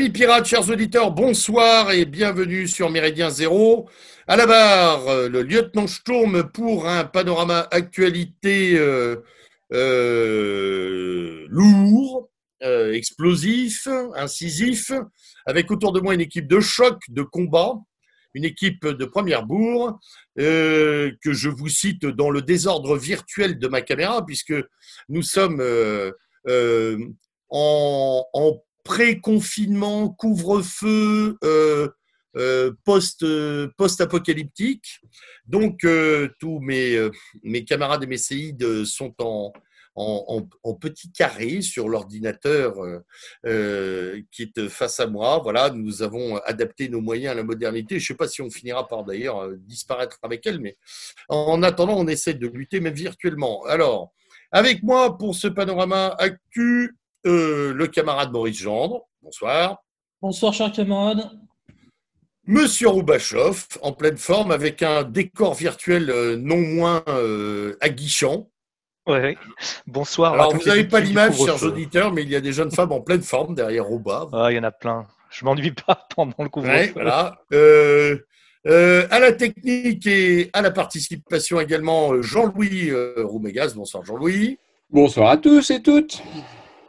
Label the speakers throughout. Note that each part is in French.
Speaker 1: Amis pirates, chers auditeurs, bonsoir et bienvenue sur Méridien Zéro. À la barre, euh, le lieutenant Sturm pour un panorama actualité euh, euh, lourd, explosif, incisif, avec autour de moi une équipe de choc, de combat, une équipe de première bourre, que je vous cite dans le désordre virtuel de ma caméra, puisque nous sommes en, en pré-confinement, couvre-feu, euh, euh, post, euh, post-apocalyptique. Donc, tous mes, mes camarades et mes séides sont en, en, en, petit carré sur l'ordinateur qui est face à moi. Voilà, nous avons adapté nos moyens à la modernité. Je ne sais pas si on finira par d'ailleurs disparaître avec elle, mais en attendant, on essaie de lutter, même virtuellement. Alors, avec moi pour ce panorama actu, euh, le camarade Maurice Gendre. Bonsoir.
Speaker 2: Bonsoir, cher camarade.
Speaker 1: Monsieur Roubachov, en pleine forme, avec un décor virtuel euh, non moins euh, aguichant.
Speaker 3: Oui, bonsoir.
Speaker 1: Alors, vous n'avez pas l'image, chers auditeurs, mais il y a des jeunes femmes en pleine forme derrière Rouba.
Speaker 3: Ah, il y en a plein. Je m'ennuie pas pendant le couvre-feu.
Speaker 1: voilà. à la technique et à la participation également, Jean-Louis Roumégas. Bonsoir, Jean-Louis.
Speaker 4: Bonsoir à tous et toutes.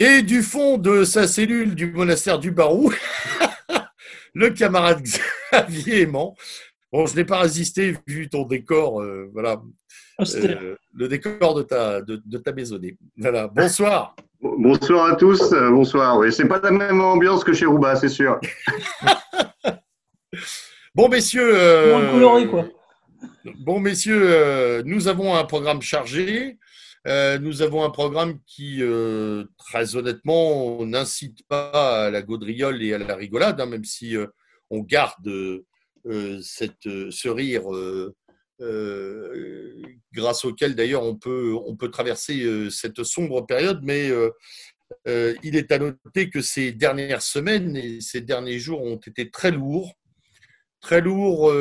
Speaker 1: Et du fond de sa cellule du monastère du Barou, le camarade Xavier Aimant. Bon, je n'ai pas résisté vu ton décor, euh, voilà, euh, le décor de ta, de, ta maisonnée. Voilà, bonsoir.
Speaker 5: Bonsoir à tous, euh, bonsoir. Oui, c'est pas la même ambiance que chez Rouba, c'est sûr.
Speaker 1: bon, messieurs.
Speaker 2: Moins coloré, quoi.
Speaker 1: Bon, messieurs, nous avons un programme chargé. Euh, nous avons un programme qui, euh, très honnêtement, n'incite pas à la gaudriole et à la rigolade, hein, même si euh, on garde cette, ce rire grâce auquel d'ailleurs on peut, on peut traverser cette sombre période, mais il est à noter que ces dernières semaines et ces derniers jours ont été très lourds, très lourds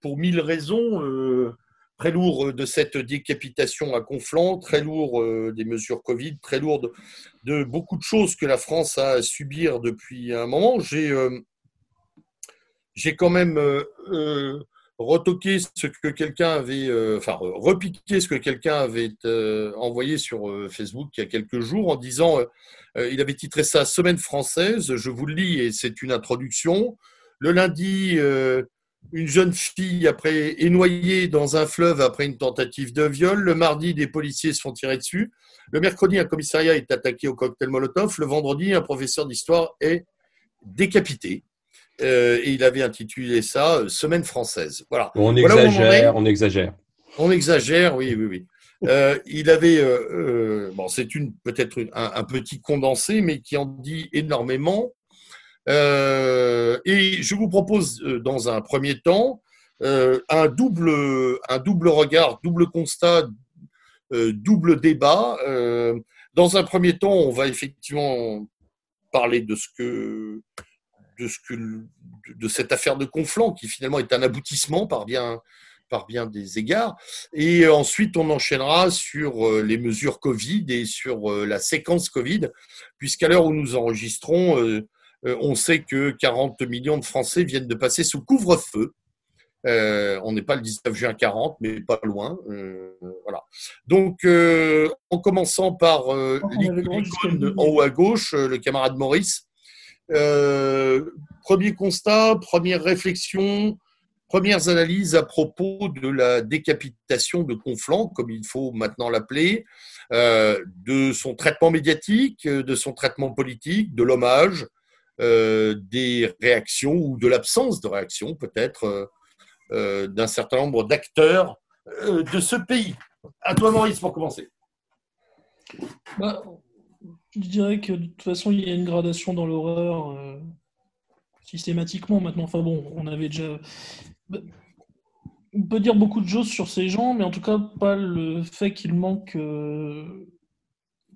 Speaker 1: pour mille raisons très lourd euh, de cette décapitation à Conflans, très lourd euh, des mesures Covid, très lourd de, beaucoup de choses que la France a à subir depuis un moment. J'ai euh, quand même retoqué ce que quelqu'un avait, enfin repiqué ce que quelqu'un avait envoyé sur Facebook il y a quelques jours en disant, il avait titré ça Semaine française. Je vous le lis et c'est une introduction. Le lundi, une jeune fille après, est noyée dans un fleuve après une tentative de viol. Le mardi, des policiers se font tirer dessus. Le mercredi, un commissariat est attaqué au cocktail Molotov. Le vendredi, un professeur d'histoire est décapité. Euh, et il avait intitulé ça euh, Semaine française. Voilà.
Speaker 4: On exagère, on, exagère.
Speaker 1: On exagère, oui, oui, oui. Euh, il avait, bon, c'est une peut-être un, petit condensé, mais qui en dit énormément. Euh, et je vous propose euh, dans un premier temps euh, un, double, un double regard, double constat, double débat. dans un premier temps, on va effectivement parler de ce que de ce que de cette affaire de Conflans qui finalement est un aboutissement par bien par bien des égards. Et ensuite, on enchaînera sur les mesures Covid et sur la séquence Covid, puisqu'à l'heure où nous enregistrons, on sait que 40 millions de Français viennent de passer sous couvre-feu. Euh, on n'est pas le 19 juin 40, mais pas loin. Euh, voilà. Donc, en commençant par l'icône en haut à gauche, le camarade Maurice. premier constat, première réflexion, premières analyses à propos de la décapitation de Conflans, comme il faut maintenant l'appeler, de son traitement médiatique, de son traitement politique, de l'hommage, euh, des réactions ou de l'absence de réaction peut-être euh, euh, d'un certain nombre d'acteurs de ce pays. À toi Maurice pour commencer.
Speaker 2: Bah, je dirais que de toute façon il y a une gradation dans l'horreur systématiquement maintenant. Enfin bon, on avait déjà... On peut dire beaucoup de choses sur ces gens, mais en tout cas pas le fait qu'il manque...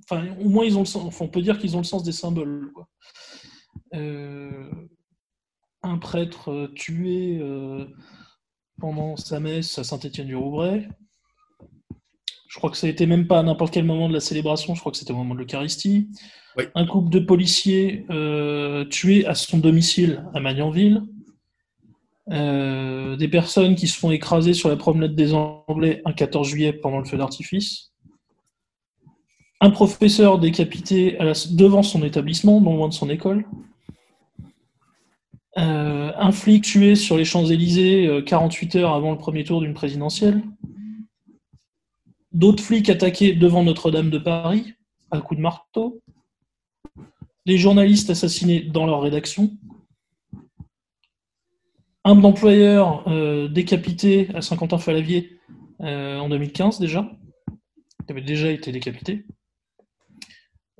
Speaker 2: Enfin, au moins ils ont le sens... enfin, on peut dire qu'ils ont le sens des symboles. Euh, un prêtre euh, tué euh, pendant sa messe à Saint-Étienne-du-Rouvray. Je crois que ça a été même pas à n'importe quel moment de la célébration, je crois que c'était au moment de l'Eucharistie. Un couple de policiers euh, tués à son domicile à Magnanville. Euh, des personnes qui se font écraser sur la promenade des Anglais un 14 juillet pendant le feu d'artifice. Un professeur décapité devant son établissement, non loin de son école. Euh, un flic tué sur les Champs-Élysées 48 heures avant le premier tour d'une présidentielle. D'autres flics attaqués devant Notre-Dame de Paris à coups de marteau. Des journalistes assassinés dans leur rédaction. Un employeur euh, décapité à Saint-Quentin-Falavier euh, en 2015 déjà. Il avait déjà été décapité.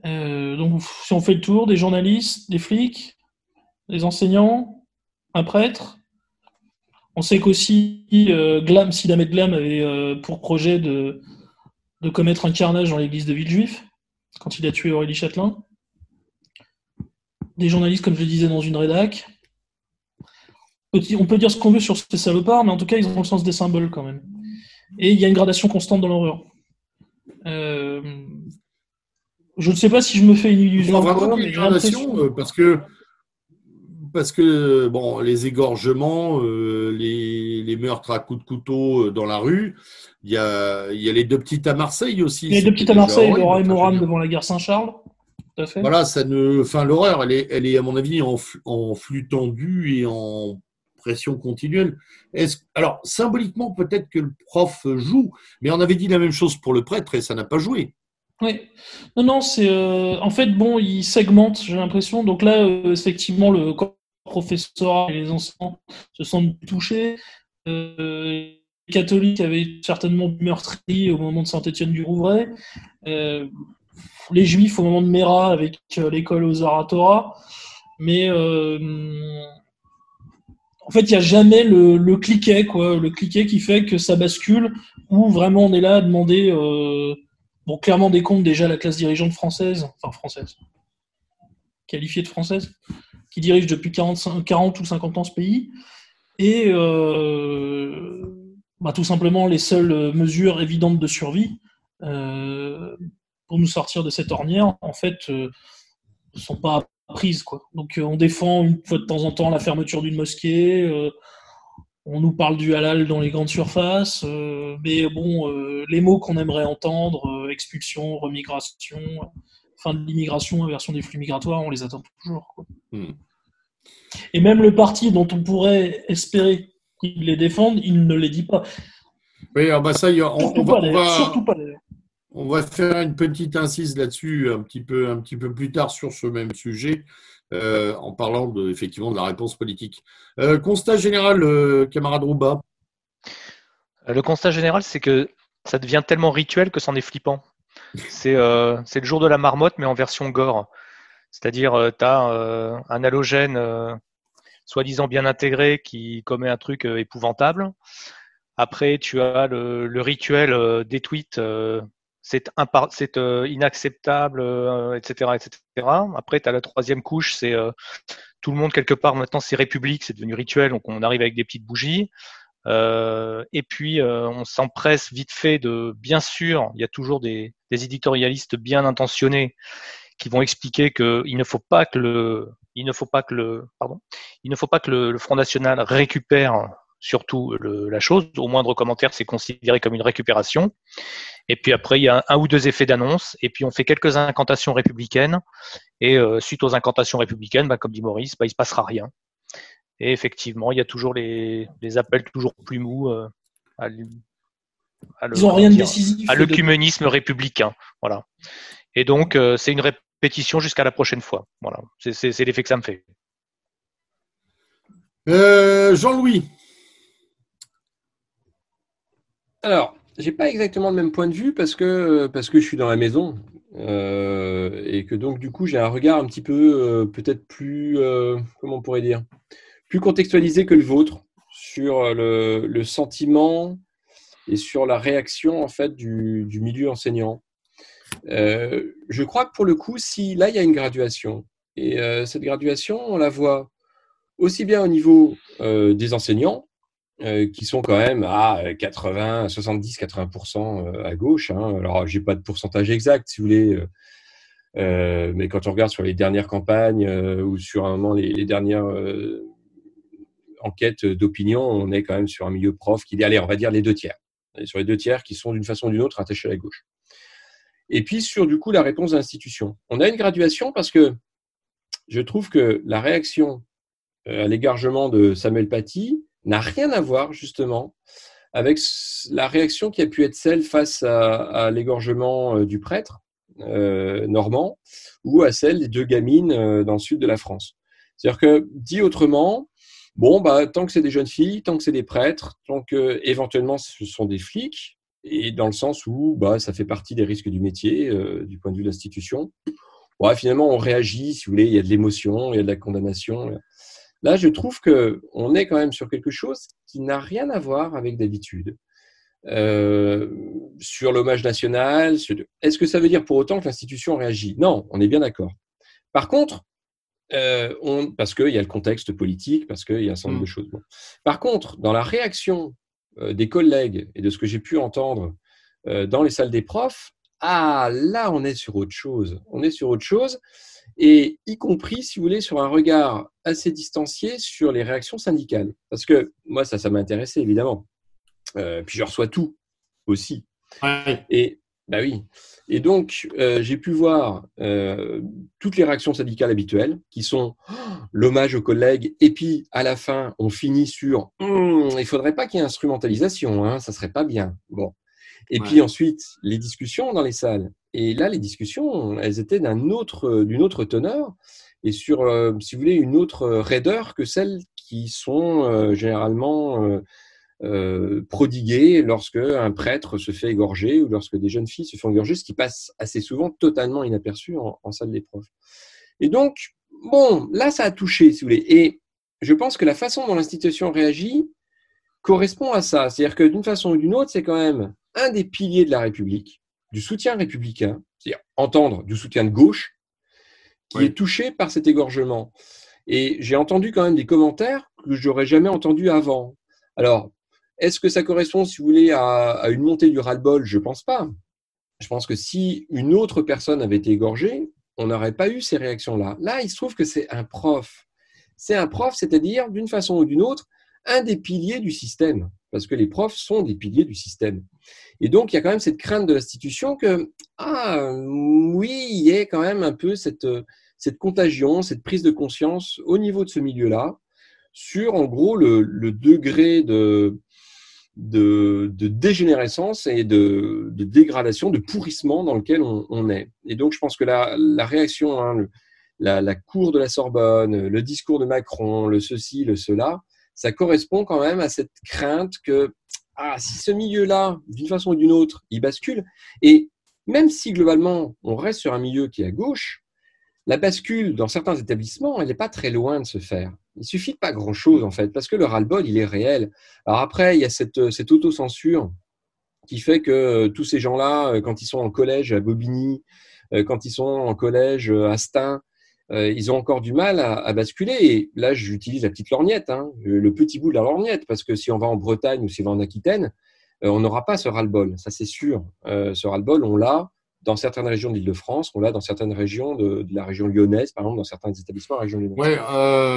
Speaker 2: Euh, donc, si on fait le tour, des journalistes, des flics, des enseignants, un prêtre. On sait qu'aussi Glam, Sidamet Glam avait pour projet de, de commettre un carnage dans l'église de Villejuif, quand il a tué Aurélie Châtelain. Des journalistes, comme je le disais, dans une rédac. On peut dire ce qu'on veut sur ces salopards, mais en tout cas, ils ont le sens des symboles quand même. Et il y a une gradation constante dans l'horreur. Euh, je ne sais pas si je me fais une illusion.
Speaker 1: Vraiment une gradation, euh, parce que parce que bon, les égorgements, euh, les, meurtres à coups de couteau dans la rue, il y a, y a, les deux petites à Marseille aussi.
Speaker 2: Les deux petites à Marseille, Laura et Moran devant la gare Saint-Charles.
Speaker 1: Voilà, ça ne, enfin l'horreur, elle est, elle est à mon avis en, en flux tendu et en pression continuelle. Alors symboliquement peut-être que le prof joue, mais on avait dit la même chose pour le prêtre et ça n'a pas joué.
Speaker 2: Oui, non, non, c'est euh, en fait bon, il segmente, j'ai l'impression. Donc là, euh, effectivement, le professeur et les enseignants se sentent touchés. Euh, catholiques avaient certainement meurtri au moment de Saint-Étienne-du-Rouvray. Euh, les juifs au moment de Méra avec euh, l'école aux Aratora. Mais en fait, il n'y a jamais le, cliquet, quoi, le cliquet qui fait que ça bascule, ou vraiment on est là à demander, bon, clairement des comptes déjà la classe dirigeante française, enfin française, qualifiée de française, qui dirige depuis 40, 40 ou 50 ans ce pays. Et bah, tout simplement les seules euh, mesures évidentes de survie euh, pour nous sortir de cette ornière, en fait, ne euh, sont pas prises. Quoi. Donc on défend une fois de temps en temps la fermeture d'une mosquée, on nous parle du halal dans les grandes surfaces, mais bon, les mots qu'on aimerait entendre, expulsion, remigration, fin de l'immigration, inversion des flux migratoires, on les attend toujours. Hmm. Et même le parti dont on pourrait espérer il les défendent, il ne les dit pas.
Speaker 1: Oui, ah bah ça, on, va, on va faire une petite incise là-dessus un petit peu, un petit peu plus tard sur ce même sujet, euh, en parlant de, effectivement de la réponse politique. Euh, constat général, euh, camarade Rouba.
Speaker 3: Le constat général, c'est que ça devient tellement rituel que c'en est flippant. C'est le jour de la marmotte, mais en version gore. C'est-à-dire, tu as un halogène soi-disant bien intégré qui commet un truc euh, épouvantable. Après, tu as le, rituel euh, des tweets, euh, c'est inacceptable, etc., etc. Après, tu as la troisième couche, c'est tout le monde quelque part maintenant, c'est république, c'est devenu rituel, donc on arrive avec des petites bougies. Et puis, on s'empresse vite fait de, bien sûr, il y a toujours des, des éditorialistes bien intentionnés qui vont expliquer qu'il ne faut pas que le, il ne faut pas que le, pardon, il ne faut pas que le, Front National récupère surtout la chose. Au moindre commentaire, c'est considéré comme une récupération. Et puis après, il y a un, ou deux effets d'annonce. Et puis on fait quelques incantations républicaines. Et euh, suite aux incantations républicaines, bah, comme dit Maurice, bah, il se passera rien. Et effectivement, il y a toujours les, appels toujours plus mous euh, à, l'œcuménisme républicain. Voilà. Et donc, euh, c'est une, pétition jusqu'à la prochaine fois. Voilà, c'est l'effet que ça me fait.
Speaker 1: Euh, Jean-Louis.
Speaker 4: Alors, j'ai pas exactement le même point de vue parce que, parce que je suis dans la maison euh, et que donc du coup j'ai un regard un petit peu euh, peut-être plus, comment on pourrait dire, plus contextualisé que le vôtre sur le, sentiment et sur la réaction en fait du milieu enseignant. Euh, je crois que pour le coup, si là, il y a une graduation, et euh, cette graduation, on la voit aussi bien au niveau euh, des enseignants euh, qui sont quand même à 80, 70, 80% à gauche. Hein. Alors, j'ai pas de pourcentage exact, si vous voulez, euh, mais quand on regarde sur les dernières campagnes ou sur un moment les, les dernières enquêtes d'opinion, on est quand même sur un milieu prof qui dit, allez, on va dire les deux tiers. Sur les deux tiers qui sont d'une façon ou d'une autre attachés à la gauche. Et puis sur du coup la réponse de l'institution. On a une graduation parce que je trouve que la réaction à l'égargement de Samuel Paty n'a rien à voir justement avec la réaction qui a pu être celle face à, l'égorgement euh, du prêtre euh, normand ou à celle des deux gamines euh, dans le sud de la France. C'est-à-dire que, dit autrement, bon, bah, tant que c'est des jeunes filles, tant que c'est des prêtres, tant que éventuellement ce sont des flics, et dans le sens où bah, ça fait partie des risques du métier, du point de vue de l'institution, ouais, finalement on réagit, si vous voulez, il y a de l'émotion, il y a de la condamnation. Là, je trouve qu'on est quand même sur quelque chose qui n'a rien à voir avec d'habitude. Euh, sur l'hommage national, est-ce que ça veut dire pour autant que l'institution réagit? Non, on est bien d'accord. Par contre, euh, on... parce qu'il y a le contexte politique, parce qu'il y a un certain nombre de mm. choses. Par contre, dans la réaction euh, des collègues et de ce que j'ai pu entendre dans les salles des profs, ah là, on est sur autre chose. On est sur autre chose et y compris, si vous voulez, sur un regard assez distancié sur les réactions syndicales. Parce que moi, ça, ça m'intéressait évidemment. Euh, puis je reçois tout aussi. Et bah oui. Et donc, euh, j'ai pu voir euh, toutes les réactions syndicales habituelles, qui sont oh, l'hommage aux collègues, et puis à la fin, on finit sur hum, il faudrait pas qu'il y ait instrumentalisation, hein, ça serait pas bien. Bon. Et puis ensuite, les discussions dans les salles. Et là, les discussions, elles étaient d'un autre, d'une autre teneur et sur, euh, si vous voulez, une autre raideur que celles qui sont euh, généralement euh, prodiguées lorsque un prêtre se fait égorger ou lorsque des jeunes filles se font égorger, ce qui passe assez souvent totalement inaperçu en, en salle d'épreuve. Et donc, bon, là, ça a touché, si vous voulez. Et je pense que la façon dont l'institution réagit correspond à ça. C'est-à-dire que d'une façon ou d'une autre, c'est quand même un des piliers de la République, du soutien républicain, c'est-à-dire entendre du soutien de gauche, qui est touché par cet égorgement. Et j'ai entendu quand même des commentaires que je n'aurais jamais entendus avant. Alors, est-ce que ça correspond, si vous voulez, à, une montée du ras-le-bol? Je ne pense pas. Je pense que si une autre personne avait été égorgée, on n'aurait pas eu ces réactions-là. Là, il se trouve que c'est un prof. C'est un prof, c'est-à-dire, d'une façon ou d'une autre, un des piliers du système parce que les profs sont des piliers du système. Et donc, il y a quand même cette crainte de l'institution que, ah, oui, il y ait quand même un peu cette, cette contagion, cette prise de conscience au niveau de ce milieu-là, sur, en gros, le, degré de, de, dégénérescence et de, dégradation, de pourrissement dans lequel on, est. Et donc, je pense que la, la réaction, hein, la, cour de la Sorbonne, le discours de Macron, le ceci, le cela, ça correspond quand même à cette crainte que ah, si ce milieu-là, d'une façon ou d'une autre, il bascule, et même si globalement on reste sur un milieu qui est à gauche, la bascule dans certains établissements, elle n'est pas très loin de se faire. Il suffit de pas grand-chose en fait, parce que le ras-le-bol, il est réel. Alors après, il y a cette, cette autocensure qui fait que euh, tous ces gens-là, euh, quand ils sont en collège à Bobigny, euh, quand ils sont en collège à Stein, euh, ils ont encore du mal à, basculer. Et là, j'utilise la petite lorgnette, hein, le, petit bout de la lorgnette, parce que si on va en Bretagne ou si on va en Aquitaine, euh, on n'aura pas ce ras-le-bol, ça c'est sûr. Euh, ce ras-le-bol, on l'a dans certaines régions de l'Île-de-France, on l'a dans certaines régions de, la région lyonnaise, par exemple, dans certains établissements de la région lyonnaise.
Speaker 1: Ouais,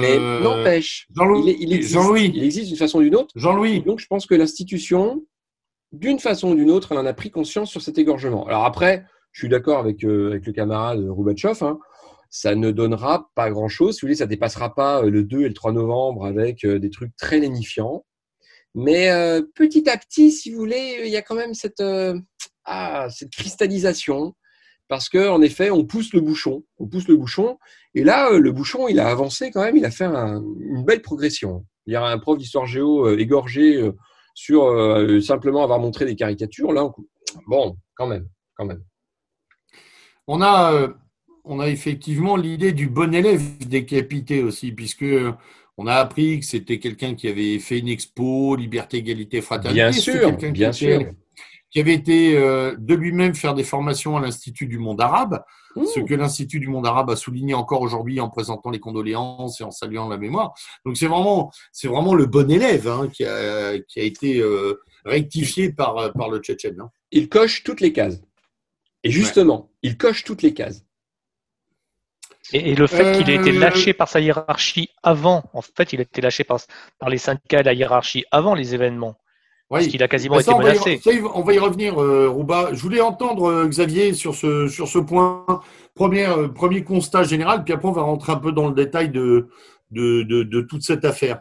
Speaker 4: Mais n'empêche, il, il, existe, il existe d'une façon ou d'une autre.
Speaker 1: Jean-Louis.
Speaker 4: Donc je pense que l'institution, d'une façon ou d'une autre, elle en a pris conscience sur cet égorgement. Alors après, je suis d'accord avec, avec le camarade Roubatchov, hein, ça ne donnera pas grand-chose. Si vous voulez, ça dépassera pas euh, le 2 et le 3 novembre avec euh, des trucs très lénifiants. Mais euh, petit à petit, si vous voulez, il y a quand même cette, ah, cette cristallisation. Parce qu'en effet, on pousse le bouchon. On pousse le bouchon. Et là, le bouchon, il a avancé quand même. Il a fait une belle progression. Il y a un prof d'histoire géo égorgé sur simplement avoir montré des caricatures. Là, bon, quand même, quand même.
Speaker 1: On a on a effectivement l'idée du bon élève décapité aussi, puisque on a appris que c'était quelqu'un qui avait fait une expo, liberté, égalité, fraternité.
Speaker 4: Bien sûr, bien
Speaker 1: sûr. Qui avait été euh, de lui-même faire des formations à l'Institut du monde arabe. ce que l'Institut du monde arabe a souligné encore aujourd'hui en présentant les condoléances et en saluant la mémoire. Donc c'est vraiment, c'est vraiment le bon élève hein, qui, a, qui, a, été euh, rectifié par, par le Tchétchène. Hein.
Speaker 4: Il coche toutes les cases. Et justement, il coche toutes les cases.
Speaker 3: Et, le fait qu'il ait été euh, lâché par sa hiérarchie avant, en fait, il a été lâché par, par les syndicats et la hiérarchie avant les événements. Oui. Parce qu'il a quasiment été menacé.
Speaker 1: on va y revenir, euh, Rouba. Je voulais entendre euh, Xavier sur ce, sur ce point. Premier, premier constat général, puis après on va rentrer un peu dans le détail de, de, de, toute cette affaire.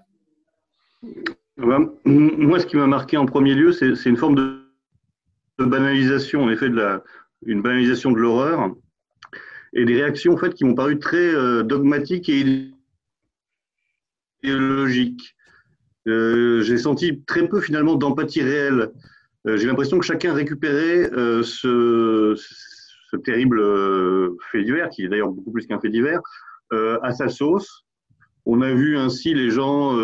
Speaker 5: Ben, moi, ce qui m'a marqué en premier lieu, c'est une forme de, banalisation, en effet, de la, une banalisation de l'horreur et des réactions en fait qui m'ont paru très euh, dogmatiques et idéologiques. Euh, j'ai senti très peu finalement d'empathie réelle. Euh, j'ai l'impression que chacun récupérait ce, ce, terrible fait divers, qui est d'ailleurs beaucoup plus qu'un fait divers, à sa sauce. On a vu ainsi les gens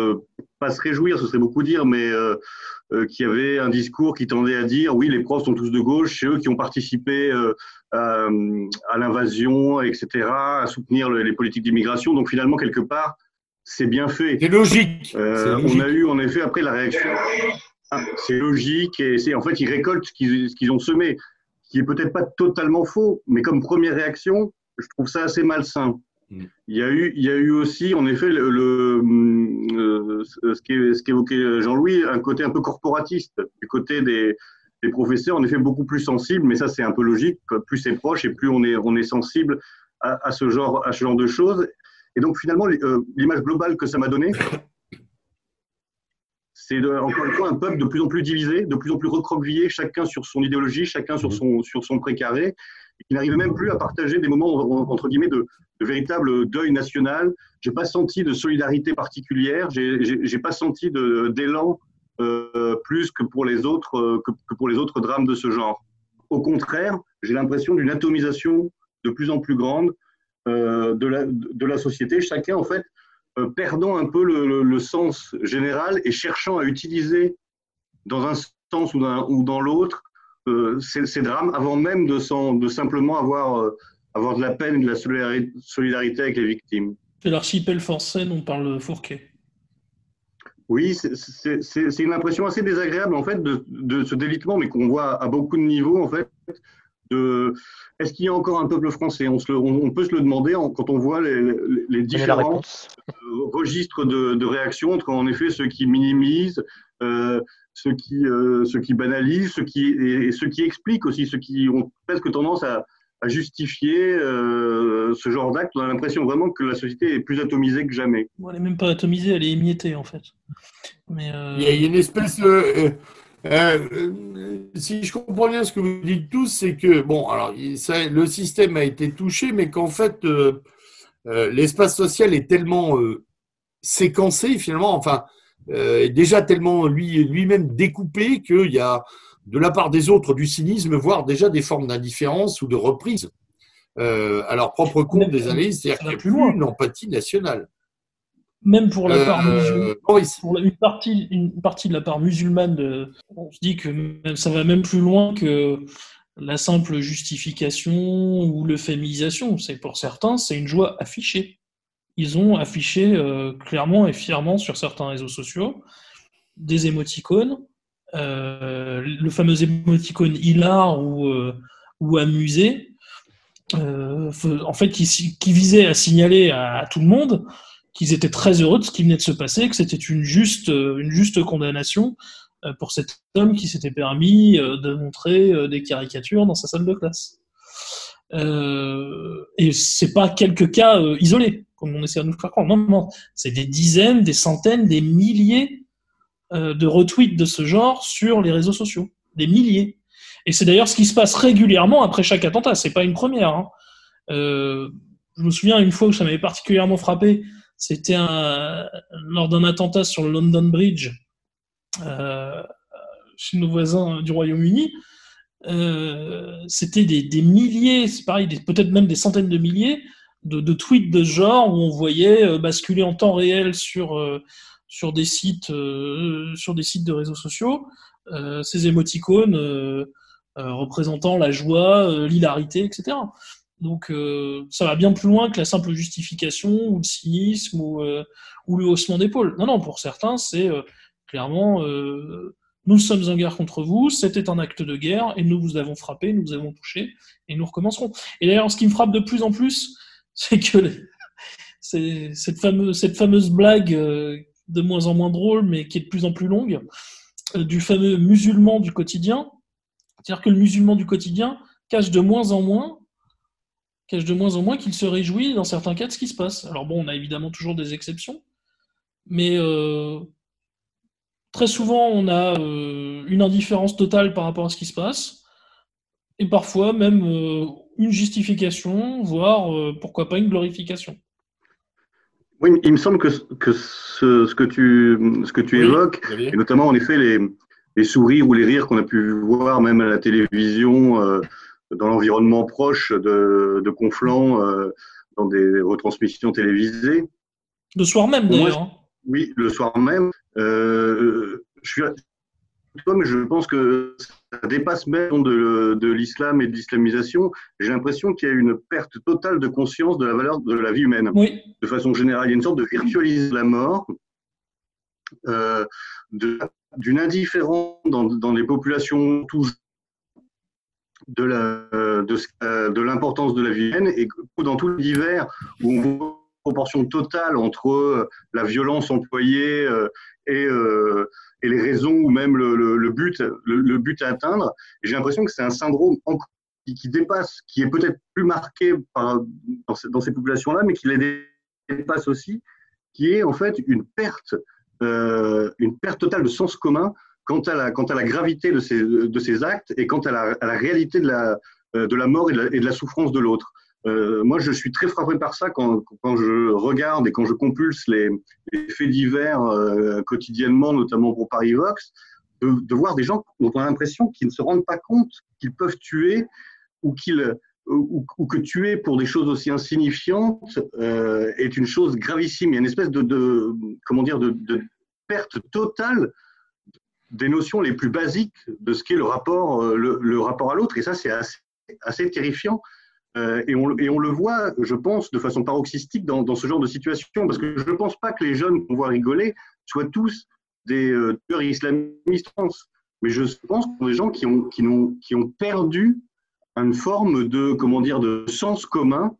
Speaker 5: pas se réjouir, ce serait beaucoup dire, mais euh, qui avait un discours qui tendait à dire oui, les profs sont tous de gauche, c'est eux qui ont participé euh, à, l'invasion, etc., à soutenir les politiques d'immigration. Donc finalement, quelque part, c'est bien fait.
Speaker 1: C'est logique.
Speaker 5: Euh, on a eu en effet après la réaction. Ah, c'est logique et c'est en fait ils récoltent ce qu'ils ont semé, qui est peut-être pas totalement faux, mais comme première réaction, je trouve ça assez malsain. Mm. Il y, a eu, il y a eu aussi, en effet, le, euh, ce qu'évoquait Jean-Louis, un côté un peu corporatiste, du côté des, des professeurs, en effet, beaucoup plus sensibles, mais ça, c'est un peu logique. Plus c'est proche et plus on est, on est sensible à, à, ce genre, à ce genre de choses. Et donc, finalement, euh, l'image globale que ça m'a donnée, c'est encore une fois un peuple de plus en plus divisé, de plus en plus recroquevillé, chacun sur son idéologie, chacun sur mm. son, sur son précaré qui n'arrivait même plus à partager des moments, entre guillemets, de, véritable deuil national. J'ai pas senti de solidarité particulière, j'ai pas senti d'élan euh, plus que pour, les autres, euh, que, pour les autres drames de ce genre. Au contraire, j'ai l'impression d'une atomisation de plus en plus grande de, la, de la société, chacun en fait perdant un peu le, le, sens général et cherchant à utiliser dans un sens ou dans, ou dans l'autre euh, ces, drames avant même de, de simplement avoir, euh, avoir de la peine et de la solidarité avec les victimes.
Speaker 2: C'est l'archipel français dont parle Fourquet.
Speaker 5: Oui, c'est une impression assez désagréable en fait de, de ce délitement, mais qu'on voit à beaucoup de niveaux en fait. Est-ce qu'il y a encore un peuple français? On, se on, peut se le demander quand on voit les, les différents euh, registres de, de réaction entre en effet ceux qui minimisent, ceux qui, euh, qui banalisent, ceux qui, et, ceux qui expliquent aussi, ceux qui ont presque tendance à, justifier euh, ce genre d'acte. On a l'impression vraiment que la société est plus atomisée que jamais.
Speaker 2: elle n'est même pas atomisée, elle est émiettée en fait.
Speaker 1: Mais euh, Il y a une espèce de... si je comprends bien ce que vous dites tous, c'est que bon, alors le système a été touché, mais qu'en fait l'espace social est tellement séquencé finalement. Enfin, euh, déjà tellement lui, lui-même découpé qu'il y a de la part des autres du cynisme, voire déjà des formes d'indifférence ou de reprise euh, à leur propre compte des analystes, c'est-à-dire qu'il n'y a plus une empathie nationale.
Speaker 2: Même pour la part euh, pour une partie, une partie de la part musulmane, on se dit que ça va même plus loin que la simple justification ou l'euphémisation. C'est pour certains, c'est une joie affichée ils ont affiché euh, clairement et fièrement sur certains réseaux sociaux des émoticônes, euh, le fameux émoticône hilar ou, euh, ou amusé, en fait, qui, qui, visait à signaler à, tout le monde qu'ils étaient très heureux de ce qui venait de se passer, que c'était une juste, une juste condamnation pour cet homme qui s'était permis de montrer des caricatures dans sa salle de classe. Euh, et c'est pas quelques cas isolés comme on essaie de nous faire croire. Non, non, c'est des dizaines, des centaines, des milliers euh, de retweets de ce genre sur les réseaux sociaux. Des milliers. Et c'est d'ailleurs ce qui se passe régulièrement après chaque attentat. C'est pas une première. Hein. Euh, je me souviens une fois où ça m'avait particulièrement frappé. C'était lors d'un attentat sur le London Bridge euh, chez nos voisins du Royaume-Uni. C'était des, milliers, c'est pareil, peut-être même des centaines de milliers de, tweets de ce genre où on voyait euh, basculer en temps réel sur, euh, des, sites, euh, sur des sites de réseaux sociaux ces émoticônes représentant la joie, l'hilarité, etc. Donc euh, ça va bien plus loin que la simple justification ou le cynisme ou, euh, le haussement d'épaule. Non, non, pour certains, c'est euh, clairement nous sommes en guerre contre vous, c'était un acte de guerre et nous vous avons frappé, nous vous avons touché et nous recommencerons. Et d'ailleurs, ce qui me frappe de plus en plus, c'est que cette, fameuse, cette fameuse blague de moins en moins drôle, mais qui est de plus en plus longue, du fameux musulman du quotidien. C'est-à-dire que le musulman du quotidien cache de moins en moins de moins en moins qu'il se réjouit dans certains cas de ce qui se passe. Alors bon, on a évidemment toujours des exceptions, mais euh, très souvent on a euh, une indifférence totale par rapport à ce qui se passe, et parfois même euh, une justification, voire pourquoi pas une glorification.
Speaker 5: Oui, il me semble que, que ce, que tu, ce que tu évoques, et notamment en effet les, les sourires ou les rires qu'on a pu voir même à la télévision dans l'environnement proche de, de Conflans, euh, dans des retransmissions télévisées.
Speaker 2: Le soir même, d'ailleurs. Hein.
Speaker 5: Oui, le soir même. Euh, je suis mais je pense que ça dépasse même de, de l'islam et de l'islamisation. J'ai l'impression qu'il y a une perte totale de conscience de la valeur de la vie humaine.
Speaker 2: Oui.
Speaker 5: De façon générale, il y a une sorte de virtualiser la mort, euh, d'une indifférence dans, dans les populations toujours de l'importance de, de, la vie humaine. Et dans tout l'hiver où on voit une proportion totale entre euh, la violence employée euh, et, euh, les raisons ou même le, but, le, but à atteindre, j'ai l'impression que c'est un syndrome qui, dépasse, qui est peut-être plus marqué par, dans, ces, dans ces populations-là, mais qui les dépasse aussi, qui est en fait une perte, une perte totale de sens commun quant à la, quant à la gravité de ces, de ces actes et quant à la, à la réalité de la, euh, de la mort et de la, souffrance de l'autre. Euh, moi, je suis très frappé par ça quand, quand, je regarde et quand je compulse les, faits divers euh, quotidiennement, notamment pour Paris Vox, de, voir des gens dont on a l'impression qu'ils ne se rendent pas compte qu'ils peuvent tuer ou qu'ils ou, que tuer pour des choses aussi insignifiantes est une chose gravissime. Il y a une espèce de, de comment dire de, de perte totale des notions les plus basiques de ce qu'est le rapport, euh, le, rapport à l'autre. Et ça, c'est assez, terrifiant. Euh, et, on, et, on, le voit, je pense, de façon paroxystique dans, ce genre de situation, parce que je ne pense pas que les jeunes qu'on voit rigoler soient tous des euh, tueurs islamistes. Mais je pense que sont des gens qui ont, qui, ont, qui ont perdu une forme de, comment dire, de sens commun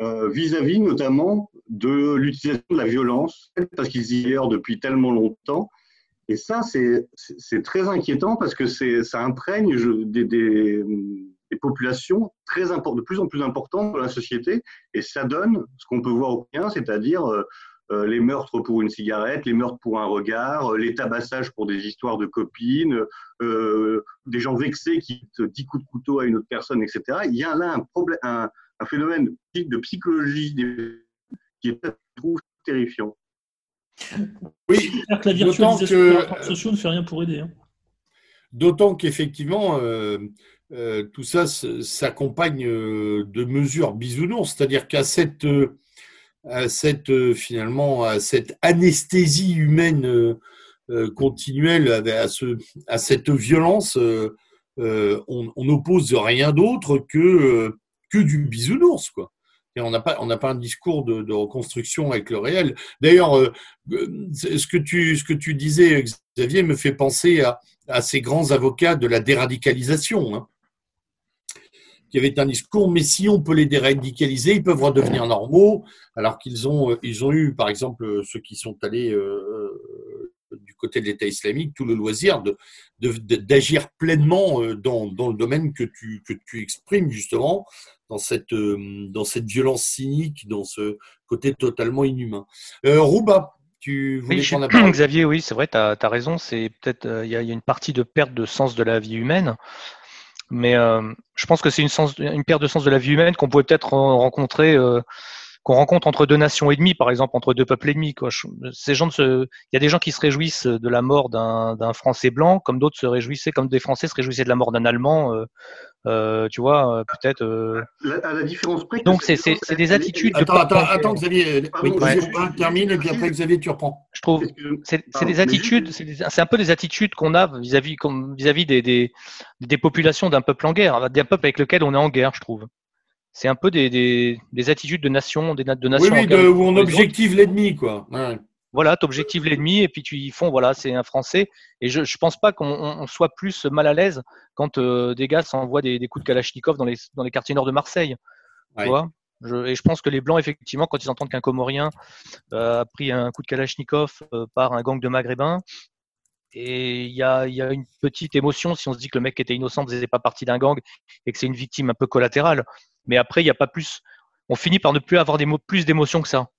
Speaker 5: vis-à-vis -vis, notamment de l'utilisation de la violence, parce qu'ils y sont depuis tellement longtemps, et ça, c'est très inquiétant parce que ça imprègne des, des, des, populations très de plus en plus importantes dans la société et ça donne ce qu'on peut voir au quotidien, c'est-à-dire euh, euh, les meurtres pour une cigarette, les meurtres pour un regard, euh, les tabassages pour des histoires de copines, euh, des gens vexés qui te 10 coups de couteau à une autre personne, etc. Il y a là un, un, phénomène de psychologie qui est, trouve, terrifiant.
Speaker 2: Oui, que la virtualisation des rapports sociaux ne fait rien pour aider. Hein?
Speaker 1: D'autant qu'effectivement, euh, euh, tout ça s'accompagne euh, de mesures bisounours, c'est-à-dire qu'à cette, à cette finalement à cette anesthésie humaine continuelle, à, ce, à cette violence, on n'oppose rien d'autre que, que du bisounours, quoi on n'a pas, on n'a pas un discours de, reconstruction avec le réel. D'ailleurs, euh, euh, ce que tu, ce que tu disais, Xavier, me fait penser à, ces grands avocats de la déradicalisation. Hein, qui avaient un discours, mais si on peut les déradicaliser, ils peuvent redevenir normaux, alors qu'ils ont, euh, ils ont eu, par exemple, ceux qui sont allés du côté de l'État islamique, tout le loisir de, d'agir pleinement dans, dans, le domaine que tu, que tu exprimes, justement, dans cette, euh, dans cette violence cynique, dans ce côté totalement inhumain. Euh, Rouba, tu voulais
Speaker 3: oui, prendre la Xavier, oui, c'est vrai, tu as, raison. C'est peut-être euh, il y, a une partie de perte de sens de la vie humaine, mais je pense que c'est une, une, perte de sens de la vie humaine qu'on pourrait peut-être rencontrer qu'on rencontre entre deux nations ennemies, par exemple, entre deux peuples ennemis. Quoi. Ces gens se... Il y a des gens qui se réjouissent de la mort d'un Français blanc, comme d'autres se réjouissaient, comme des Français se réjouissaient de la mort d'un Allemand. Euh, euh, tu vois, euh, peut-être. Euh...
Speaker 5: À la différence près.
Speaker 3: Donc, c'est des attitudes.
Speaker 1: Attends, attends, attends, Xavier. oui, ouais. termine et puis après, Xavier, tu reprends.
Speaker 3: Je trouve. C'est des attitudes. C'est un peu des attitudes qu'on a vis-à-vis vis -vis des, des, des populations d'un peuple en guerre, d'un peuple avec lequel on est en guerre, je trouve. c'est un peu des, des, attitudes de nation, des de
Speaker 1: nation. Oui, oui où on objective l'ennemi, quoi.
Speaker 3: Voilà, tu objectives l'ennemi et puis tu y font, voilà, c'est un Français. Et je ne pense pas qu'on soit plus mal à l'aise quand euh, des gars s'envoient des, des, coups de Kalachnikov dans les, dans les quartiers nord de Marseille. Tu vois? Je, et je pense que les Blancs, effectivement, quand ils entendent qu'un Comorien euh, a pris un coup de Kalachnikov euh, par un gang de Maghrébins, et il y a, y a, une petite émotion si on se dit que le mec était innocent, ne faisait pas partie d'un gang et que c'est une victime un peu collatérale. Mais après, il n'y a pas plus. On finit par ne plus avoir des mots, plus d'émotions que ça.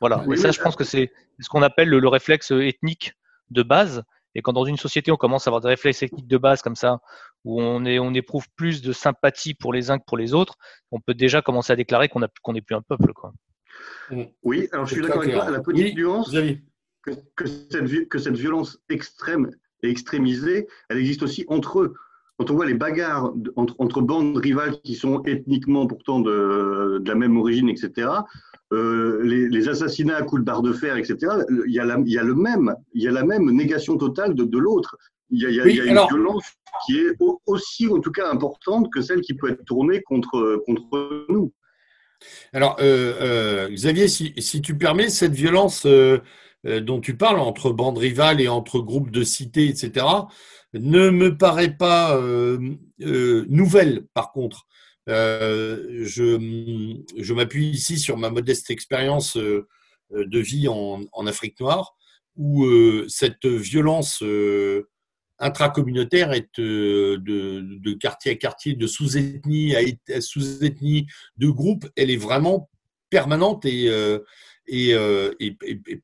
Speaker 3: Voilà. et ça, je pense que c'est ce qu'on appelle le, réflexe ethnique de base. Et quand dans une société, on commence à avoir des réflexes ethniques de base comme ça, où on, est, on éprouve plus de sympathie pour les uns que pour les autres, on peut déjà commencer à déclarer qu'on n'est plus un peuple. Quoi.
Speaker 5: Oui, alors je suis d'accord avec toi. La petite nuance, que, cette, que cette violence extrême et extrémisée, elle existe aussi entre eux. Quand on voit les bagarres entre, entre bandes rivales qui sont ethniquement pourtant de, de la même origine, etc., euh, les, les, assassinats à coups de barre de fer, etc., il y a la, il y a le même, il y a la même négation totale de, de l'autre. Il y a, il y a, il y a une violence qui est aussi, en tout cas, importante que celle qui peut être tournée contre, contre nous.
Speaker 1: Alors, euh, euh, Xavier, si, si, tu permets, cette violence euh, dont tu parles, entre bandes rivales et entre groupes de cités, etc., ne me paraît pas nouvelle, par contre. Je, je m'appuie ici sur ma modeste expérience de vie en, Afrique noire, où cette violence intracommunautaire est de, quartier à quartier, de sous-ethnie à sous-ethnie, de groupe, elle est vraiment permanente et, euh,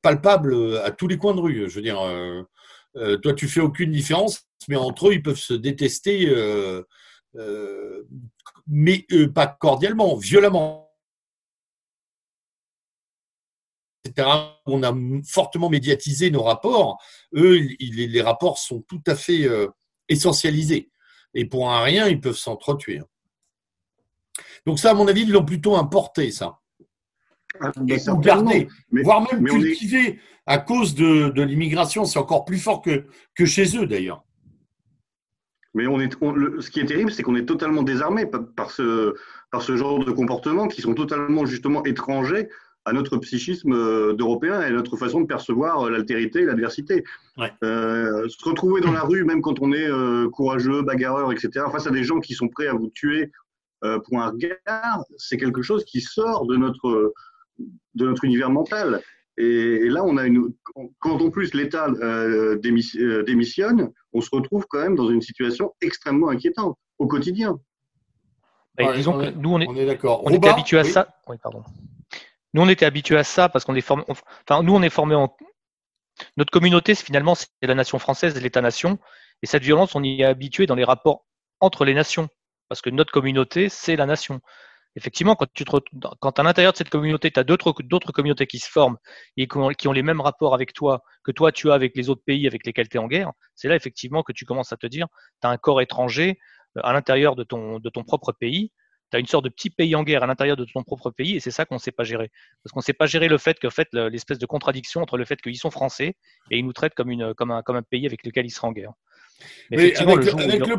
Speaker 1: palpable à tous les coins de rue. Je veux dire, euh, euh, toi, tu fais aucune différence, mais entre eux, ils peuvent se détester, mais pas cordialement, violemment. On a fortement médiatisé nos rapports. Eux, les rapports sont tout à fait essentialisés. Et pour un rien, ils peuvent s'entretuer. Donc ça, à mon avis, ils l'ont plutôt importé, ça. Ah, garder, voire même cultiver à cause de, de l'immigration. C'est encore plus fort que, que chez eux d'ailleurs.
Speaker 5: Mais on est, ce qui est terrible, c'est qu'on est totalement désarmé par ce, par ce genre de comportements qui sont totalement justement étrangers à notre psychisme euh, d'Européens et à notre façon de percevoir euh, l'altérité et l'adversité. Euh, se retrouver dans la rue, même quand on est courageux, bagarreur, etc., face à des gens qui sont prêts à vous tuer pour un regard, c'est quelque chose qui sort de notre, de notre univers mental. Et, là, on a une, quand en plus l'État démissionne, on se retrouve quand même dans une situation extrêmement inquiétante au quotidien.
Speaker 3: Bah, disons que nous, on est, d'accord. On était habitué à ça. Oui, pardon. Nous, on était habitué à ça parce qu'on est formé. Enfin, nous, on est formé en. Notre communauté, finalement, c'est la nation française, l'État-nation. Et cette violence, on y est habitué dans les rapports entre les nations. Parce que notre communauté, c'est la nation effectivement, quand, tu te, quand à l'intérieur de cette communauté, tu as d'autres, communautés qui se forment et qui ont, les mêmes rapports avec toi que toi, tu as avec les autres pays avec lesquels tu es en guerre, c'est là effectivement que tu commences à te dire, tu as un corps étranger euh, à l'intérieur de ton, de ton propre pays, tu as une sorte de petit pays en guerre à l'intérieur de ton propre pays et c'est ça qu'on ne sait pas gérer. Parce qu'on ne sait pas gérer le fait que fait, l'espèce de contradiction entre le fait qu'ils sont français et ils nous traitent comme, une, comme, un, comme un pays avec lequel ils seraient en guerre.
Speaker 1: Mais avec, le,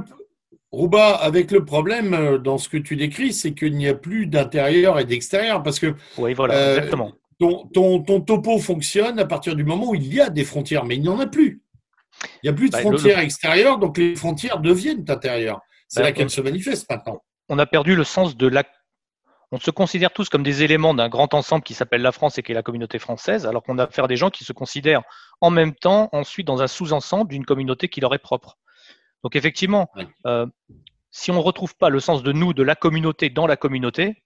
Speaker 1: Rouba, avec le problème euh, dans ce que tu décris, c'est qu'il n'y a plus d'intérieur et d'extérieur parce que
Speaker 3: oui, voilà, euh, exactement.
Speaker 1: Ton, ton, topo fonctionne à partir du moment où il y a des frontières, mais il n'y en a plus. Il n'y a plus de bah, frontières extérieures, donc les frontières deviennent intérieures. C'est bah, là qu'elles se manifestent maintenant.
Speaker 3: On a perdu le sens de la. On se considère tous comme des éléments d'un grand ensemble qui s'appelle la France et qui est la communauté française, alors qu'on a affaire à des gens qui se considèrent en même temps ensuite dans un sous-ensemble d'une communauté qui leur est propre. Donc effectivement, euh, si on ne retrouve pas le sens de nous, de la communauté dans la communauté,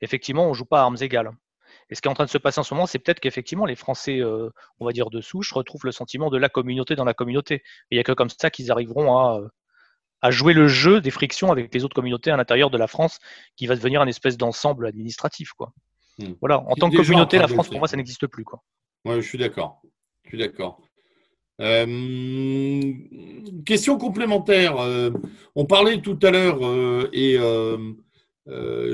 Speaker 3: effectivement, on ne joue pas à armes égales. Et ce qui est en train de se passer en ce moment, c'est peut-être qu'effectivement, les Français, euh, on va dire de souche, retrouvent le sentiment de la communauté dans la communauté. Et il n'y a que comme ça qu'ils arriveront à, à, jouer le jeu des frictions avec les autres communautés à l'intérieur de la France, qui va devenir une espèce d'ensemble administratif. Quoi. Hmm. Voilà. En tant que communauté, la France, pour moi, ça n'existe plus. Quoi.
Speaker 1: Ouais, je suis d'accord. Je suis d'accord. Euh, question complémentaire. Euh, on parlait tout à l'heure euh, et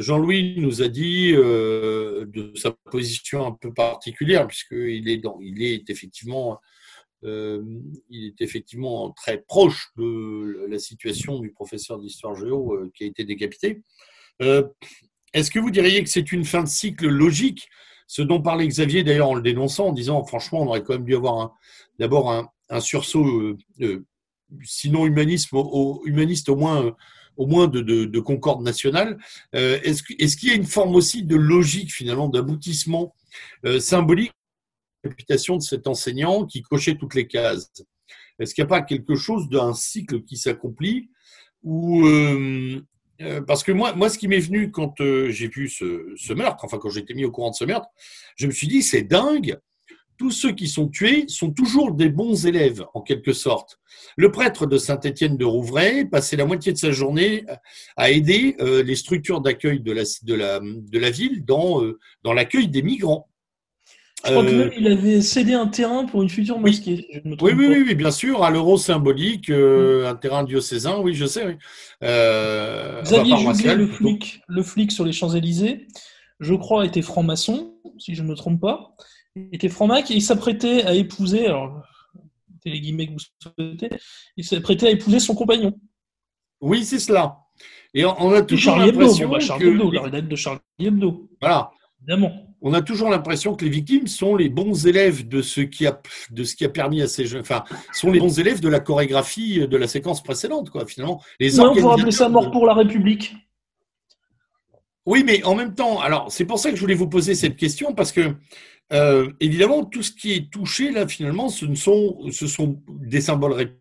Speaker 1: Jean-Louis nous a dit de sa position un peu particulière puisqu'il est, dans, il est effectivement il est effectivement très proche de la situation du professeur d'histoire géo qui a été décapité. est-ce que vous diriez que c'est une fin de cycle logique Ce dont parlait Xavier d'ailleurs en le dénonçant, en disant franchement, on aurait quand même dû avoir d'abord un, sursaut, sinon humanisme, au, humaniste au moins au moins de, concorde nationale. est-ce, est-ce qu'il y a une forme aussi de logique finalement d'aboutissement symbolique de la réputation de cet enseignant qui cochait toutes les cases? Est-ce qu'il n'y a pas quelque chose d'un cycle qui s'accomplit ou euh, parce que moi, moi, ce qui m'est venu quand euh, j'ai vu ce, meurtre, enfin quand j'ai été mis au courant de ce meurtre, je me suis dit, c'est dingue, tous ceux qui sont tués sont toujours des bons élèves, en quelque sorte. Le prêtre de Saint-Étienne de Rouvray passait la moitié de sa journée à aider euh, les structures d'accueil de la, de, la, de la ville dans, dans l'accueil des migrants.
Speaker 2: Je crois que même il avait cédé un terrain pour une future mosquée.
Speaker 1: oui, oui, oui, oui, bien sûr, à l'euro symbolique, mm. un terrain diocésain, oui, je sais. Oui.
Speaker 2: Euh, Xavier le flic, le flic sur les Champs-Élysées, je crois, était franc-maçon, si je ne me trompe pas. Il était franc-mac et il s'apprêtait à épouser, alors, les guillemets que vous souhaitez, il s'apprêtait à épouser son compagnon.
Speaker 1: Oui, c'est cela. Et on, a toujours l'impression bah, que...
Speaker 2: Hebdo, la de Charlie Hebdo.
Speaker 1: Voilà.
Speaker 2: Évidemment
Speaker 1: on a toujours l'impression que les victimes sont les bons élèves de ce qui a, de ce qui a permis à ces jeunes, enfin, sont les bons élèves de la chorégraphie de la séquence précédente, quoi, finalement.
Speaker 2: Les on pourrait appeler ça mort pour la République.
Speaker 1: Oui, mais en même temps, alors, c'est pour ça que je voulais vous poser cette question, parce que, euh, évidemment, tout ce qui est touché, là, finalement, ce, ne sont, ce sont des symboles républicains.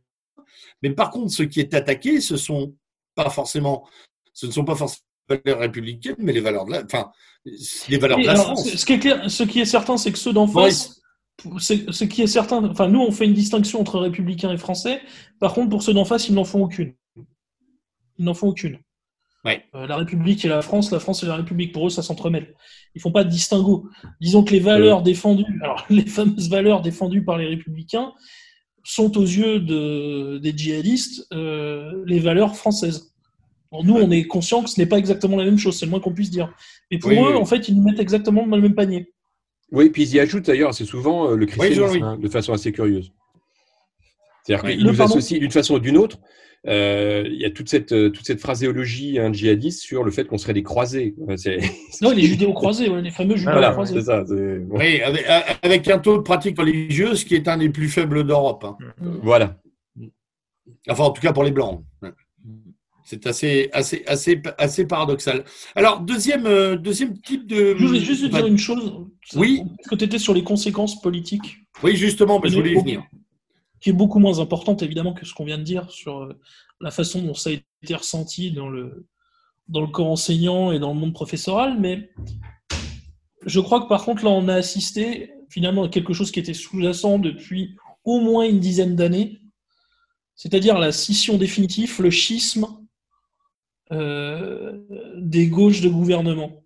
Speaker 1: Mais par contre, ce qui est attaqué, ce sont pas forcément, ce ne sont pas forcément valeurs républicaines, mais les valeurs de la, enfin, les valeurs de la France.
Speaker 2: Ce qui est clair, ce qui est certain, c'est que ceux d'en face, ce qui est certain, enfin, nous, on fait une distinction entre républicains et français. Par contre, pour ceux d'en face, ils n'en font aucune. Ils n'en font aucune. Euh, la République et la France, la France et la République, pour eux, ça s'entremêle. Ils font pas de distinguo. Disons que les valeurs défendues, alors les fameuses valeurs défendues par les républicains, sont aux yeux de, des djihadistes euh, les valeurs françaises nous, on est conscient que ce n'est pas exactement la même chose, c'est le moins qu'on puisse dire. Mais pour eux, en fait, ils nous mettent exactement dans le même panier.
Speaker 4: Oui, puis ils y ajoutent d'ailleurs assez souvent euh, le christianisme, hein, de façon assez curieuse. C'est-à-dire qu'ils nous associent d'une façon ou d'une autre. Euh, il y a toute cette, euh, toute cette phraséologie hein, djihadiste sur le fait qu'on serait des croisés.
Speaker 2: non, les judéo-croisés, les fameux judéo-croisés.
Speaker 1: ça, oui, avec, un taux de pratique religieuse qui est un des plus faibles d'Europe. Hein.
Speaker 4: Voilà.
Speaker 1: Enfin, en tout cas pour les Blancs. C'est assez, assez, assez, assez paradoxal. Alors, deuxième, euh, deuxième type de.
Speaker 2: Je voulais juste dire une chose.
Speaker 1: Oui.
Speaker 2: Parce que tu étais sur les conséquences politiques?
Speaker 1: Oui, justement, mais je voulais y venir.
Speaker 2: Qui est beaucoup moins importante, évidemment, que ce qu'on vient de dire sur euh, la façon dont ça a été ressenti dans le, dans le corps enseignant et dans le monde professoral. Mais je crois que, par contre, là, on a assisté finalement à quelque chose qui était sous-jacent depuis au moins une dizaine d'années. C'est-à-dire la scission définitive, le schisme euh, des gauches de gouvernement.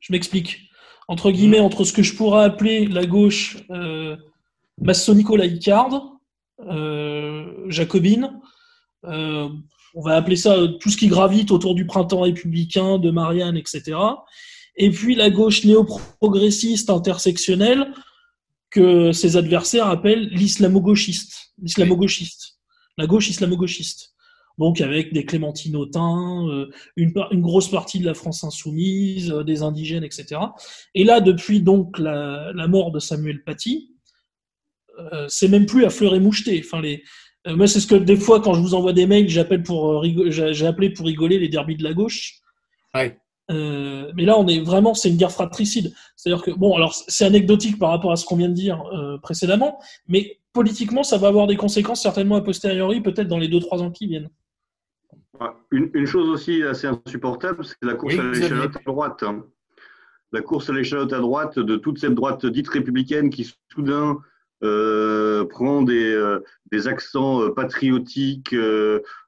Speaker 2: Je m'explique. Entre guillemets, entre ce que je pourrais appeler la gauche euh, maçonnico-laïcarde, euh, jacobine, euh, on va appeler ça tout ce qui gravite autour du printemps républicain, de Marianne, etc. Et puis la gauche néo-progressiste intersectionnelle que ses adversaires appellent l'islamo-gauchiste. L'islamo-gauchiste. La gauche islamo-gauchiste donc avec des Clémentine Autain, euh, une, une, grosse partie de la France insoumise, euh, des indigènes, etc. Et là, depuis donc la, mort de Samuel Paty, euh, c'est même plus à fleur et moucheté. Enfin, les, moi, c'est ce que des fois, quand je vous envoie des mails, j'appelle pour j'ai appelé pour rigoler les derbies de la gauche.
Speaker 1: Ouais.
Speaker 2: mais là, on est vraiment, c'est une guerre fratricide. C'est-à-dire que, bon, alors c'est anecdotique par rapport à ce qu'on vient de dire précédemment, mais politiquement, ça va avoir des conséquences certainement a posteriori, peut-être dans les 2-3 ans qui viennent.
Speaker 5: Une, chose aussi assez insupportable, c'est la course à l'échalote à droite. La course à l'échalote à droite de toute cette droite dite républicaine qui soudain euh, prend des, euh, des accents euh, patriotiques,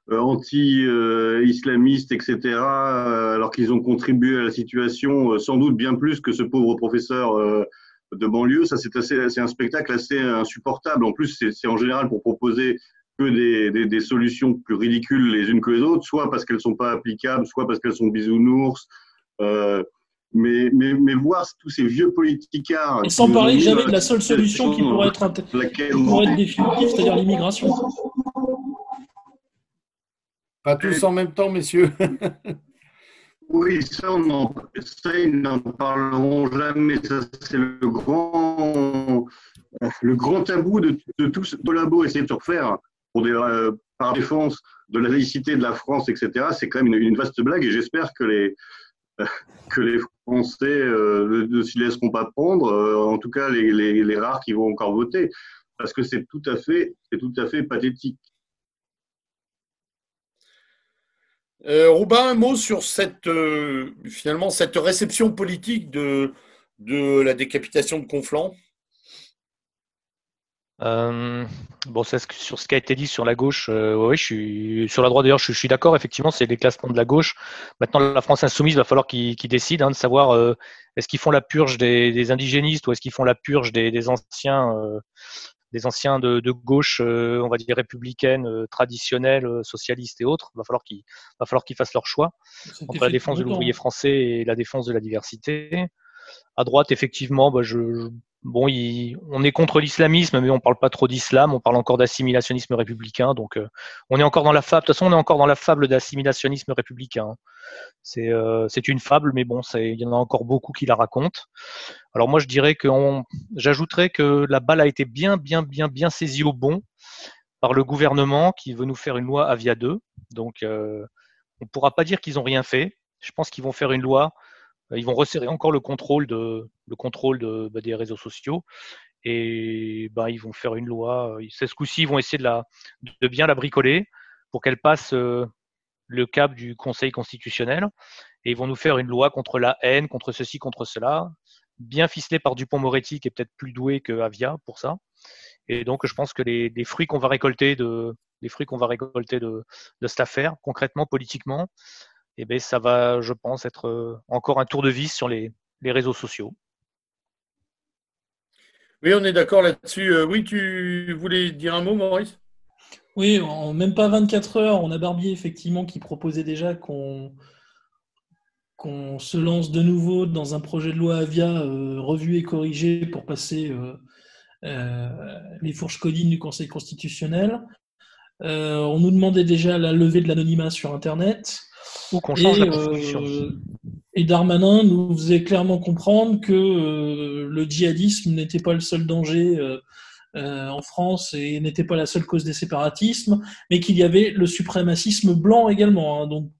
Speaker 5: anti-islamistes, etc., alors qu'ils ont contribué à la situation sans doute bien plus que ce pauvre professeur de banlieue. Ça, c'est un spectacle assez insupportable. En plus, c'est en général pour proposer des, solutions plus ridicules les unes que les autres, soit parce qu'elles ne sont pas applicables, soit parce qu'elles sont bisounours. Euh, mais, mais, mais, voir tous ces vieux politicards.
Speaker 2: Et sans parler jamais de la seule solution qui pourrait être, qui pourrait être définitive, c'est-à-dire l'immigration.
Speaker 1: Pas tous en même temps, messieurs.
Speaker 5: Oui, ça, on en, ça ils n'en parleront jamais. Ça, c'est le grand, le grand tabou de, de tout ce collabo essayer de se refaire pour des, euh, par défense de la laïcité de la France, etc. C'est quand même une, vaste blague et j'espère que les, Français euh, ne s'y laisseront pas prendre. Euh, en tout cas, les, rares qui vont encore voter, parce que c'est tout à fait, pathétique.
Speaker 1: Robin, un mot sur cette, finalement, cette réception politique de la décapitation de Conflans?
Speaker 3: Euh, bon, sur ce qui a été dit sur la gauche, euh, oui, je suis sur la droite d'ailleurs, je, je, suis d'accord. Effectivement, c'est les classements de la gauche. Maintenant, la France insoumise va falloir qu'ils qu décident hein, de savoir euh, est-ce qu'ils font la purge des, des indigénistes ou est-ce qu'ils font la purge des, des anciens, euh, des anciens de, de gauche, on va dire républicaine, traditionnelle, socialiste et autres. Va falloir qu'ils, va falloir qu'ils fassent leur choix entre la défense de l'ouvrier français et la défense de la diversité. À droite, effectivement, bah, bon, on est contre l'islamisme, mais on parle pas trop d'islam, on parle encore d'assimilationnisme républicain. Donc, euh, on est encore dans la fable. De toute façon, on est encore dans la fable d'assimilationnisme républicain. C'est euh, une fable, mais bon, il y en a encore beaucoup qui la racontent. Alors moi, je dirais que j'ajouterais que la balle a été bien, bien, bien, bien saisie au bon par le gouvernement qui veut nous faire une loi Avia 2. Donc, euh, on ne pourra pas dire qu'ils n'ont rien fait. Je pense qu'ils vont faire une loi ils vont resserrer encore le contrôle, de, le contrôle bah, des réseaux sociaux et bah, ils vont faire une loi. C'est ce coup-ci, ils vont essayer de, la, de bien la bricoler pour qu'elle passe euh, le cap du Conseil constitutionnel et ils vont nous faire une loi contre la haine, contre ceci, contre cela, bien ficelée par Dupont-Moretti qui est peut-être plus doué que Avia pour ça. Et donc, je pense que les, fruits qu'on va récolter de, les fruits qu'on va récolter de cette affaire, concrètement, politiquement, eh bien, ça va, je pense, être euh, encore un tour de vis sur les, les réseaux sociaux.
Speaker 1: Oui, on est d'accord là-dessus. Euh, oui, tu voulais dire un mot, Maurice?
Speaker 2: Oui, en même pas 24 heures, on a Barbier, effectivement, qui proposait déjà qu'on qu'on se lance de nouveau dans un projet de loi Avia euh, revu et corrigé pour passer euh, euh, les fourches codines du Conseil constitutionnel. Euh, on nous demandait déjà la levée de l'anonymat sur Internet.
Speaker 3: Ou qu'on change et, la constitution.
Speaker 2: Euh, et Darmanin nous faisait clairement comprendre que euh, le djihadisme n'était pas le seul danger euh, euh en France et n'était pas la seule cause des séparatismes, mais qu'il y avait le suprémacisme blanc également. Hein. Donc,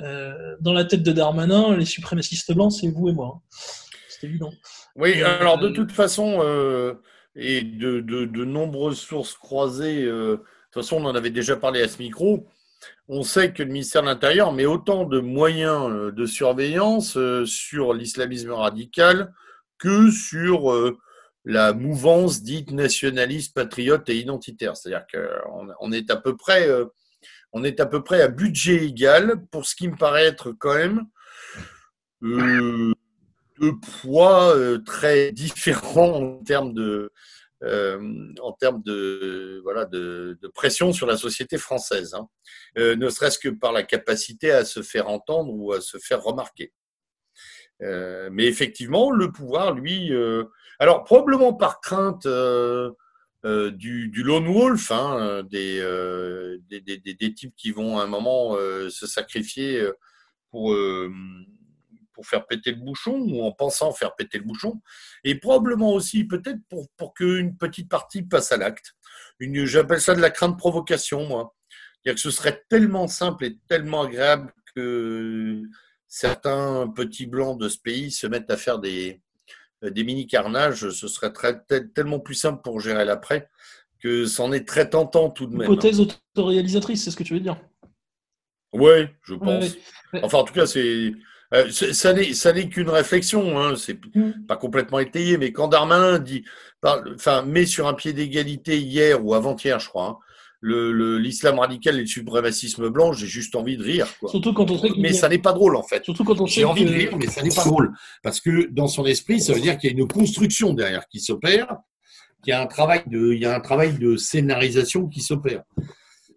Speaker 2: euh, dans la tête de Darmanin, les suprémacistes blancs, c'est vous et moi. Hein. C'est évident.
Speaker 1: Oui, alors de toute façon, et de, de, de, nombreuses sources croisées, de toute façon, on en avait déjà parlé à ce micro on sait que le ministère de l'Intérieur met autant de moyens euh, de surveillance euh, sur l'islamisme radical que sur euh, la mouvance dite nationaliste, patriote et identitaire. C'est-à-dire qu'on est à peu près, est à peu près à budget égal pour ce qui me paraît être quand même deux poids très différents en termes de, euh, en termes de, voilà, de, pression sur la société française, hein. euh, ne serait-ce que par la capacité à se faire entendre ou à se faire remarquer. Euh, mais effectivement, le pouvoir, lui, alors probablement par crainte du, lone wolf, hein, des, des, types qui vont à un moment se sacrifier pour pour faire péter le bouchon ou en pensant faire péter le bouchon, et probablement aussi peut-être pour, pour qu'une petite partie passe à l'acte. J'appelle ça de la crainte provocation, moi. C'est-à-dire que ce serait tellement simple et tellement agréable que certains petits blancs de ce pays se mettent à faire des, des mini-carnages, ce serait très, tellement plus simple pour gérer l'après que c'en est très tentant tout de même.
Speaker 2: Hypothèse autoréalisatrice, c'est ce que tu veux dire
Speaker 1: Oui, je pense. Ouais. Enfin, en tout cas, c'est euh, ça n'est qu'une réflexion, hein, c'est mm. pas complètement étayé, mais quand Darmanin dit, enfin, met sur un pied d'égalité hier ou avant-hier, je crois, hein, l'islam le, radical et le suprémacisme blanc, j'ai juste envie de rire. Quoi.
Speaker 2: Surtout quand on sait
Speaker 1: mais ça n'est pas drôle en fait.
Speaker 2: Surtout quand on
Speaker 1: J'ai envie que... de rire, mais ça n'est pas drôle. Parce que dans son esprit, ça veut dire qu'il y a une construction derrière qui s'opère, qu'il y a un travail de, il y a un travail de scénarisation qui s'opère.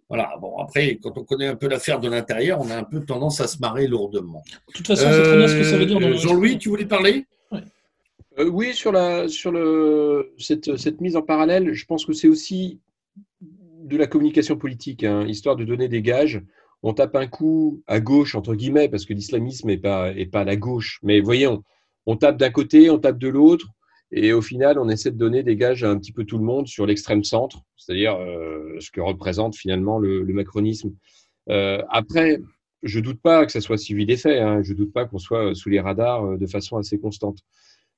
Speaker 1: Voilà, bon, après, quand on connaît un peu l'affaire de l'intérieur, on a un peu tendance à se marrer lourdement.
Speaker 2: De toute façon, c'est très bien ce que ça veut dire.
Speaker 1: Euh, Jean-Louis, tu voulais parler?
Speaker 4: Euh, Oui, sur, la, sur le, cette, cette mise en parallèle, je pense que c'est aussi de la communication politique, hein, histoire de donner des gages. on tape un coup à gauche, entre guillemets, parce que l'islamisme n'est pas, est pas à la gauche. Mais voyons, on, tape d'un côté, on tape de l'autre, et au final, on essaie de donner des gages à un petit peu tout le monde sur l'extrême centre, c'est-à-dire euh, ce que représente finalement le, macronisme. Euh, après, je doute pas que ça soit suivi des faits, hein, je doute pas qu'on soit sous les radars euh, de façon assez constante.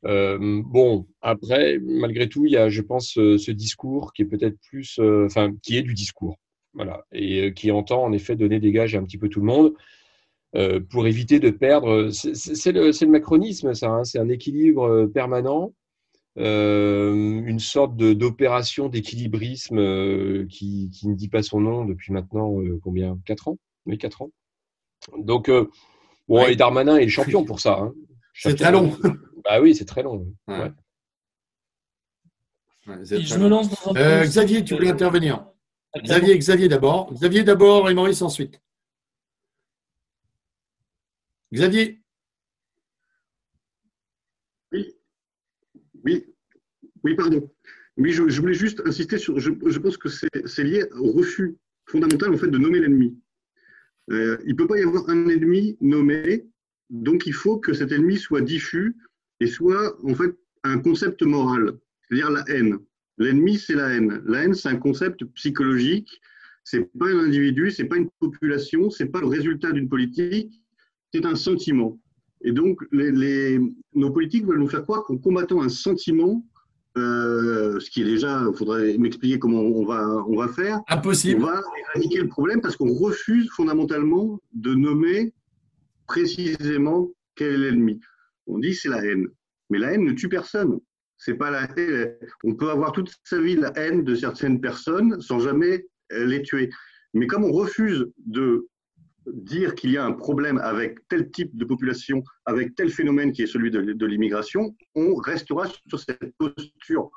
Speaker 4: bon, après, malgré tout, il y a, je pense, ce discours qui est peut-être plus, enfin, qui est du discours voilà, et qui entend en effet donner des gages à un petit peu tout le monde pour éviter de perdre. C'est le, macronisme, ça, hein, c'est un équilibre euh, une sorte d'opération d'équilibrisme qui, qui, ne dit pas son nom depuis maintenant combien? Quatre ans? Oui, quatre ans. Donc, bon, et Darmanin est le champion pour ça. Hein.
Speaker 1: C'est très long.
Speaker 4: Bah oui, c'est très long.
Speaker 2: je me lance dans
Speaker 1: un Xavier, tu voulais intervenir Xavier, Xavier d'abord. Xavier d'abord et Maurice ensuite. Xavier.
Speaker 5: Oui. Oui. Oui, pardon. Oui, je, voulais juste insister sur. Je, pense que c'est lié au refus fondamental en fait de nommer l'ennemi. Euh, il ne peut pas y avoir un ennemi nommé, donc il faut que cet ennemi soit diffus et soit en fait un concept moral, c'est-à-dire la haine. L'ennemi, c'est la haine. La haine, c'est un concept psychologique. C'est pas un individu, c'est pas une population, c'est pas le résultat d'une politique, c'est un sentiment. Et donc, les, nos politiques veulent nous faire croire qu'en combattant un sentiment, euh, ce qui est déjà, il faudrait m'expliquer comment on va, on va faire.
Speaker 1: Impossible.
Speaker 5: On va éradiquer le problème parce qu'on refuse fondamentalement de nommer précisément quel est l'ennemi. On dit c'est la haine. Mais la haine ne tue personne c'est pas la On peut avoir toute sa vie la haine de certaines personnes sans jamais les tuer. Mais comme on refuse de dire qu'il y a un problème avec tel type de population, avec tel phénomène qui est celui de, l'immigration, on restera sur cette posture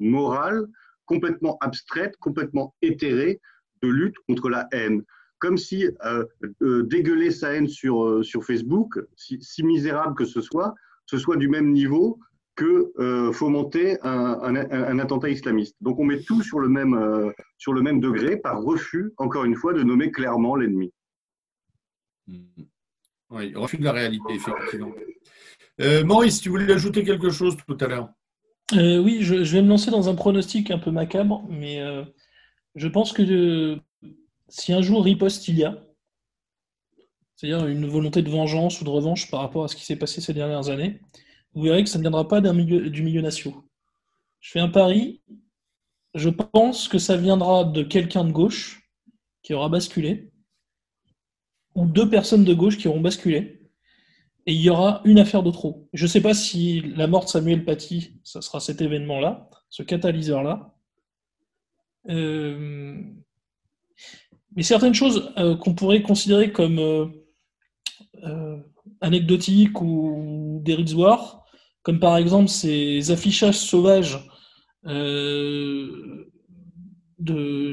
Speaker 5: morale complètement abstraite, complètement éthérée de lutte contre la haine. Comme si euh, euh, dégueuler sa haine sur, euh, sur Facebook, si, misérable que ce soit, ce soit du même niveau que fomenter un, attentat islamiste. Donc on met tout sur le même, sur le même degré par refus, encore une fois, de nommer clairement l'ennemi.
Speaker 1: Hmm. Oui, refus de la réalité, effectivement. Euh, Maurice, tu voulais ajouter quelque chose tout à l'heure?
Speaker 2: Oui, je, vais me lancer dans un pronostic un peu macabre, mais je pense que si un jour riposte il y a, c'est-à-dire une volonté de vengeance ou de revanche par rapport à ce qui s'est passé ces dernières années, vous verrez que ça ne viendra pas du milieu national. Je fais un pari. Je pense que ça viendra de quelqu'un de gauche qui aura basculé, ou deux personnes de gauche qui auront basculé, et il y aura une affaire de trop. Je ne sais pas si la mort de Samuel Paty, ça sera cet événement-là, ce catalyseur-là. Euh, mais certaines choses euh, qu'on pourrait considérer comme euh, anecdotiques ou dérisoires, comme par exemple ces affichages sauvages de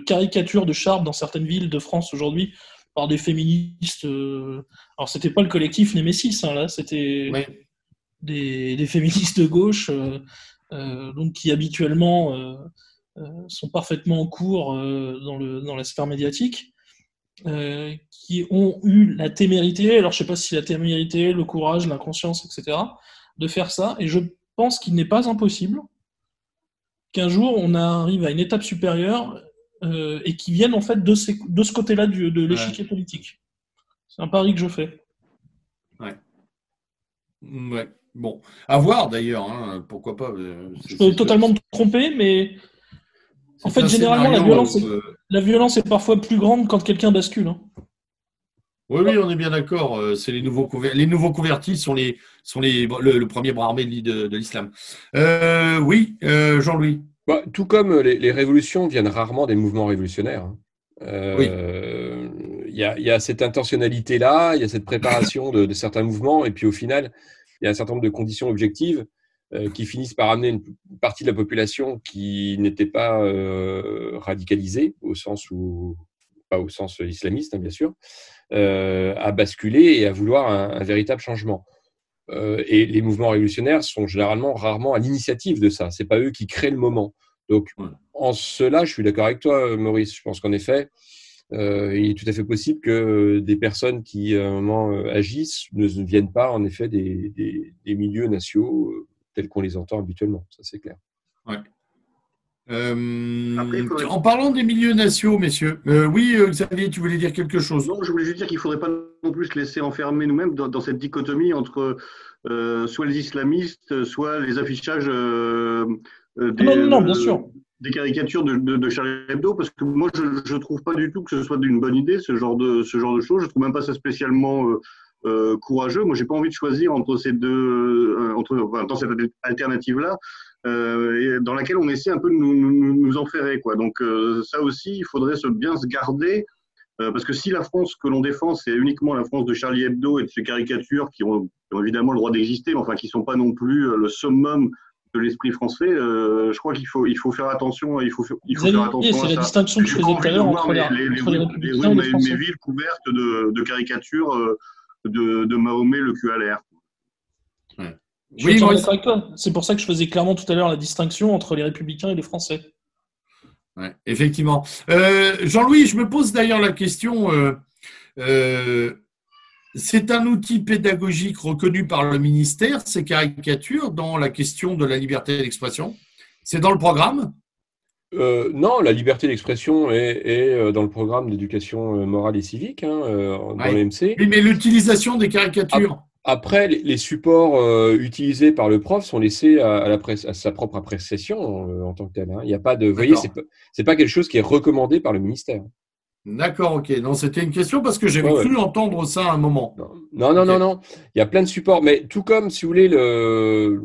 Speaker 2: caricatures de Sharp dans certaines villes de France aujourd'hui par des féministes. Euh, alors, c'était pas le collectif Nemesis, hein, là, c'était des, féministes de gauche, euh, donc qui habituellement sont parfaitement en cours dans, le, dans la sphère médiatique. qui ont eu la témérité, alors je sais pas si la témérité, le courage, l'inconscience, etc., de faire ça. Et je pense qu'il n'est pas impossible qu'un jour on arrive à une étape supérieure euh, et qui vienne en fait de, de ce côté-là de l'échiquier politique. C'est un pari que je fais.
Speaker 1: Ouais. Ouais. Bon, à voir d'ailleurs, hein. pourquoi pas.
Speaker 2: Euh, je peux totalement me tromper, mais en fait, généralement, la violence, est, euh, la violence est parfois plus grande quand quelqu'un bascule. Hein.
Speaker 1: Oui, oui, on est bien d'accord. C'est les nouveaux les nouveaux convertis sont les sont les le, premier bras armé de, de l'islam. Euh, oui, euh, Jean-Louis.
Speaker 4: Bah, tout comme les, révolutions viennent rarement des mouvements révolutionnaires. Hein. oui. Il y, a, y, a, cette intentionnalité là, il y a cette préparation de, certains mouvements, et puis au final, il y a un certain nombre de conditions objectives qui finissent par amener une partie de la population qui n'était pas radicalisée au sens où pas au sens islamiste hein, bien sûr, euh, à basculer et à vouloir un, véritable changement. Euh, et les mouvements révolutionnaires sont généralement rarement à l'initiative de ça. C'est pas eux qui créent le moment. Donc, en cela, je suis d'accord avec toi, Maurice. Je pense qu'en effet, euh, il est tout à fait possible que des personnes qui à un moment agissent ne viennent pas en effet des, des, milieux nationaux tels qu'on les entend habituellement. Ça c'est clair.
Speaker 1: Ouais. En parlant des milieux nationaux, messieurs, oui, Xavier, tu voulais dire quelque chose
Speaker 5: Non, je voulais juste dire qu'il ne faudrait pas non plus se laisser enfermer nous-mêmes dans, cette dichotomie entre soit les islamistes, soit les affichages
Speaker 2: des, non, non, bien sûr
Speaker 5: des caricatures de, de, Charlie Hebdo parce que moi je ne trouve pas du tout que ce soit une bonne idée ce genre de ce genre de choses. Je trouve même pas ça spécialement euh, euh, courageux. Moi j'ai pas envie de choisir entre ces deux euh, entre enfin, dans cette alternative là dans laquelle on essaie un peu de nous, nous, nous enferrer quoi. Donc ça aussi il faudrait se bien se garder parce que si la France que l'on défend, c'est uniquement la France de Charlie Hebdo et de ces caricatures qui ont, qui ont évidemment le droit d'exister, mais enfin qui ne sont pas non plus le summum de l'esprit français, euh, je crois qu'il faut, il faut faire attention. Il faut, il faut faire attention.
Speaker 2: C'est la distinction que je faisais tout à l'heure entre, les, républicains et les.
Speaker 5: Mes villes couvertes de, caricatures euh, de, de, Mahomet le cul à l'air.
Speaker 2: Oui, C'est pour ça que je faisais clairement tout à l'heure la distinction entre les républicains et les Français.
Speaker 1: Ouais, effectivement. Euh, Jean-Louis, je me pose d'ailleurs la question. Euh, c'est un outil pédagogique reconnu par le ministère, ces caricatures, dans la question de la liberté d'expression? C'est dans le programme?
Speaker 4: Euh, non, la liberté d'expression est, euh, dans le programme d'éducation euh, morale et civique, hein, dans l'EMC.
Speaker 1: Oui, mais l'utilisation des caricatures.
Speaker 4: Après, les supports utilisés par le prof sont laissés à, la à sa propre appréciation en tant que tel. Hein. Il n'y a pas de. Vous voyez, c'est pas quelque chose qui est recommandé par le ministère.
Speaker 1: D'accord, ok. Non, c'était une question parce que j'avais cru entendre ça à un moment.
Speaker 4: Non, non, non, non, Il y a plein de supports, mais tout comme, si vous voulez, le,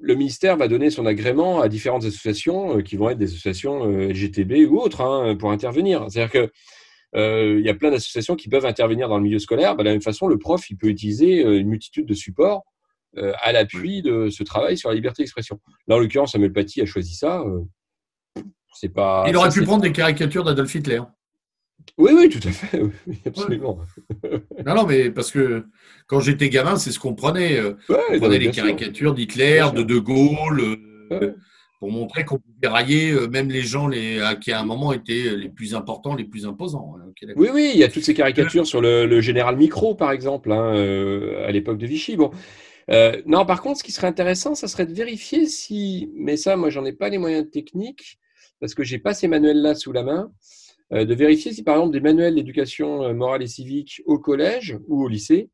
Speaker 4: le ministère va donner son agrément à différentes associations euh, qui vont être des associations euh, LGTB ou autres hein, pour intervenir. C'est-à-dire que euh, il y a plein d'associations qui peuvent intervenir dans le milieu scolaire. Bah, de la même façon, le prof, il peut utiliser une multitude de supports à l'appui de ce travail sur la liberté d'expression. Là, en l'occurrence, Samuel Paty a choisi ça. c'est pas.
Speaker 1: Il aurait pu prendre des caricatures d'Adolf Hitler.
Speaker 4: Oui, oui, tout à fait, absolument.
Speaker 1: Non, non, mais parce que quand j'étais gamin, c'est ce qu'on prenait. Euh, on prenait les caricatures d'Hitler, de De Gaulle, euh, pour montrer qu'on pouvait railler euh, même les gens qui, à un moment, étaient les plus importants, les plus imposants.
Speaker 4: oui, oui, il y a toutes ces caricatures sur le, général Micro, par exemple, hein, à l'époque de Vichy. Bon. non, par contre, ce qui serait intéressant, ça serait de vérifier si, mais ça, moi, j'en ai pas les moyens techniques, parce que j'ai pas ces manuels-là sous la main. Euh, de vérifier si par exemple des manuels d'éducation euh, morale et civique au collège ou au lycée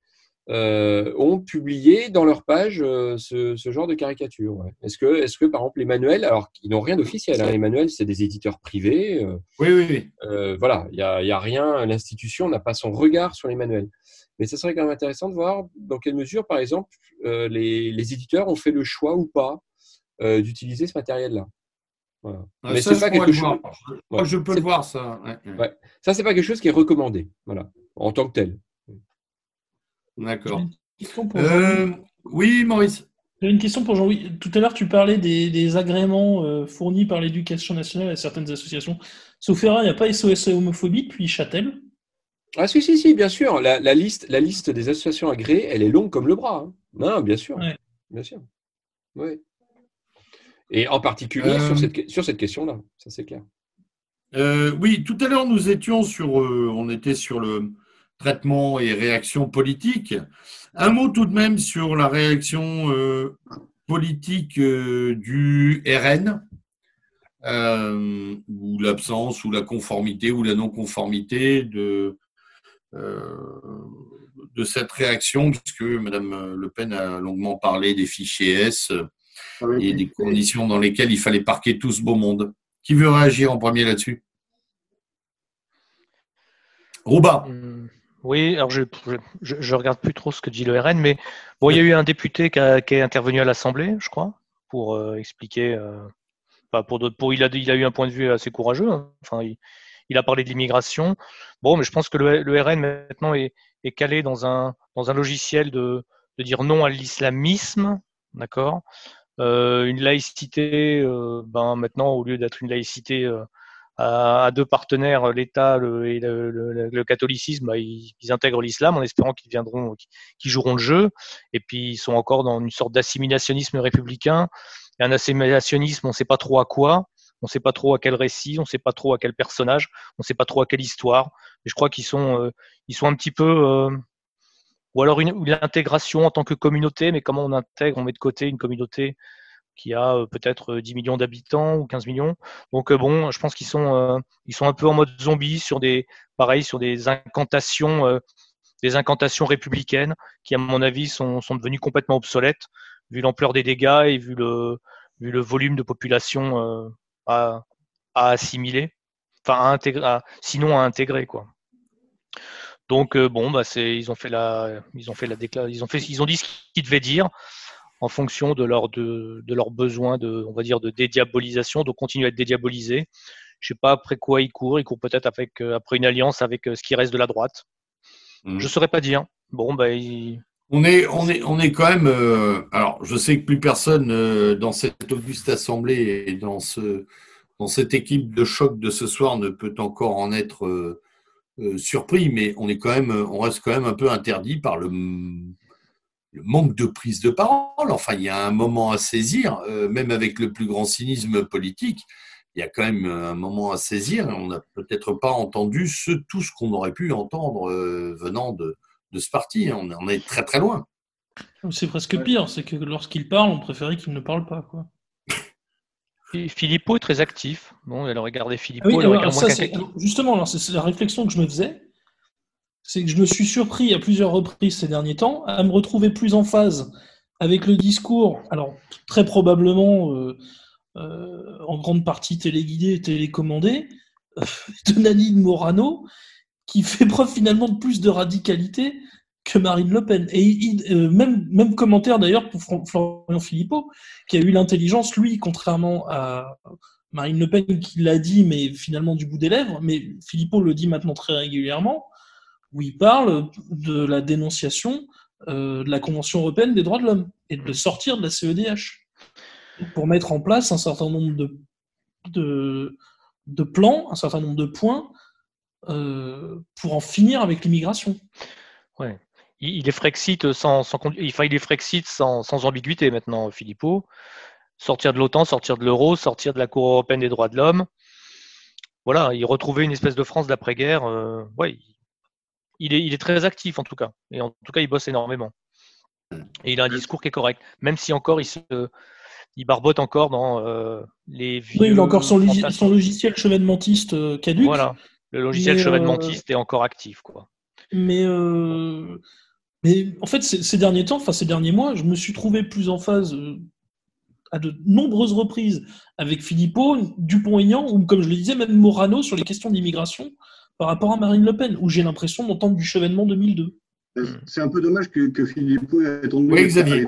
Speaker 4: euh, ont publié dans leur page ce, genre de caricature. Est-ce que, est que, par exemple, les manuels, alors ils n'ont rien d'officiel, hein, les manuels, c'est des éditeurs privés.
Speaker 1: oui, oui, oui.
Speaker 4: voilà, il n'y a, y a, rien, l'institution n'a pas son regard sur les manuels. Mais ce serait quand même intéressant de voir dans quelle mesure, par exemple, les, les, éditeurs ont fait le choix ou pas d'utiliser ce matériel-là.
Speaker 1: Ah, Mais c'est pas quelque chose. Je peux le voir, ça.
Speaker 4: Ça, c'est pas quelque chose qui est recommandé, voilà, en tant que tel.
Speaker 1: D'accord. Euh, oui, Maurice.
Speaker 2: J'ai une question pour Jean-Louis. Tout à l'heure, tu parlais des, agréments euh, fournis par l'éducation nationale à certaines associations. Sauf erreur, il n'y a pas SOS homophobie puis Châtel?
Speaker 4: Ah, si, si, si, bien sûr. La, liste, la liste des associations agréées, elle est longue comme le bras. Hein. Non, bien sûr. Bien sûr. Oui. Et en particulier sur, euh, cette, sur cette question-là, ça c'est clair.
Speaker 1: Euh, oui, tout à l'heure nous étions sur, euh, on était sur le traitement et réaction politique. Un mot tout de même sur la réaction politique du RN, ou l'absence, ou la conformité, ou la non-conformité de, de cette réaction, puisque Mme Le Pen a longuement parlé des fichiers S et des conditions dans lesquelles il fallait parquer tout ce beau monde. Qui veut réagir en premier là-dessus? Rouba.
Speaker 3: Oui, alors je, je, regarde plus trop ce que dit le RN, mais bon, il y a eu un député qui, est intervenu à l'Assemblée, je crois, pour euh, expliquer. Euh, pour, pour il, a, il a eu un point de vue assez courageux. Hein. Enfin, il, a parlé de l'immigration. Bon, mais je pense que le, RN maintenant est, est, calé dans un, dans un logiciel de, de dire non à l'islamisme, d'accord euh, une laïcité, euh, ben, maintenant, au lieu d'être une laïcité euh, à, deux partenaires, l'État et le, catholicisme, ben, ils, intègrent l'islam en espérant qu'ils viendront, qu'ils joueront le jeu. Et puis ils sont encore dans une sorte d'assimilationnisme républicain, et un assimilationnisme, on ne sait pas trop à quoi. ne sait pas trop à quel récit, on ne sait pas trop à quel personnage, on ne sait pas trop à quelle histoire. Et je crois qu'ils sont, ils sont un petit peu ou alors l'intégration en tant que communauté, mais comment on intègre, on met de côté une communauté qui a euh, peut-être 10 euh, millions d'habitants ou 15 millions. Donc euh, bon, je pense qu'ils sont, ils sont un peu en mode zombie sur des, pareil, sur des incantations, des incantations républicaines qui, à mon avis, sont, sont devenues complètement obsolètes vu l'ampleur des dégâts et vu le, vu le volume de population à, à assimiler, enfin à intégrer, sinon à intégrer quoi. Donc bon, bah c'est, ils ont fait la, ils ont fait la ils ont fait, ils ont dit ce qu'ils devaient dire en fonction de leur de, de leurs besoins de, on va dire, de dédiabolisation, de continuer à être dédiabolisé. Je sais pas après quoi ils courent. Ils courent peut-être avec euh, après une alliance avec euh, ce qui reste de la droite. Mmh. Je saurais pas dire. Bon, bah
Speaker 1: On est, on, est, on est quand même. alors, je sais que plus personne dans cette auguste assemblée et dans, ce, dans cette équipe de choc de ce soir ne peut encore en être euh, surpris, mais on est quand même, on reste quand même un peu interdit par le, manque de prise de parole. Enfin, il y a un moment à saisir, euh, même avec le plus grand cynisme politique. Il y a quand même un moment à saisir. On n'a peut-être pas entendu ce, tout ce qu'on aurait pu entendre euh, venant de, de, ce parti. On en est très très loin.
Speaker 2: C'est presque pire, c'est que lorsqu'il parle, on préférait qu'il ne parle pas. Quoi.
Speaker 3: Philippot est très actif. Bon, elle regardé Philippot.
Speaker 2: justement, c'est la réflexion que je me faisais. C'est que je me suis surpris à plusieurs reprises ces derniers temps à me retrouver plus en phase avec le discours, alors très probablement euh, euh, en grande partie téléguidé et télécommandé, de Nadine Morano, qui fait preuve finalement de plus de radicalité que Marine Le Pen. Et euh, même, même commentaire d'ailleurs pour Florian Philippot, qui a eu l'intelligence, lui, contrairement à Marine Le Pen qui l'a dit, mais finalement du bout des lèvres, mais Philippot le dit maintenant très régulièrement, où il parle de la dénonciation euh, de la Convention européenne des droits de l'homme et de sortir de la CEDH pour mettre en place un certain nombre de, de, plans, un certain nombre de points euh, pour en finir avec l'immigration.
Speaker 3: Ouais il est Frexit sans, sans, il Frexit sans, sans ambiguïté maintenant, Philippot. Sortir de l'OTAN, sortir de l'euro, sortir de la Cour européenne des droits de l'homme. Voilà, il retrouvait une espèce de France d'après-guerre. Euh, ouais, il est, il est très actif en tout cas. Et en tout cas, il bosse énormément. Et il a un discours qui est correct. Même si encore il se, il barbote encore dans euh, les
Speaker 2: vieux. Oui, il a encore son, son logiciel chevènementiste euh, caduque.
Speaker 3: Voilà, le logiciel chevènementiste est encore actif, quoi.
Speaker 2: Mais mais en fait, ces, derniers temps, enfin ces derniers mois, je me suis trouvé plus en phase euh, à de nombreuses reprises avec Philippot, Dupont-Aignan, ou comme je le disais, même Morano sur les questions d'immigration par rapport à Marine Le Pen, où j'ai l'impression d'entendre du chevènement 2002.
Speaker 5: C'est un peu dommage que, que Philippot ait tombé
Speaker 1: oui,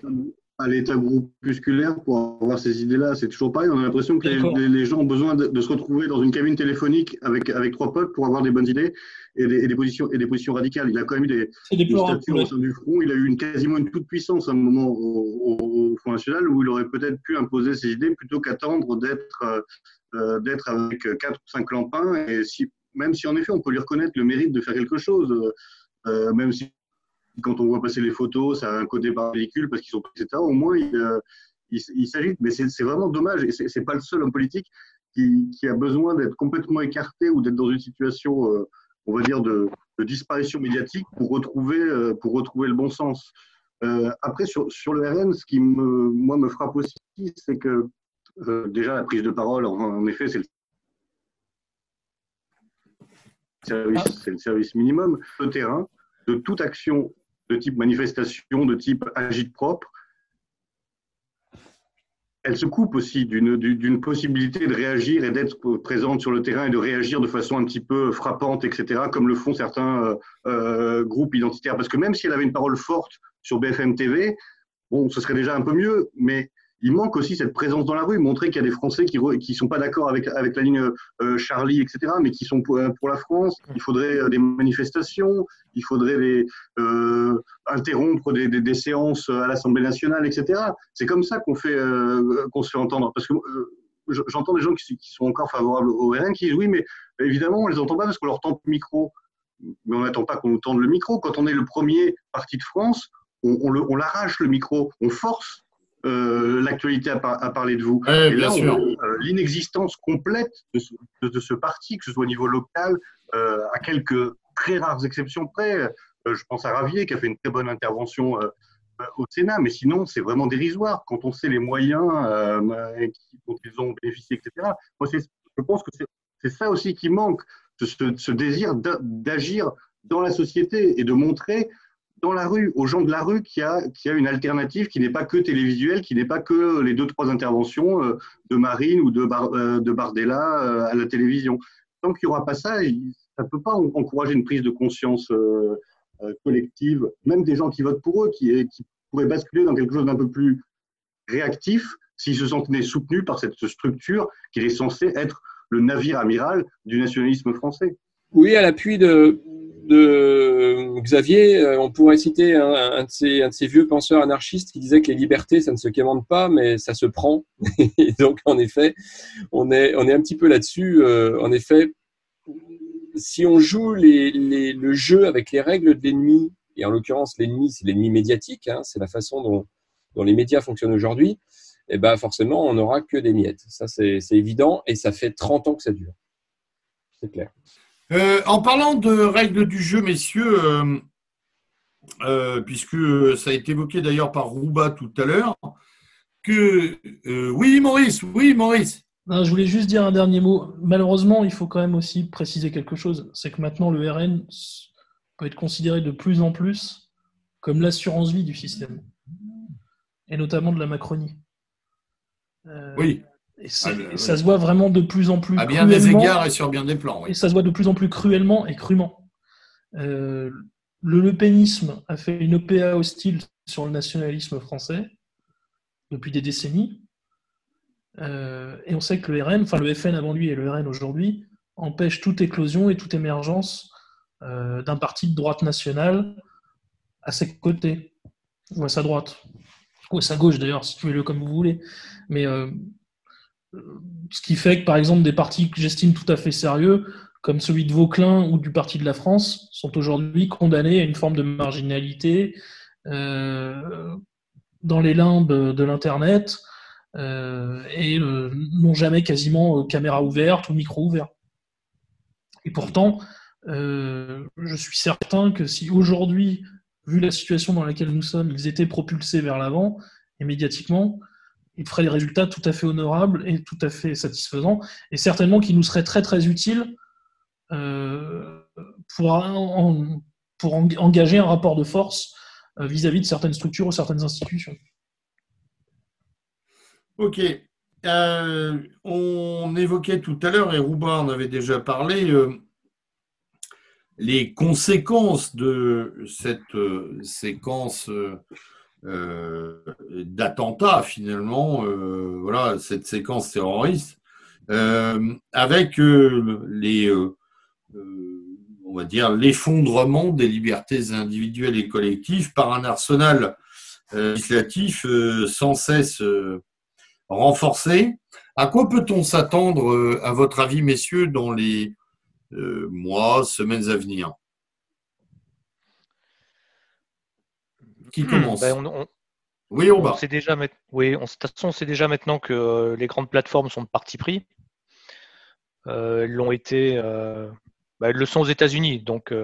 Speaker 5: à l'état groupusculaire pour avoir ces idées-là. C'est toujours pareil. On a l'impression que les, gens ont besoin de, se retrouver dans une cabine téléphonique avec, avec trois potes pour avoir des bonnes idées et des, positions, et des positions radicales. Il a quand même eu des,
Speaker 2: des statuts
Speaker 5: au sein du front. Il a eu une, quasiment une toute puissance à un moment au, Front National où il aurait peut-être pu imposer ses idées plutôt qu'attendre d'être euh, euh, d'être avec quatre ou cinq lampins. Et si, même si en effet on peut lui reconnaître le mérite de faire quelque chose, euh, même si quand on voit passer les photos, ça a un côté par véhicule parce qu'ils sont etc. Au moins, il, euh, s'agit. Mais c'est vraiment dommage. Et c'est pas le seul homme politique qui, a besoin d'être complètement écarté ou d'être dans une situation, euh, on va dire, de, disparition médiatique pour retrouver, euh, pour retrouver le bon sens. après, sur, sur, le RN, ce qui me, moi, me frappe aussi, c'est que déjà la prise de parole, en, effet, c'est le service, le service minimum. Le terrain, de toute action de type manifestation, de type agite propre, elle se coupe aussi d'une possibilité de réagir et d'être présente sur le terrain et de réagir de façon un petit peu frappante, etc., comme le font certains euh, euh, groupes identitaires. Parce que même si elle avait une parole forte sur BFM TV, bon, ce serait déjà un peu mieux, mais il manque aussi cette présence dans la rue, montrer qu'il y a des Français qui ne sont pas d'accord avec, la ligne euh, Charlie, etc., mais qui sont pour, pour la France. Il faudrait euh, des manifestations, il faudrait euh, interrompre des, séances à l'Assemblée nationale, etc. C'est comme ça qu'on fait, qu'on se fait entendre. Parce que j'entends des gens qui, sont encore favorables au RN qui disent oui, mais évidemment, on ne les entend pas parce qu'on leur tend le micro. Mais on n'attend pas qu'on nous tende le micro. Quand on est le premier parti de France, on, on l'arrache le micro, on force euh, l'actualité a, parlé de vous.
Speaker 1: Et bien sûr.
Speaker 5: Euh, l'inexistence complète de ce, parti, que ce soit au niveau local, euh, à quelques très rares exceptions près. je pense à Ravier qui a fait une très bonne intervention au Sénat, mais sinon c'est vraiment dérisoire quand on sait les moyens dont ils ont bénéficié, etc. Moi, je pense que c'est ça aussi qui manque, ce, ce désir d'agir dans la société et de montrer dans la rue, aux gens de la rue, qu'il y a, a une alternative qui n'est pas que télévisuelle, qui n'est pas que les deux, trois interventions euh, de Marine ou de, euh, de Bardella euh, à la télévision. Tant qu'il n'y aura pas ça, ça ne peut pas encourager une prise de conscience collective, même des gens qui votent pour eux, qui, qui pourraient basculer dans quelque chose d'un peu plus réactif s'ils se sentaient soutenus par cette structure qui est censée être le navire amiral du nationalisme français.
Speaker 4: Oui, à l'appui de, de Xavier, euh, on pourrait citer un, de ces, vieux penseurs anarchistes qui disait que les libertés, ça ne se quémande pas, mais ça se prend. Et donc, en effet, on est, un petit peu là-dessus. Euh, en effet, si on joue le jeu avec les règles de l'ennemi, et en l'occurrence, l'ennemi, c'est l'ennemi médiatique, hein, c'est la façon dont, les médias fonctionnent aujourd'hui, et eh ben forcément, on n'aura que des miettes. Ça, c'est évident, et ça fait 30 ans que ça dure. C'est clair.
Speaker 1: Euh, en parlant de règles du jeu, messieurs, euh, euh, puisque ça a été évoqué d'ailleurs par Rouba tout à l'heure, que oui, Maurice, oui, Maurice.
Speaker 2: je voulais juste dire un dernier mot. Malheureusement, il faut quand même aussi préciser quelque chose. C'est que maintenant, le RN peut être considéré de plus en plus comme l'assurance vie du système, et notamment de la Macronie.
Speaker 1: oui.
Speaker 2: Et, ah, ça se voit vraiment de plus en plus.
Speaker 1: À bien des égards et sur bien des plans.
Speaker 2: Et ça se voit de plus en plus cruellement et crûment. Euh, le Le Penisme a fait une OPA hostile sur le nationalisme français depuis des décennies. Euh, et on sait que le RN, enfin le FN avant lui et le RN aujourd'hui, empêche toute éclosion et toute émergence euh, d'un parti de droite nationale à ses côtés, ou à sa droite, ou à sa gauche d'ailleurs, si tu veux le comme vous voulez. Mais ce qui fait que, par exemple, des partis que j'estime tout à fait sérieux, comme celui de Vauclin ou du Parti de la France, sont aujourd'hui condamnés à une forme de marginalité euh, dans les limbes de l'Internet euh, et euh, n'ont jamais quasiment caméra ouverte ou micro ouvert. Et pourtant, je suis certain que si aujourd'hui, vu la situation dans laquelle nous sommes, ils étaient propulsés vers l'avant, et médiatiquement, il ferait des résultats tout à fait honorables et tout à fait satisfaisants, et certainement qui nous serait très très utile euh, pour, pour engager un rapport de force euh, vis-à-vis de certaines structures ou certaines institutions.
Speaker 1: Ok. Euh, on évoquait tout à l'heure, et Rouba en avait déjà parlé, les conséquences de cette séquence euh, d'attentats finalement, euh, voilà cette séquence terroriste, euh, avec les, on va dire l'effondrement des libertés individuelles et collectives par un arsenal législatif sans cesse renforcé. À quoi peut-on s'attendre, à votre avis, messieurs, dans les mois, semaines à venir? Qui hmm, commence ben,
Speaker 3: Oui, on, sait déjà, oui, on, de toute façon, on sait déjà maintenant que euh, les grandes plateformes sont de parti pris. Euh, elles l'ont été, euh, ben, elles le sont aux États-Unis, donc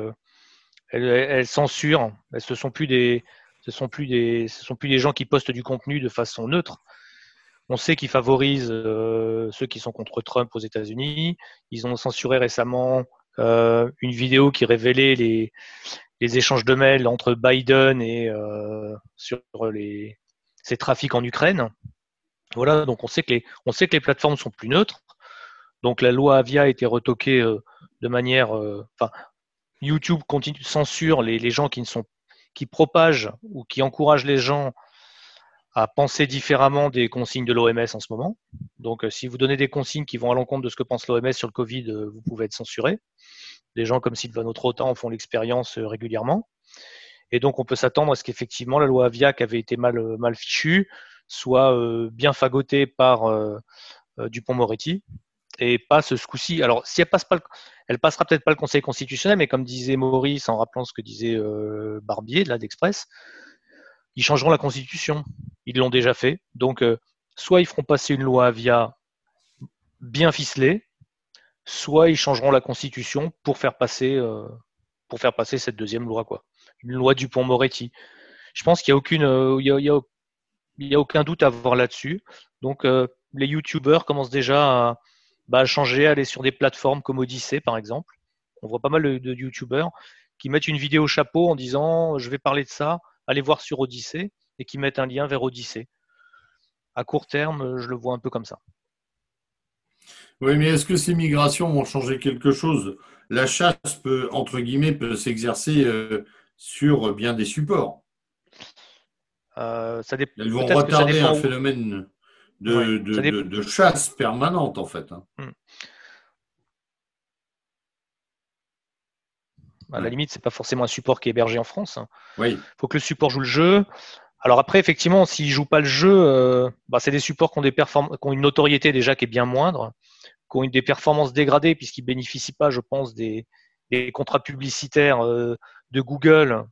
Speaker 3: elles, censurent. Elles, ce sont plus des, ce sont plus des, ce sont plus des gens qui postent du contenu de façon neutre. On sait qu'ils favorisent ceux qui sont contre Trump aux États-Unis. Ils ont censuré récemment une vidéo qui révélait les, les échanges de mails entre Biden et euh, sur les, ces trafics en Ukraine. Voilà, donc on sait que les, on sait que les plateformes sont plus neutres. Donc la loi Avia a été retoquée euh, de manière, euh, enfin, YouTube continue censure les, les gens qui ne sont, qui propagent ou qui encouragent les gens à penser différemment des consignes de l'OMS en ce moment. Donc, si vous donnez des consignes qui vont à l'encontre de ce que pense l'OMS sur le Covid, vous pouvez être censuré. Des gens comme Sylvain Trottin font l'expérience euh, régulièrement. Et donc, on peut s'attendre à ce qu'effectivement, la loi Aviac avait été mal, euh, fichue, soit euh, bien fagotée par Dupont-Moretti et pas ce coup-ci. Alors, si elle passe pas, elle passera peut-être pas le Conseil constitutionnel, mais comme disait Maurice en rappelant ce que disait Barbier de la d'Express, ils changeront la Constitution. Ils l'ont déjà fait. Donc, soit ils feront passer une loi via bien ficelée, soit ils changeront la Constitution pour faire passer, euh, pour faire passer cette deuxième loi, quoi. Une loi du pont Moretti. Je pense qu'il n'y a aucune, il y a, il y a aucun doute à avoir là-dessus. Donc, les YouTubeurs commencent déjà à, bah, changer, aller sur des plateformes comme Odyssée, par exemple. On voit pas mal de, de YouTubeurs qui mettent une vidéo au chapeau en disant je vais parler de ça, allez voir sur Odyssée, et qui mettent un lien vers Odyssée. À court terme, je le vois un peu comme ça.
Speaker 1: Oui, mais est-ce que ces migrations vont changer quelque chose? La chasse peut, entre guillemets, peut s'exercer euh, sur bien des supports.
Speaker 3: Euh, ça dé-
Speaker 1: Elles vont retarder un
Speaker 3: où.
Speaker 1: phénomène de,
Speaker 3: Ouais,
Speaker 1: de-
Speaker 3: ça dé-
Speaker 1: de- de chasse permanente, en fait. hein.
Speaker 3: À la limite, c'est pas forcément un support qui est hébergé en France. hein.
Speaker 1: Oui,
Speaker 3: faut que le support joue le jeu. Alors après, effectivement, s'ils jouent pas le jeu, euh, bah, c'est des supports qui ont, des perform- qui ont une notoriété déjà qui est bien moindre, qui ont une des performances dégradées puisqu'ils bénéficient pas, je pense, des, des contrats publicitaires euh, de Google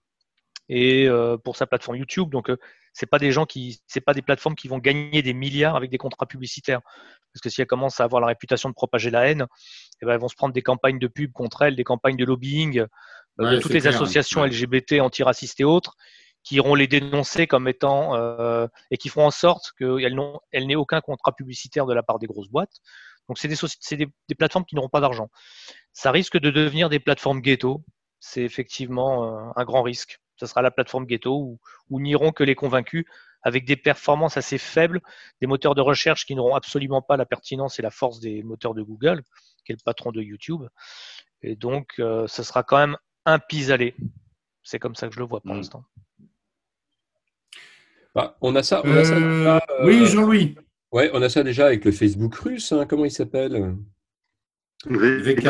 Speaker 3: et euh, pour sa plateforme YouTube. Donc euh, c'est pas des gens qui, c'est pas des plateformes qui vont gagner des milliards avec des contrats publicitaires. Parce que si elles commencent à avoir la réputation de propager la haine, eh ben, elles vont se prendre des campagnes de pub contre elles, des campagnes de lobbying euh,
Speaker 1: Ouais,
Speaker 3: de toutes les
Speaker 1: clair,
Speaker 3: associations
Speaker 1: ouais.
Speaker 3: LGBT antiracistes et autres qui iront les dénoncer comme étant et qui feront en sorte qu'elles n'aient aucun contrat publicitaire de la part des grosses boîtes. Donc c'est des, des, des plateformes qui n'auront pas d'argent. Ça risque de devenir des plateformes ghetto. C'est effectivement euh, un grand risque. Ce sera la plateforme ghetto où, où n'iront que les convaincus avec des performances assez faibles, des moteurs de recherche qui n'auront absolument pas la pertinence et la force des moteurs de Google, qui est le patron de YouTube. Et donc, euh, ce sera quand même un pis-aller. C'est comme ça que je le vois pour
Speaker 1: Mm.
Speaker 3: l'instant.
Speaker 4: Bah, on a ça. On a ça
Speaker 1: Euh,
Speaker 4: déjà, euh,
Speaker 1: oui, Jean-Louis.
Speaker 4: Ouais, on a ça déjà avec le Facebook russe. hein, comment il s'appelle?
Speaker 1: VK.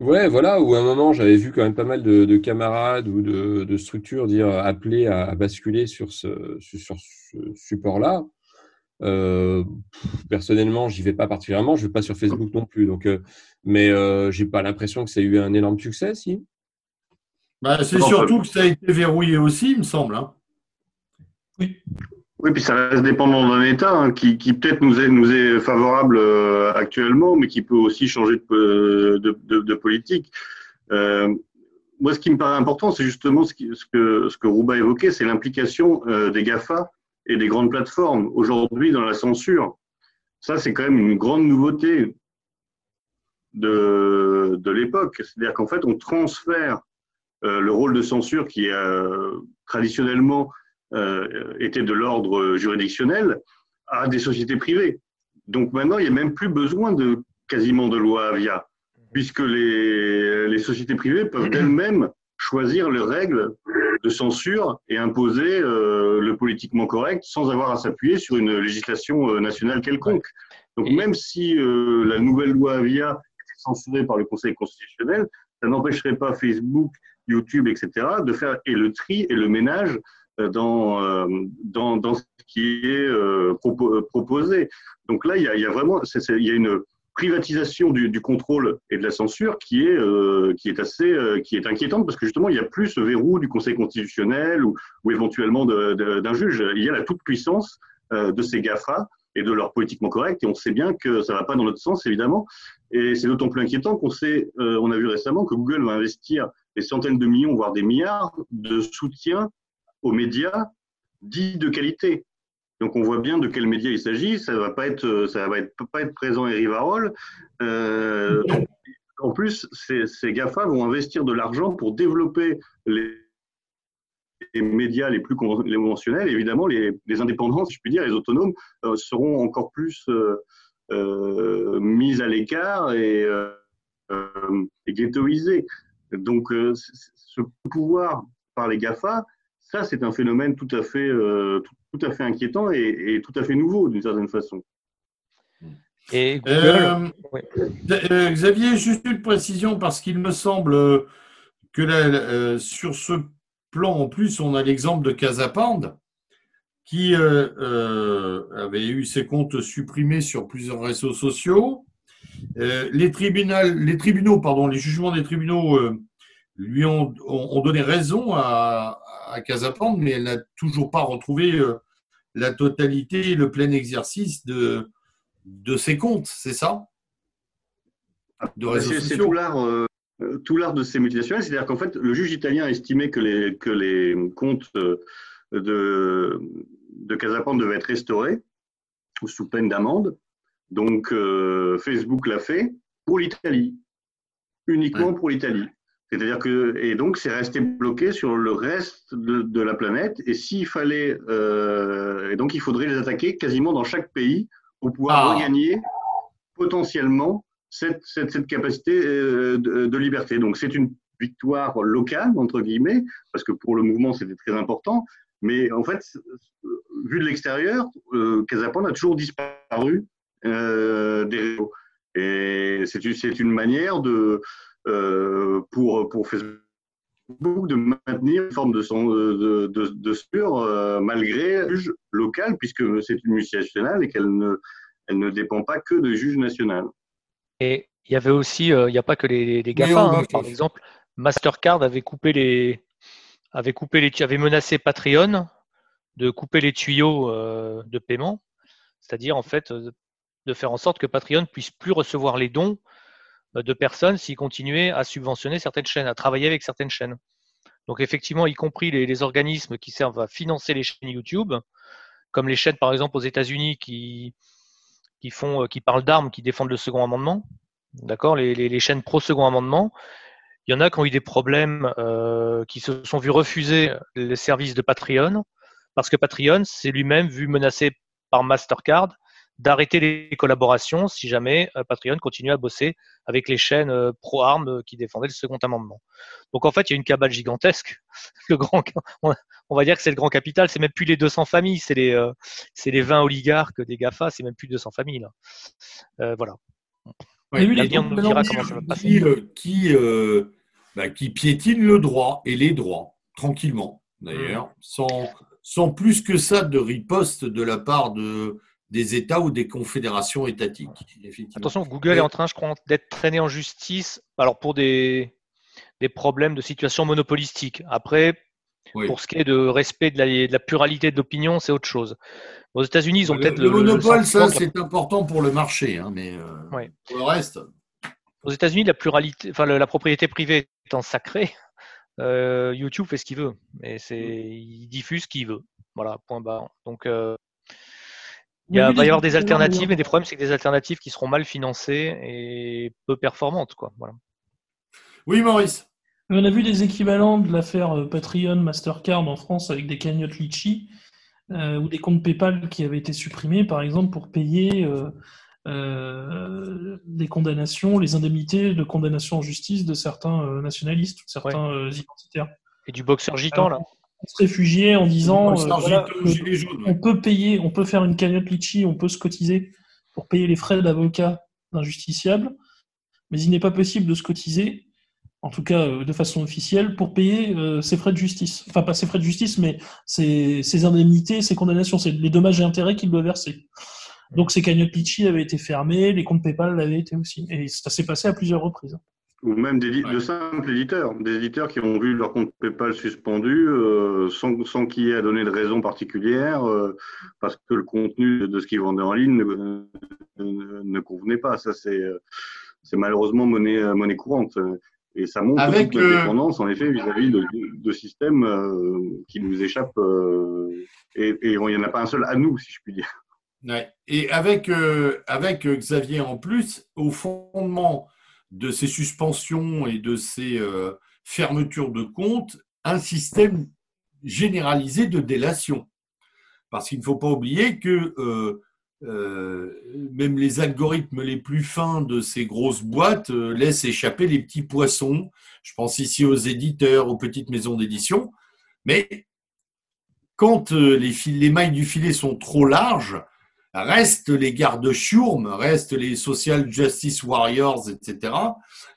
Speaker 4: Ouais, voilà, où à un moment, j'avais vu quand même pas mal de, de camarades ou de, de structures dire appeler à, à basculer sur ce, sur, sur ce support-là. Euh, personnellement, j'y vais pas particulièrement. Je vais pas sur Facebook non plus. Donc, euh, mais euh, j'ai pas l'impression que ça a eu un énorme succès, si.
Speaker 1: Bah, c'est surtout que ça a été verrouillé aussi, il me semble. hein.
Speaker 5: Oui, puis ça reste dépendant d'un État hein, qui, qui peut-être nous est, nous est favorable euh, actuellement, mais qui peut aussi changer de, de, de- de politique. Euh, moi, ce qui me paraît important, c'est justement ce, que, ce que Rouba évoquait, c'est l'implication euh, des GAFA et des grandes plateformes aujourd'hui dans la censure. Ça, c'est quand même une grande nouveauté de, de l'époque. C'est-à-dire qu'en fait, on transfère euh, le rôle de censure qui est euh, traditionnellement euh, était de l'ordre juridictionnel à des sociétés privées. Donc maintenant, il n'y a même plus besoin de quasiment de loi Avia, puisque les, les sociétés privées peuvent d'elles-mêmes choisir les règles de censure et imposer euh, le politiquement correct sans avoir à s'appuyer sur une législation euh, nationale quelconque. Donc
Speaker 3: Et-
Speaker 5: même si euh, la nouvelle loi Avia était censurée par le Conseil constitutionnel, ça n'empêcherait pas Facebook, YouTube, etc., de faire et le tri et le ménage euh, dans, euh, dans, dans ce qui est euh, propo- proposé. Donc là, il y a, il y a vraiment il y a une privatisation du, du contrôle et de la censure qui est, euh, qui est assez euh, qui est inquiétante parce que justement, il n'y a plus ce verrou du Conseil constitutionnel ou, ou éventuellement d'un juge. Il y a la toute-puissance euh, de ces GAFA et de leur politiquement correct. Et on sait bien que ça ne va pas dans notre sens, évidemment. Et c'est d'autant plus inquiétant qu'on sait, euh, on a vu récemment que Google va investir des centaines de millions, voire des milliards de soutien aux médias dits de qualité. Donc on voit bien de quels médias il s'agit. Ça va pas être, ça va pas être présent et Rivarol. Euh, en plus, ces, ces Gafa vont investir de l'argent pour développer les, médias les plus conventionnels. Évidemment, les, indépendants, si je puis dire, les autonomes, euh, seront encore plus euh, euh, mis à l'écart et, euh, euh, et ghettoisés. Donc, euh, ce pouvoir par les GAFA, ça, c'est un phénomène tout à fait, euh, tout, tout à fait inquiétant et, et tout à fait nouveau d'une certaine façon.
Speaker 3: Et Google,
Speaker 1: Euh,
Speaker 3: oui.
Speaker 1: euh, Xavier, juste une précision parce qu'il me semble que là, euh, sur ce plan, en plus, on a l'exemple de Casapand qui euh, euh, avait eu ses comptes supprimés sur plusieurs réseaux sociaux. Euh, les, tribunaux, les tribunaux, pardon, les jugements des tribunaux euh, lui ont donné raison à, à Casapand, mais elle n'a toujours pas retrouvé euh, la totalité, le plein exercice de, de ses comptes, c'est ça?
Speaker 5: C'est tout l'art. Euh, tout l'art de ces multinationales, c'est-à-dire qu'en fait, le juge italien a estimé que les, que les comptes de, de Casapan devaient être restaurés sous peine d'amende. Donc, euh, Facebook l'a fait pour l'Italie, uniquement pour l'Italie. C'est-à-dire que, et donc, c'est resté bloqué sur le reste de, la planète. Et s'il fallait, euh, et donc, il faudrait les attaquer quasiment dans chaque pays pour pouvoir ah. regagner potentiellement cette, cette, capacité euh, de, liberté. Donc, c'est une victoire locale, entre guillemets, parce que pour le mouvement, c'était très important. Mais en fait, vu de l'extérieur, euh, a toujours disparu euh, des réseaux. Et c'est une manière de, euh, pour, pour Facebook de maintenir une forme de, son, de, de, de euh, malgré le juge local, puisque c'est une multinationale et qu'elle ne, elle ne dépend pas que de juge national.
Speaker 3: Et il y avait aussi, il n'y a pas que les, les GAFA, hein. par exemple, Mastercard avait coupé les, avait coupé les, avait menacé Patreon de couper les tuyaux euh, de paiement, c'est-à-dire en fait euh, de faire en sorte que Patreon puisse plus recevoir les dons euh, de personnes s'ils continuaient à subventionner certaines chaînes, à travailler avec certaines chaînes. Donc effectivement, y compris les, organismes qui servent à financer les chaînes YouTube, comme les chaînes par exemple aux États-Unis qui, qui parlent d'armes, qui défendent le second amendement, d'accord, les, chaînes pro second amendement. Il y en a qui ont eu des problèmes, qui se sont vus refuser les services de Patreon parce que Patreon s'est lui-même vu menacé par Mastercard d'arrêter les collaborations si jamais euh, Patreon continue à bosser avec les chaînes euh, pro-armes euh, qui défendaient le second amendement. Donc en fait, il y a une cabale gigantesque. Le grand, on va dire que c'est le grand capital, c'est même plus les 200 familles, c'est les, c'est les 20 oligarques des GAFA, c'est même plus 200 familles. Là. voilà.
Speaker 1: Ouais, nous dira comment ça va passer. Qui, bah, qui piétine le droit et les droits, tranquillement d'ailleurs, mmh. sans, sans plus que ça de riposte de la part de, des États ou des confédérations étatiques.
Speaker 3: Attention, Google est en train, je crois, d'être traîné en justice alors pour des, des problèmes de situation monopolistique. Après, pour ce qui est de respect de la, de la pluralité d'opinion, c'est autre chose. Aux États-Unis, ils ont peut-être
Speaker 1: le, le, monopole, ça, c'est important pour le marché, hein, mais euh, pour le reste.
Speaker 3: Aux États-Unis, la pluralité, enfin, la propriété privée étant sacrée, euh, YouTube fait ce qu'il veut, mais c'est mmh. il diffuse ce qu'il veut. Voilà, point barre. Donc euh, il va y avoir des alternatives, mais des problèmes, c'est que des alternatives qui seront mal financées et peu performantes, quoi. Voilà.
Speaker 1: Oui, Maurice.
Speaker 2: On a vu des équivalents de l'affaire euh, Patreon, Mastercard en France avec des cagnottes Litchi ou des comptes PayPal qui avaient été supprimés, par exemple, pour payer euh, les condamnations, les indemnités de condamnation en justice de certains euh, nationalistes, de certains euh, identitaires.
Speaker 3: Et du boxeur gitan, là
Speaker 2: se réfugiait en disant on peut payer, on peut faire une cagnotte litchi, on peut se cotiser pour payer les frais d'avocat d'un justiciable, mais il n'est pas possible de se cotiser, en tout cas de façon officielle, pour payer ses frais de justice. Enfin, pas ses frais de justice, mais ses, indemnités, ses condamnations, c'est les dommages et intérêts qu'il doit verser. Donc ces cagnottes Litchi avaient été fermées, les comptes PayPal l'avaient été aussi. Et ça s'est passé à plusieurs reprises.
Speaker 5: Ou même des, de simples éditeurs, des éditeurs qui ont vu leur compte PayPal suspendu euh, sans, sans qu'il y ait à donner de raison particulière, euh, parce que le contenu de ce qu'ils vendaient en ligne ne, ne, convenait pas. Ça, c'est malheureusement monnaie, monnaie courante. Et ça montre Avec, dépendance, en effet, vis-à-vis de, de, systèmes euh, qui nous échappent. et, et il n'y en a pas un seul à nous, si je puis dire.
Speaker 1: Et avec, euh, avec Xavier en plus, au fondement de ces suspensions et de ces euh, fermetures de comptes, un système généralisé de délation. Parce qu'il ne faut pas oublier que euh, même les algorithmes les plus fins de ces grosses boîtes laissent échapper les petits poissons. Je pense ici aux éditeurs, aux petites maisons d'édition. Mais quand les mailles du filet sont trop larges, restent les gardes-chiourmes, restent les social justice warriors, etc.,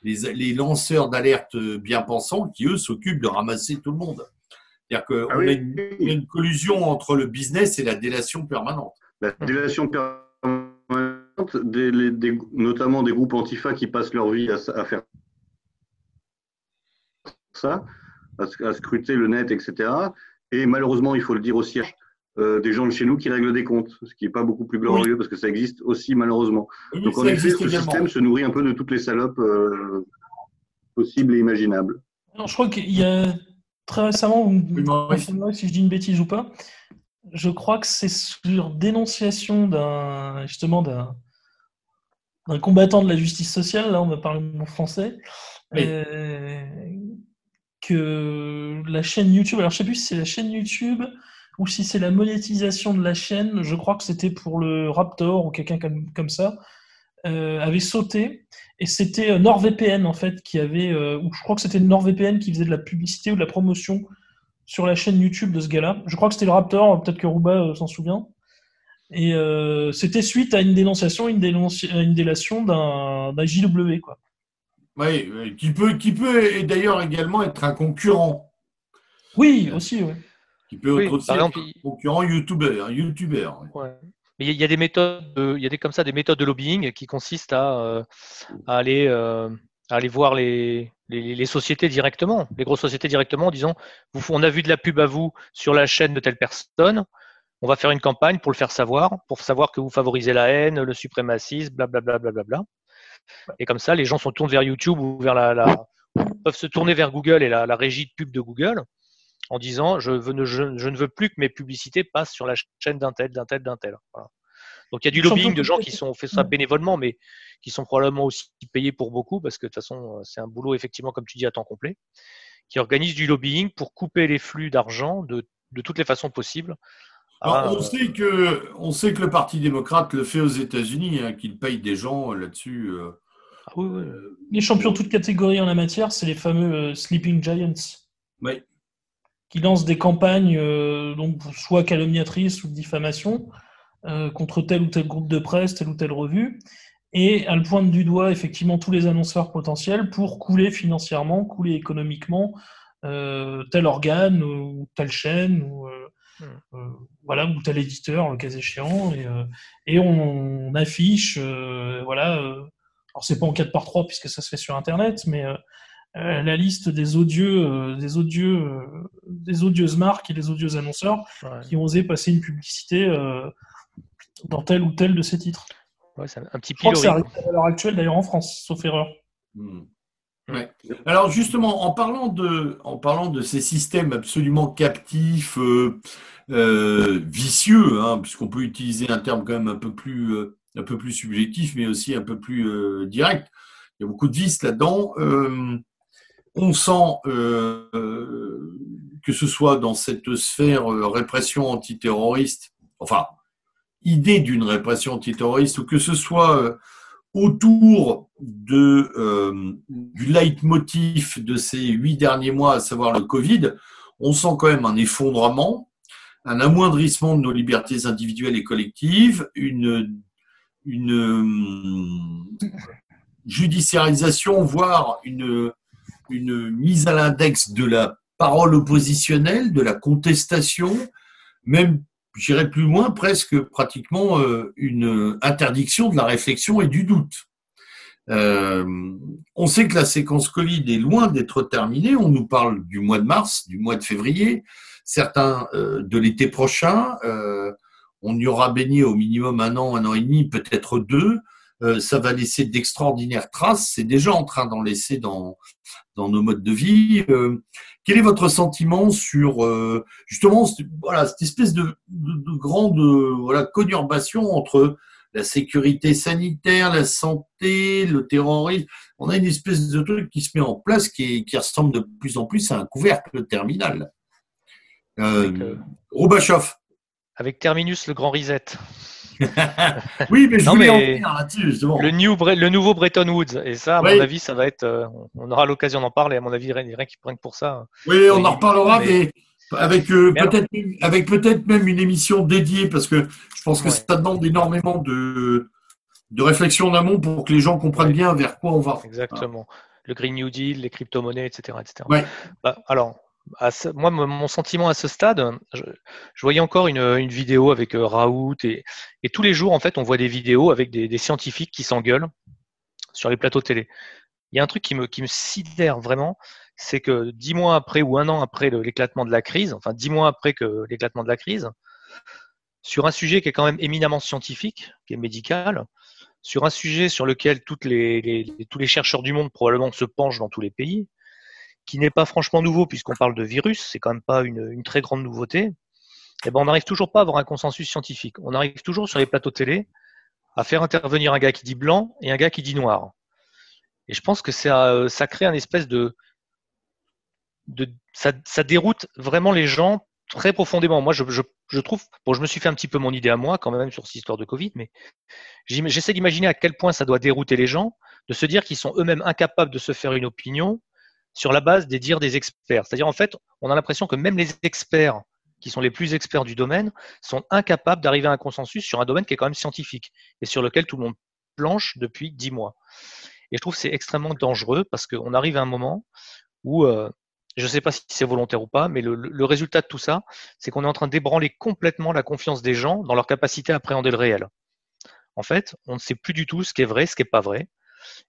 Speaker 1: les, lanceurs d'alerte bien pensants qui, eux, s'occupent de ramasser tout le monde. C'est-à-dire qu'on ah a, une, collusion entre le business et la délation permanente.
Speaker 5: La délation permanente, notamment des groupes antifa qui passent leur vie à, faire ça, à, scruter le net, etc. Et malheureusement, il faut le dire aussi, euh, des gens de chez nous qui règlent des comptes, ce qui n'est pas beaucoup plus glorieux parce que ça existe aussi malheureusement.
Speaker 1: Oui,
Speaker 5: Donc en effet, ce
Speaker 1: également.
Speaker 5: système se nourrit un peu de toutes les salopes euh, possibles et imaginables.
Speaker 2: Alors, je crois qu'il y a très récemment,
Speaker 1: Maurice.
Speaker 2: confirmerez si je dis une bêtise ou pas, je crois que c'est sur dénonciation d'un justement d'un d'un combattant de la justice sociale, là on va parler en français,
Speaker 1: Oui.
Speaker 2: euh, que la chaîne YouTube, alors je sais plus si c'est la chaîne YouTube ou si c'est la monétisation de la chaîne, je crois que c'était pour le Raptor ou quelqu'un comme, comme ça, euh, avait sauté et c'était euh, NordVPN en fait qui avait, euh, ou je crois que c'était NordVPN qui faisait de la publicité ou de la promotion sur la chaîne YouTube de ce gars-là. Je crois que c'était le Raptor, peut-être que Rouba s'en souvient. Et euh, c'était suite à une dénonciation, une, dénonci- une délation d'un JW. Quoi.
Speaker 1: Oui, oui, qui peut, qui peut et d'ailleurs également être un concurrent,
Speaker 2: Oui, aussi, ouais.
Speaker 1: Qui peut
Speaker 3: Oui,
Speaker 1: être aussi
Speaker 3: exemple,
Speaker 1: un concurrent youtubeur, un youtubeur. oui.
Speaker 3: Ouais. Mais il y a- des méthodes, de- il y a des comme ça des méthodes de lobbying qui consistent à, euh, à aller, euh, à aller voir les, les, les sociétés directement, les grosses sociétés directement, en disant vous, on a vu de la pub à vous sur la chaîne de telle personne, on va faire une campagne pour le faire savoir, pour savoir que vous favorisez la haine, le suprémacisme, blablabla, blablabla. Et comme ça, les gens se tournent vers YouTube ou vers la, la- peuvent se tourner vers Google et la, la régie de pub de Google en disant je, veux ne, je, je ne veux plus que mes publicités passent sur la chaîne d'un tel, d'un tel, d'un tel. Voilà. Donc il y a du lobbying de gens qui sont fait ça bénévolement, mais qui sont probablement aussi payés pour beaucoup, parce que de toute façon, c'est un boulot effectivement, comme tu dis, à temps complet, qui organise du lobbying pour couper les flux d'argent de, de toutes les façons possibles.
Speaker 1: Alors,
Speaker 3: à-
Speaker 1: on, sait que, on sait que le Parti démocrate le fait aux États-Unis, hein, qu'il paye des gens là-dessus. euh,
Speaker 3: Ah oui, oui.
Speaker 1: euh,
Speaker 2: Les champions toutes catégories en la matière, c'est les fameux euh, Sleeping Giants
Speaker 1: oui.
Speaker 2: Qui lancent des campagnes, euh, donc soit calomniatrices ou de diffamation, euh, contre tel ou tel groupe de presse, telle ou telle revue, et elles pointent du doigt effectivement tous les annonceurs potentiels pour couler financièrement, couler économiquement euh, tel organe ou telle chaîne ou
Speaker 3: Hmm.
Speaker 2: voilà ou tel éditeur le cas échéant et, et on, on affiche voilà alors c'est pas en 4 par 3 puisque ça se fait sur internet mais euh, la liste des odieux euh, des odieux euh, des odieuses marques et des odieux annonceurs
Speaker 3: Ouais.
Speaker 2: qui ont osé passer une publicité euh, dans tel ou tel de ces titres.
Speaker 3: Ouais, c'est un, petit
Speaker 2: Je crois que ça
Speaker 3: pilori.
Speaker 2: arrive à l'heure actuelle d'ailleurs en France, sauf erreur.
Speaker 1: Hmm.
Speaker 3: Mm.
Speaker 1: Ouais. Alors justement, en parlant de, en parlant de ces systèmes absolument captifs, euh, euh, vicieux, hein, puisqu'on peut utiliser un terme quand même un peu plus, euh, un peu plus subjectif, mais aussi un peu plus euh, direct. Il y a beaucoup de vices là-dedans. Euh, on sent euh, que ce soit dans cette sphère euh, répression antiterroriste, enfin idée d'une répression antiterroriste, ou que ce soit euh, autour de, euh, du leitmotiv de ces huit derniers mois, à savoir le Covid, on sent quand même un effondrement, un amoindrissement de nos libertés individuelles et collectives, une, judiciarisation, voire une, une mise à l'index de la parole oppositionnelle, de la contestation, même j'irais plus loin, presque pratiquement euh, une interdiction de la réflexion et du doute. Euh, on sait que la séquence Covid est loin d'être terminée. On nous parle du mois de mars, du mois de février, certains euh, de l'été prochain. On y aura baigné au minimum un an, un an et demi, peut-être deux. Euh, ça va laisser d'extraordinaires traces. C'est déjà en train d'en laisser dans, dans nos modes de vie. Euh, quel est votre sentiment sur euh, justement cette, voilà, cette espèce de, de, de grande voilà, conurbation entre la sécurité sanitaire, la santé, le terrorisme? On a une espèce de truc qui se met en place qui, ressemble de plus en plus à un couvercle terminal. Euh,
Speaker 3: euh. Avec Terminus, le grand reset.
Speaker 1: oui, mais je
Speaker 3: Non,
Speaker 1: voulais en
Speaker 3: mais
Speaker 1: venir là-dessus, justement.
Speaker 3: Le, new, le nouveau Bretton Woods. Et ça, à
Speaker 1: Oui.
Speaker 3: mon avis, ça va être. euh, on aura l'occasion d'en parler. À mon avis, rien, rien qui prenne pour ça.
Speaker 1: Oui, on
Speaker 3: Oui,
Speaker 1: en reparlera,
Speaker 3: mais-
Speaker 1: mais, avec euh, peut-être avec peut-être même une émission dédiée, parce que je pense que
Speaker 3: Ouais.
Speaker 1: ça demande énormément de, de réflexion en amont pour que les gens comprennent bien vers quoi on va.
Speaker 3: Exactement. Le Green New Deal, les crypto-monnaies, etc. etc.
Speaker 1: Ouais.
Speaker 3: Bah, alors, moi, mon sentiment à ce stade, je, voyais encore une, vidéo avec euh, Raoult et, tous les jours, en fait, on voit des vidéos avec des, scientifiques qui s'engueulent sur les plateaux télé. Il y a un truc qui me, sidère vraiment, c'est que dix mois après ou un an après l'éclatement de la crise, enfin dix mois après que l'éclatement de la crise, sur un sujet qui est quand même éminemment scientifique, qui est médical, sur un sujet sur lequel tous les chercheurs du monde probablement se penchent dans tous les pays, qui n'est pas franchement nouveau puisqu'on parle de virus, c'est quand même pas une, très grande nouveauté. Eh ben, on n'arrive toujours pas à avoir un consensus scientifique. On arrive toujours sur les plateaux télé à faire intervenir un gars qui dit blanc et un gars qui dit noir. Et je pense que ça, ça crée un espèce de, ça, déroute vraiment les gens très profondément. Moi, je, trouve, bon, je me suis fait un petit peu mon idée à moi quand même sur cette histoire de Covid, mais j'essaie d'imaginer à quel point ça doit dérouter les gens de se dire qu'ils sont eux-mêmes incapables de se faire une opinion sur la base des dires des experts. C'est-à-dire, en fait, on a l'impression que même les experts qui sont les plus experts du domaine sont incapables d'arriver à un consensus sur un domaine qui est quand même scientifique et sur lequel tout le monde planche depuis dix mois. Et je trouve que c'est extrêmement dangereux parce qu'on arrive à un moment où euh, je ne sais pas si c'est volontaire ou pas, mais le, le résultat de tout ça, c'est qu'on est en train d'ébranler complètement la confiance des gens dans leur capacité à appréhender le réel. En fait, on ne sait plus du tout ce qui est vrai, ce qui n'est pas vrai.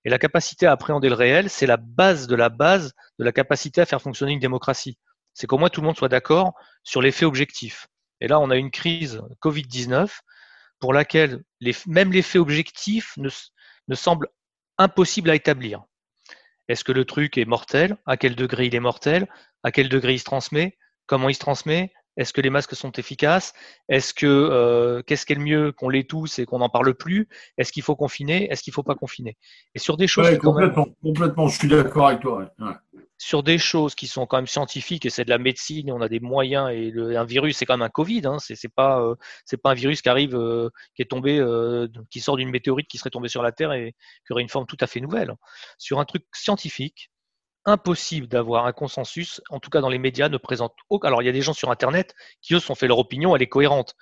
Speaker 3: Et la capacité à appréhender le réel, c'est la base de la base de la capacité à faire fonctionner une démocratie. C'est qu'au moins tout le monde soit d'accord sur les faits objectifs. Et là, on a une crise Covid-19 pour laquelle même les faits objectifs ne, ne semblent à établir. Est-ce que le truc est mortel? À quel degré il est mortel? À quel degré il se transmet? Comment il se transmet? Est-ce que les masques sont efficaces? Est-ce que euh, qu'est-ce qui est le mieux qu'on les tous et qu'on n'en parle plus? Est-ce qu'il faut confiner? Est-ce qu'il faut pas confiner? Et sur des choses
Speaker 1: ouais, complètement, même... complètement, je suis d'accord avec toi. Ouais.
Speaker 3: sur des choses qui sont quand même scientifiques et c'est de la médecine et on a des moyens et le, un virus c'est quand même un Covid hein, c'est pas euh, c'est pas un virus qui arrive euh, qui est tombé euh, qui sort d'une météorite qui serait tombée sur la Terre et qui aurait une forme tout à fait nouvelle. Sur un truc scientifique impossible d'avoir un consensus en tout cas dans les médias ne présente aucun alors il y a des gens sur internet qui eux sont fait leur opinion elle est cohérente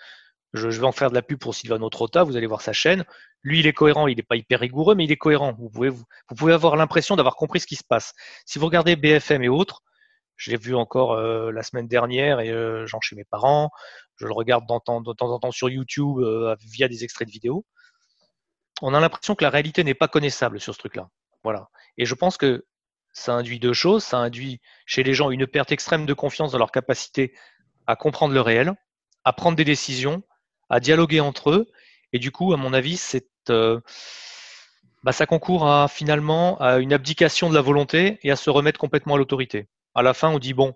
Speaker 3: je, vais en faire de la pub pour Sylvano Trotta, vous allez voir sa chaîne. Lui, il est cohérent, il n'est pas hyper rigoureux, mais il est cohérent. Vous pouvez, vous, vous pouvez avoir l'impression d'avoir compris ce qui se passe. Si vous regardez BFM et autres, je l'ai vu encore euh, la semaine dernière et euh, j'en chez mes parents. Je le regarde de temps, de temps en temps sur YouTube euh, via des extraits de vidéos. On a l'impression que la réalité n'est pas connaissable sur ce truc-là. Voilà. Et je pense que ça induit deux choses. Ça induit chez les gens une perte extrême de confiance dans leur capacité à comprendre le réel, à prendre des décisions à dialoguer entre eux. Et du coup, à mon avis, euh, bah, ça concourt à finalement à une abdication de la volonté et à se remettre complètement à l'autorité. À la fin, on dit bon,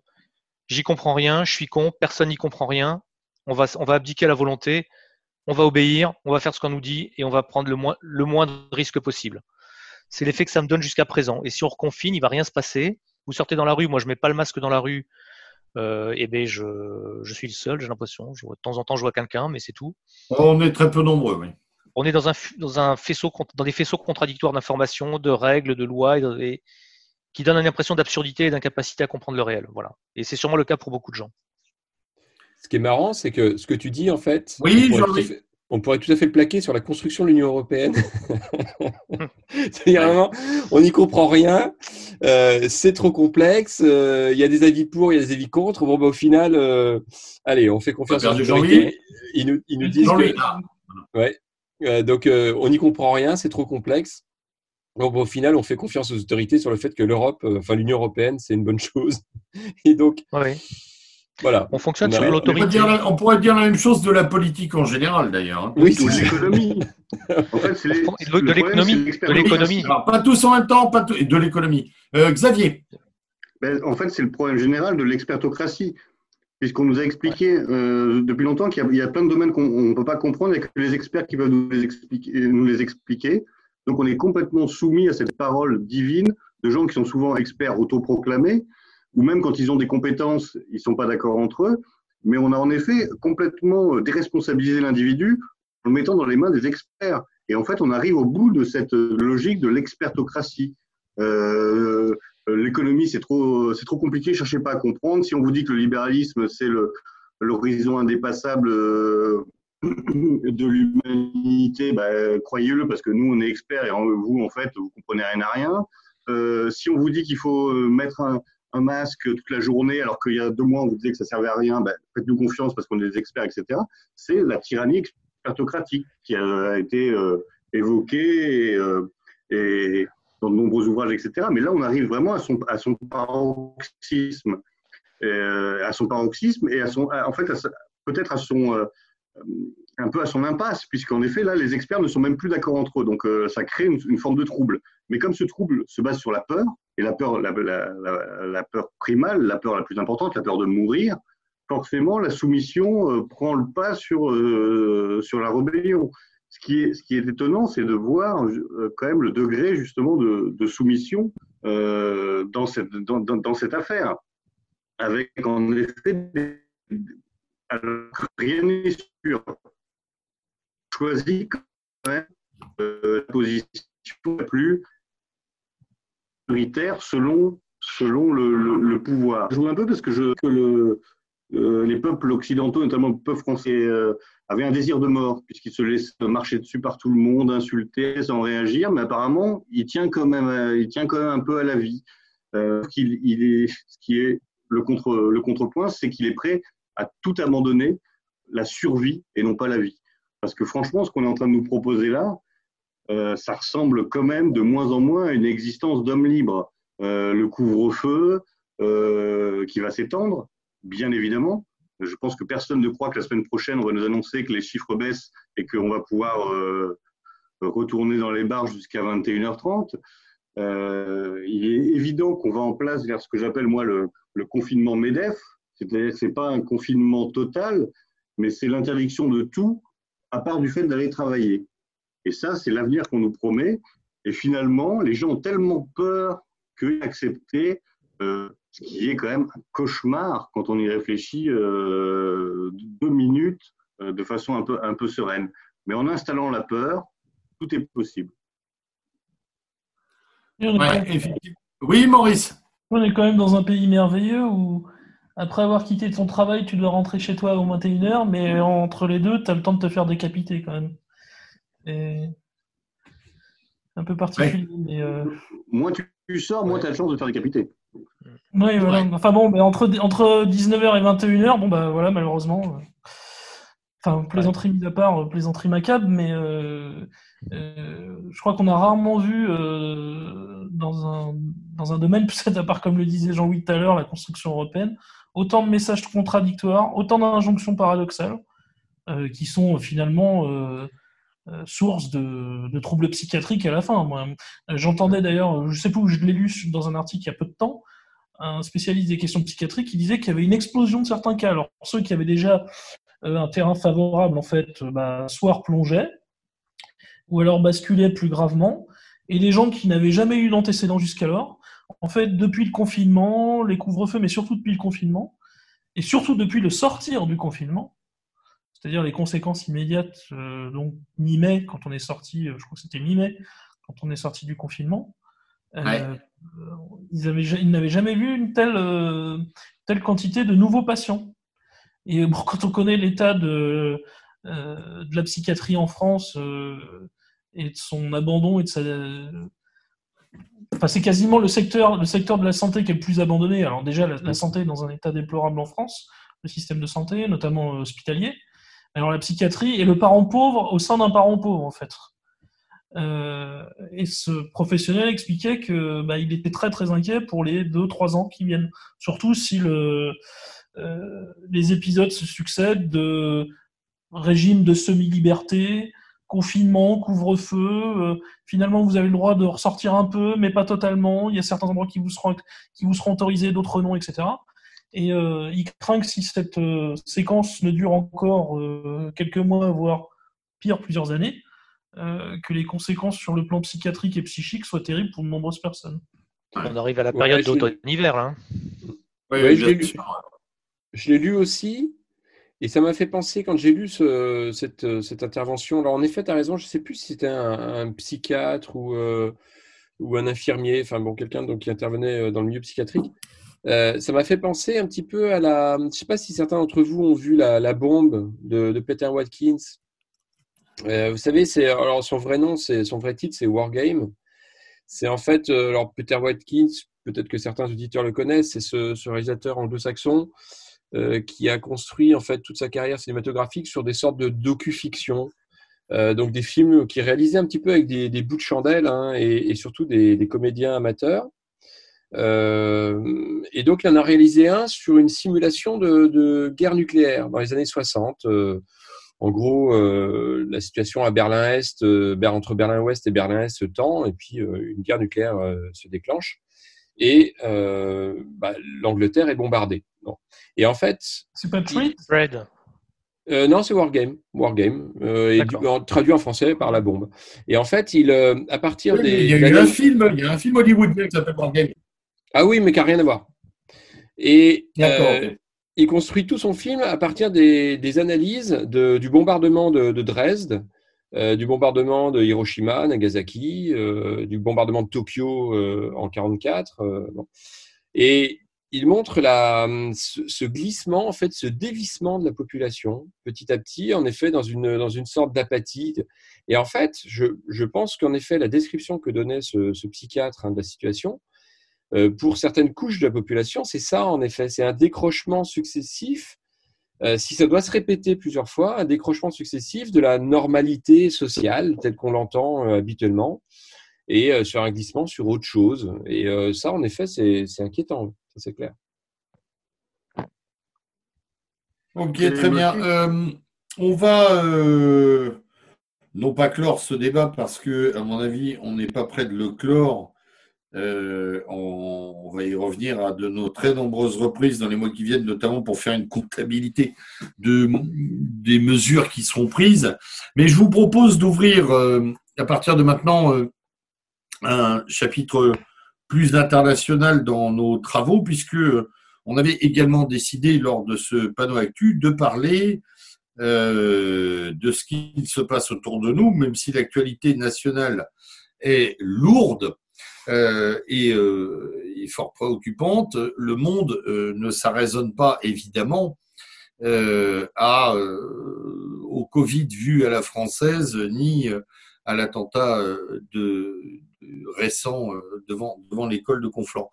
Speaker 3: j'y comprends rien, je suis con, personne n'y comprend rien. On va, abdiquer la volonté, on va obéir, on va faire ce qu'on nous dit et on va prendre le, moins, le moindre risque possible. C'est l'effet que ça me donne jusqu'à présent. Et si on reconfine, il va rien se passer. Vous sortez dans la rue, moi je mets pas le masque dans la rue euh, et ben je, je, suis le seul, j'ai l'impression. De temps en temps, je vois quelqu'un, mais c'est tout.
Speaker 1: On est très peu nombreux, oui.
Speaker 3: On est dans, un, dans, un faisceau, dans des faisceaux contradictoires d'informations, de règles, de lois, et, et qui donnent une impression d'absurdité et d'incapacité à comprendre le réel. Voilà. Et c'est sûrement le cas pour beaucoup de gens.
Speaker 4: Ce qui est marrant, c'est que ce que tu dis, en fait,
Speaker 1: oui,
Speaker 4: on pourrait tout à fait le plaquer sur la construction de l'Union européenne. C'est-à-dire vraiment, on n'y comprend rien, euh, c'est trop complexe, euh, il y a des avis pour, il y a des avis contre. Bon, bah, au final, euh, allez, on fait confiance à l'autorité. Ils nous, ils nous disent que... Ouais. Donc, on n'y comprend rien, c'est trop complexe. Donc, au final, on fait confiance aux autorités sur le fait que l'Europe, enfin l'Union européenne, c'est une bonne chose. Et donc. Voilà.
Speaker 3: On fonctionne sur l'autorité.
Speaker 1: On, on, pourrait dire la même chose de la politique en général, d'ailleurs. Hein.
Speaker 5: Oui, c'est l'économie.
Speaker 3: en fait, c'est de l'économie. De l'économie.
Speaker 1: Pas tous en même temps, pas tout, de l'économie. Euh, Xavier.
Speaker 5: Ben, en fait, c'est le problème général de l'expertocratie. Puisqu'on nous a expliqué euh, depuis longtemps qu'il y, y, a plein de domaines qu'on ne peut pas comprendre et que les experts qui peuvent nous les, expliquer, nous les expliquer. Donc, on est complètement soumis à cette parole divine de gens qui sont souvent experts autoproclamés ou même quand ils ont des compétences, ils ne sont pas d'accord entre eux. Mais on a en effet complètement déresponsabilisé l'individu en le mettant dans les mains des experts. Et en fait, on arrive au bout de cette logique de l'expertocratie. Euh, L'économie, c'est trop, c'est trop compliqué, cherchez pas à comprendre. Si on vous dit que le libéralisme, c'est l'horizon indépassable euh, de l'humanité, bah, croyez-le, parce que nous, on est experts et vous, en fait, vous comprenez rien à rien. Euh, si on vous dit qu'il faut mettre un, un masque toute la journée alors qu'il y a deux mois on vous disait que ça servait à rien, ben, faites-nous confiance parce qu'on est des experts, etc. C'est la tyrannie expertocratique qui a été euh, évoquée et, euh, et, dans de nombreux ouvrages, etc. Mais là, on arrive vraiment à son, paroxysme, euh, à son paroxysme et à son, en fait, peut-être à son un peu à son impasse, puisqu'en effet, là, les experts ne sont même plus d'accord entre eux. Donc, ça crée une, forme de trouble. Mais comme ce trouble se base sur la peur, et la peur, la, peur primale, la peur la plus importante, la peur de mourir, forcément, la soumission prend le pas sur, sur la rébellion. Ce qui est, ce qui est étonnant, c'est de voir quand même le degré justement de, soumission dans, cette, dans, dans, cette affaire avec en effet rien n'est sûr. Quand même euh, la position la plus prioritaire selon, selon le, pouvoir. Je joue un peu parce que, euh, les peuples occidentaux, notamment le peuple français, euh, avaient un désir de mort, puisqu'ils se laissent marcher dessus par tout le monde, insulter sans réagir, mais apparemment, il tient quand même, il tient quand même un peu à la vie. est, ce qui est le, contre, le contrepoint, c'est qu'il est prêt à tout abandonner, la survie et non pas la vie. Parce que franchement, ce qu'on est en train de nous proposer là, euh, ça ressemble quand même de moins en moins à une existence d'homme libre. Euh, le couvre-feu euh, qui va s'étendre, bien évidemment. Je pense que personne ne croit que la semaine prochaine, on va nous annoncer que les chiffres baissent et qu'on va pouvoir retourner dans les bars jusqu'à 21h30. il est évident qu'on va en place vers ce que j'appelle moi le, le confinement MEDEF, c'est-à-dire que ce n'est pas un confinement total, mais c'est l'interdiction de tout, à part du fait d'aller travailler. Et ça, c'est l'avenir qu'on nous promet. Et finalement, les gens ont tellement peur que accepter euh, ce qui est quand même un cauchemar quand on y réfléchit euh, deux minutes euh, de façon un peu, un peu sereine. Mais en installant la peur, tout est possible.
Speaker 1: oui, Maurice.
Speaker 2: On est quand même dans un pays merveilleux où, après avoir quitté ton travail, tu dois rentrer chez toi au 21h, mais entre les deux, tu as le temps de te faire décapiter quand même. C'est un peu particulier. Mais euh,
Speaker 5: Moins tu sors, moins tu as la chance de te faire décapiter.
Speaker 2: Oui, voilà. Enfin bon, mais entre, entre 19h et 21h, bon, bah voilà, malheureusement. Euh, enfin, plaisanterie mise à part, euh, plaisanterie macabre, mais je crois qu'on a rarement vu dans un, dans un domaine, peut-être à part comme le disait Jean-Louis tout à l'heure, la construction européenne, autant de messages contradictoires, autant d'injonctions paradoxales, euh, qui sont finalement euh, euh, source de, troubles psychiatriques à la fin. J'entendais d'ailleurs, je sais pas où je l'ai lu dans un article il y a peu de temps, un spécialiste des questions psychiatriques qui disait qu'il y avait une explosion de certains cas. Alors ceux qui avaient déjà un terrain favorable, en fait, bah, soit replongeaient, ou alors basculaient plus gravement, et les gens qui n'avaient jamais eu d'antécédent jusqu'alors, en fait, depuis le confinement, les couvre-feux, mais surtout depuis le confinement, et surtout depuis le sortir du confinement, c'est-à-dire les conséquences immédiates, euh, donc mi-mai, quand on est sorti, euh, je crois que c'était mi-mai, quand on est sorti du confinement, euh, ils, n'avaient jamais vu une telle, telle quantité de nouveaux patients. Et quand on connaît l'état de, de la psychiatrie en France, et de son abandon et de sa. Enfin, c'est quasiment le secteur, le secteur de la santé qui est le plus abandonné. Alors déjà, la, santé est dans un état déplorable en France, le système de santé, notamment hospitalier. Alors la psychiatrie est le parent pauvre au sein d'un parent pauvre, en fait. Euh, et ce professionnel expliquait que bah, il était très très inquiet pour les deux trois ans qui viennent, surtout si euh, les épisodes se succèdent de régime de semi-liberté, confinement, couvre-feu. Euh, finalement, vous avez le droit de ressortir un peu, mais pas totalement. Il y a certains endroits qui vous seront autorisés, d'autres non, etc. Et euh, il craint que si cette euh, séquence ne dure encore quelques mois, voire pire, plusieurs années, que les conséquences sur le plan psychiatrique et psychique soient terribles pour de nombreuses personnes.
Speaker 3: On arrive à la période d'automne-hiver, là.
Speaker 4: Oui, je l'ai lu aussi. Et ça m'a fait penser, quand j'ai lu cette, cette, intervention, alors en effet, tu as raison, je ne sais plus si c'était un, psychiatre ou, euh, ou un infirmier, enfin bon, quelqu'un qui intervenait euh, dans le milieu psychiatrique. Euh, ça m'a fait penser un petit peu à la. Je ne sais pas si certains d'entre vous ont vu la, bombe de, Peter Watkins. vous savez, c'est alors son vrai nom, c'est son vrai titre, c'est Wargame. C'est en fait, alors Peter Watkins, peut-être que certains auditeurs le connaissent, c'est ce, réalisateur anglo-saxon euh, qui a construit en fait toute sa carrière cinématographique sur des sortes de docu-fiction. Euh, donc des films qui réalisaient un petit peu avec des, bouts de chandelle hein, et, surtout des, comédiens amateurs. Euh, et donc il en a réalisé un sur une simulation de, guerre nucléaire dans les années 60. en gros, euh, la situation à Berlin-Est, euh, entre Berlin-Ouest et Berlin-Est se tend, et puis euh, une guerre nucléaire se déclenche, et bah, l'Angleterre est bombardée. Et en fait,
Speaker 2: c'est pas
Speaker 3: Fred.
Speaker 4: non, c'est Wargame, Wargame, et traduit en français par la bombe. Et en fait, il, à partir des,
Speaker 1: il y a eu un film, il y a un film hollywoodien qui s'appelle Wargame.
Speaker 4: Ah oui, mais qui n'a rien à voir. Et il construit tout son film à partir des, analyses du bombardement de, Dresde, euh, du bombardement de Hiroshima, Nagasaki, euh, du bombardement de Tokyo euh, en 1944. Et il montre la, ce, glissement, en fait, ce dévissement de la population petit à petit, en effet, dans une, dans une sorte d'apathie. Et en fait, je, pense qu'en effet, la description que donnait ce, psychiatre hein, de la situation, euh, pour certaines couches de la population, c'est ça en effet, c'est un décrochement successif. Euh, si ça doit se répéter plusieurs fois, un décrochement successif de la normalité sociale telle qu'on l'entend euh, habituellement et sur un glissement sur autre chose. Et ça, en effet, c'est inquiétant, ça c'est clair.
Speaker 1: Ok, très bien. on va non pas clore ce débat parce que, à mon avis, on n'est pas près de le clore euh, on, va y revenir à de nos très nombreuses reprises dans les mois qui viennent, notamment pour faire une comptabilité de, des mesures qui seront prises. Mais je vous propose d'ouvrir euh, à partir de maintenant euh, un chapitre plus international dans nos travaux, puisque on avait également décidé lors de ce panneau actu de parler de ce qui se passe autour de nous, même si l'actualité nationale est lourde euh, et, euh, fort préoccupante. Le monde euh, ne s'arraisonne pas évidemment à, au Covid vu à la française, ni à l'attentat de, récent devant, devant l'école de Conflans.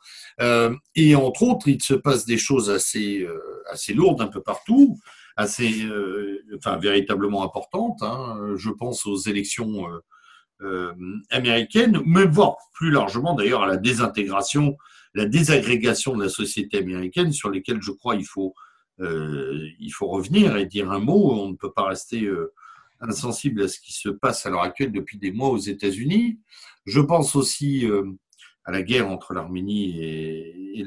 Speaker 1: et entre autres, il se passe des choses assez, assez lourdes un peu partout, assez, enfin, véritablement importantes. Hein. Je pense aux élections euh, américaine, mais voire plus largement d'ailleurs à la désintégration, la désagrégation de la société américaine, sur lesquelles je crois il faut, euh, il faut revenir et dire un mot. On ne peut pas rester euh, insensible à ce qui se passe à l'heure actuelle depuis des mois aux États-Unis. Je pense aussi à la guerre entre l'Arménie et,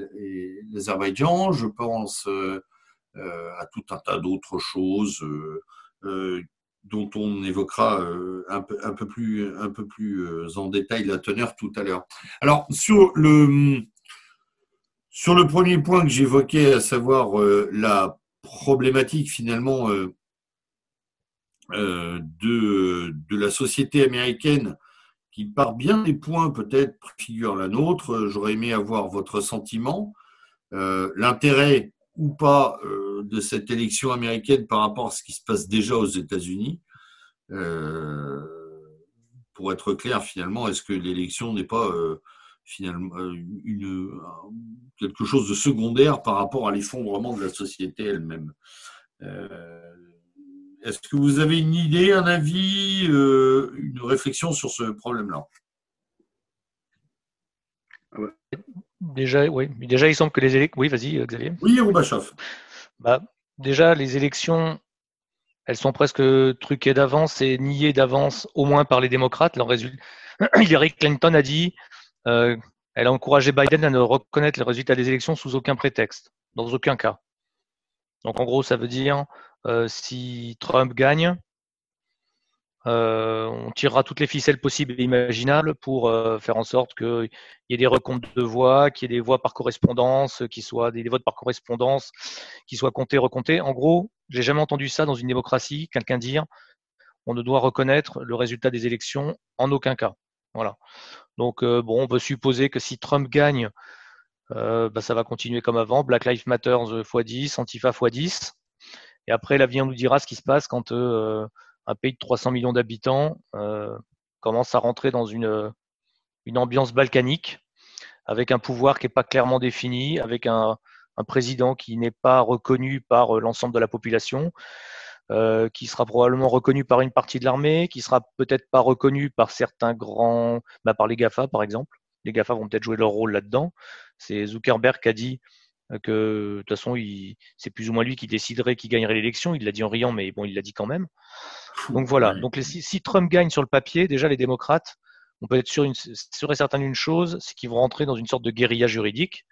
Speaker 1: l'Azerbaïdjan. Je pense à tout un tas d'autres choses dont on évoquera euh, un peu, plus, euh, en détail la teneur tout à l'heure. Alors, sur le, sur le premier point que j'évoquais, à savoir euh, la problématique finalement de, de la société américaine, qui par bien des points peut-être figure la nôtre, j'aurais aimé avoir votre sentiment. L'intérêt ou pas euh, de cette élection américaine par rapport à ce qui se passe déjà aux États-Unis. Euh, pour être clair, finalement, est-ce que l'élection n'est pas euh, finalement une, quelque chose de secondaire par rapport à l'effondrement de la société elle-même? Est-ce que vous avez une idée, un avis, une réflexion sur ce problème-là?
Speaker 3: Ah Déjà, oui. Déjà, il semble que les élections. Oui, vas-y, euh, Xavier.
Speaker 1: Oui, Roubachov.
Speaker 3: Bah, déjà, les élections, elles sont presque truquées d'avance et niées d'avance, au moins par les démocrates. Leur résultat... Hillary Clinton a dit euh, elle a encouragé Biden à ne reconnaître les résultats des élections sous aucun prétexte, dans aucun cas. Donc, en gros, ça veut dire euh, si Trump gagne, euh, on tirera toutes les ficelles possibles et imaginables pour euh, faire en sorte qu'il y ait des recomptes de voix, qu'il y ait des voix par correspondance, qu'il soient des, votes par correspondance, qui soient comptés, recomptés. En gros, j'ai jamais entendu ça dans une démocratie, quelqu'un dire on ne doit reconnaître le résultat des élections en aucun cas. Voilà. Donc euh, bon, on peut supposer que si Trump gagne, bah, ça va continuer comme avant, Black Lives Matter x 10, Antifa x 10. Et après, l'avenir nous dira ce qui se passe quand un pays de 300 millions d'habitants euh, commence à rentrer dans une, une ambiance balkanique, avec un pouvoir qui n'est pas clairement défini, avec un, président qui n'est pas reconnu par euh, l'ensemble de la population, euh, qui sera probablement reconnu par une partie de l'armée, qui sera peut-être pas reconnu par certains grands, bah par les GAFA par exemple. Les GAFA vont peut-être jouer leur rôle là-dedans. C'est Zuckerberg qui a dit que de toute façon, c'est plus ou moins lui qui déciderait qui gagnerait l'élection. Il l'a dit en riant, mais bon, il l'a dit quand même. Donc voilà. Donc si, Trump gagne sur le papier, déjà les démocrates, on peut être sûr, une, sûr et certain d'une chose, c'est qu'ils vont rentrer dans une sorte de guérilla juridique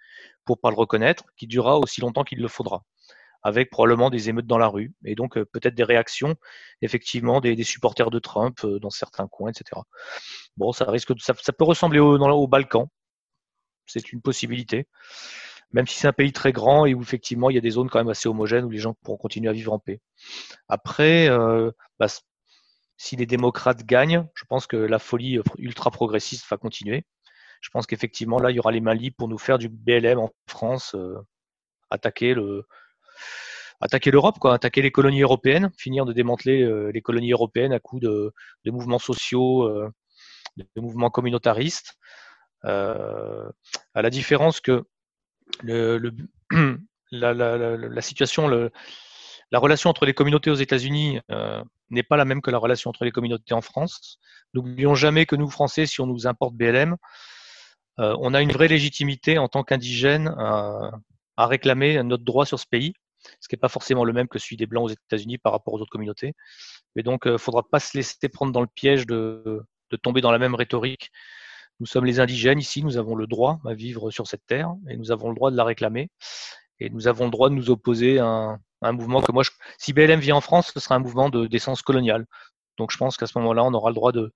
Speaker 3: pour pas le reconnaître, qui durera aussi longtemps qu'il le faudra, avec probablement des émeutes dans la rue et donc euh, peut-être des réactions, effectivement, des, supporters de Trump euh, dans certains coins, etc. Bon, ça risque, ça, ça peut ressembler au, au Balkan, c'est une possibilité même si c'est un pays très grand et où effectivement il y a des zones quand même assez homogènes où les gens pourront continuer à vivre en paix. Après, euh, bah, si les démocrates gagnent, je pense que la folie ultra progressiste va continuer. Je pense qu'effectivement là il y aura les mains libres pour nous faire du BLM en France, euh, attaquer le attaquer l'Europe, quoi, attaquer les colonies européennes, finir de démanteler euh, les colonies européennes à coup de, mouvements sociaux, de mouvements communautaristes. à la différence que la, situation, la relation entre les communautés aux États-Unis euh, n'est pas la même que la relation entre les communautés en France. N'oublions jamais que nous, Français, si on nous importe BLM, euh, on a une vraie légitimité en tant qu'indigène à, réclamer notre droit sur ce pays, ce qui n'est pas forcément le même que celui des Blancs aux États-Unis par rapport aux autres communautés. Mais donc, il euh, ne faudra pas se laisser prendre dans le piège de tomber dans la même rhétorique nous sommes les indigènes ici, nous avons le droit à vivre sur cette terre et nous avons le droit de la réclamer. Et nous avons le droit de nous opposer à un, mouvement que moi, je, si BLM vient en France, ce sera un mouvement d'essence coloniale. Donc je pense qu'à ce moment-là, on aura le droit de,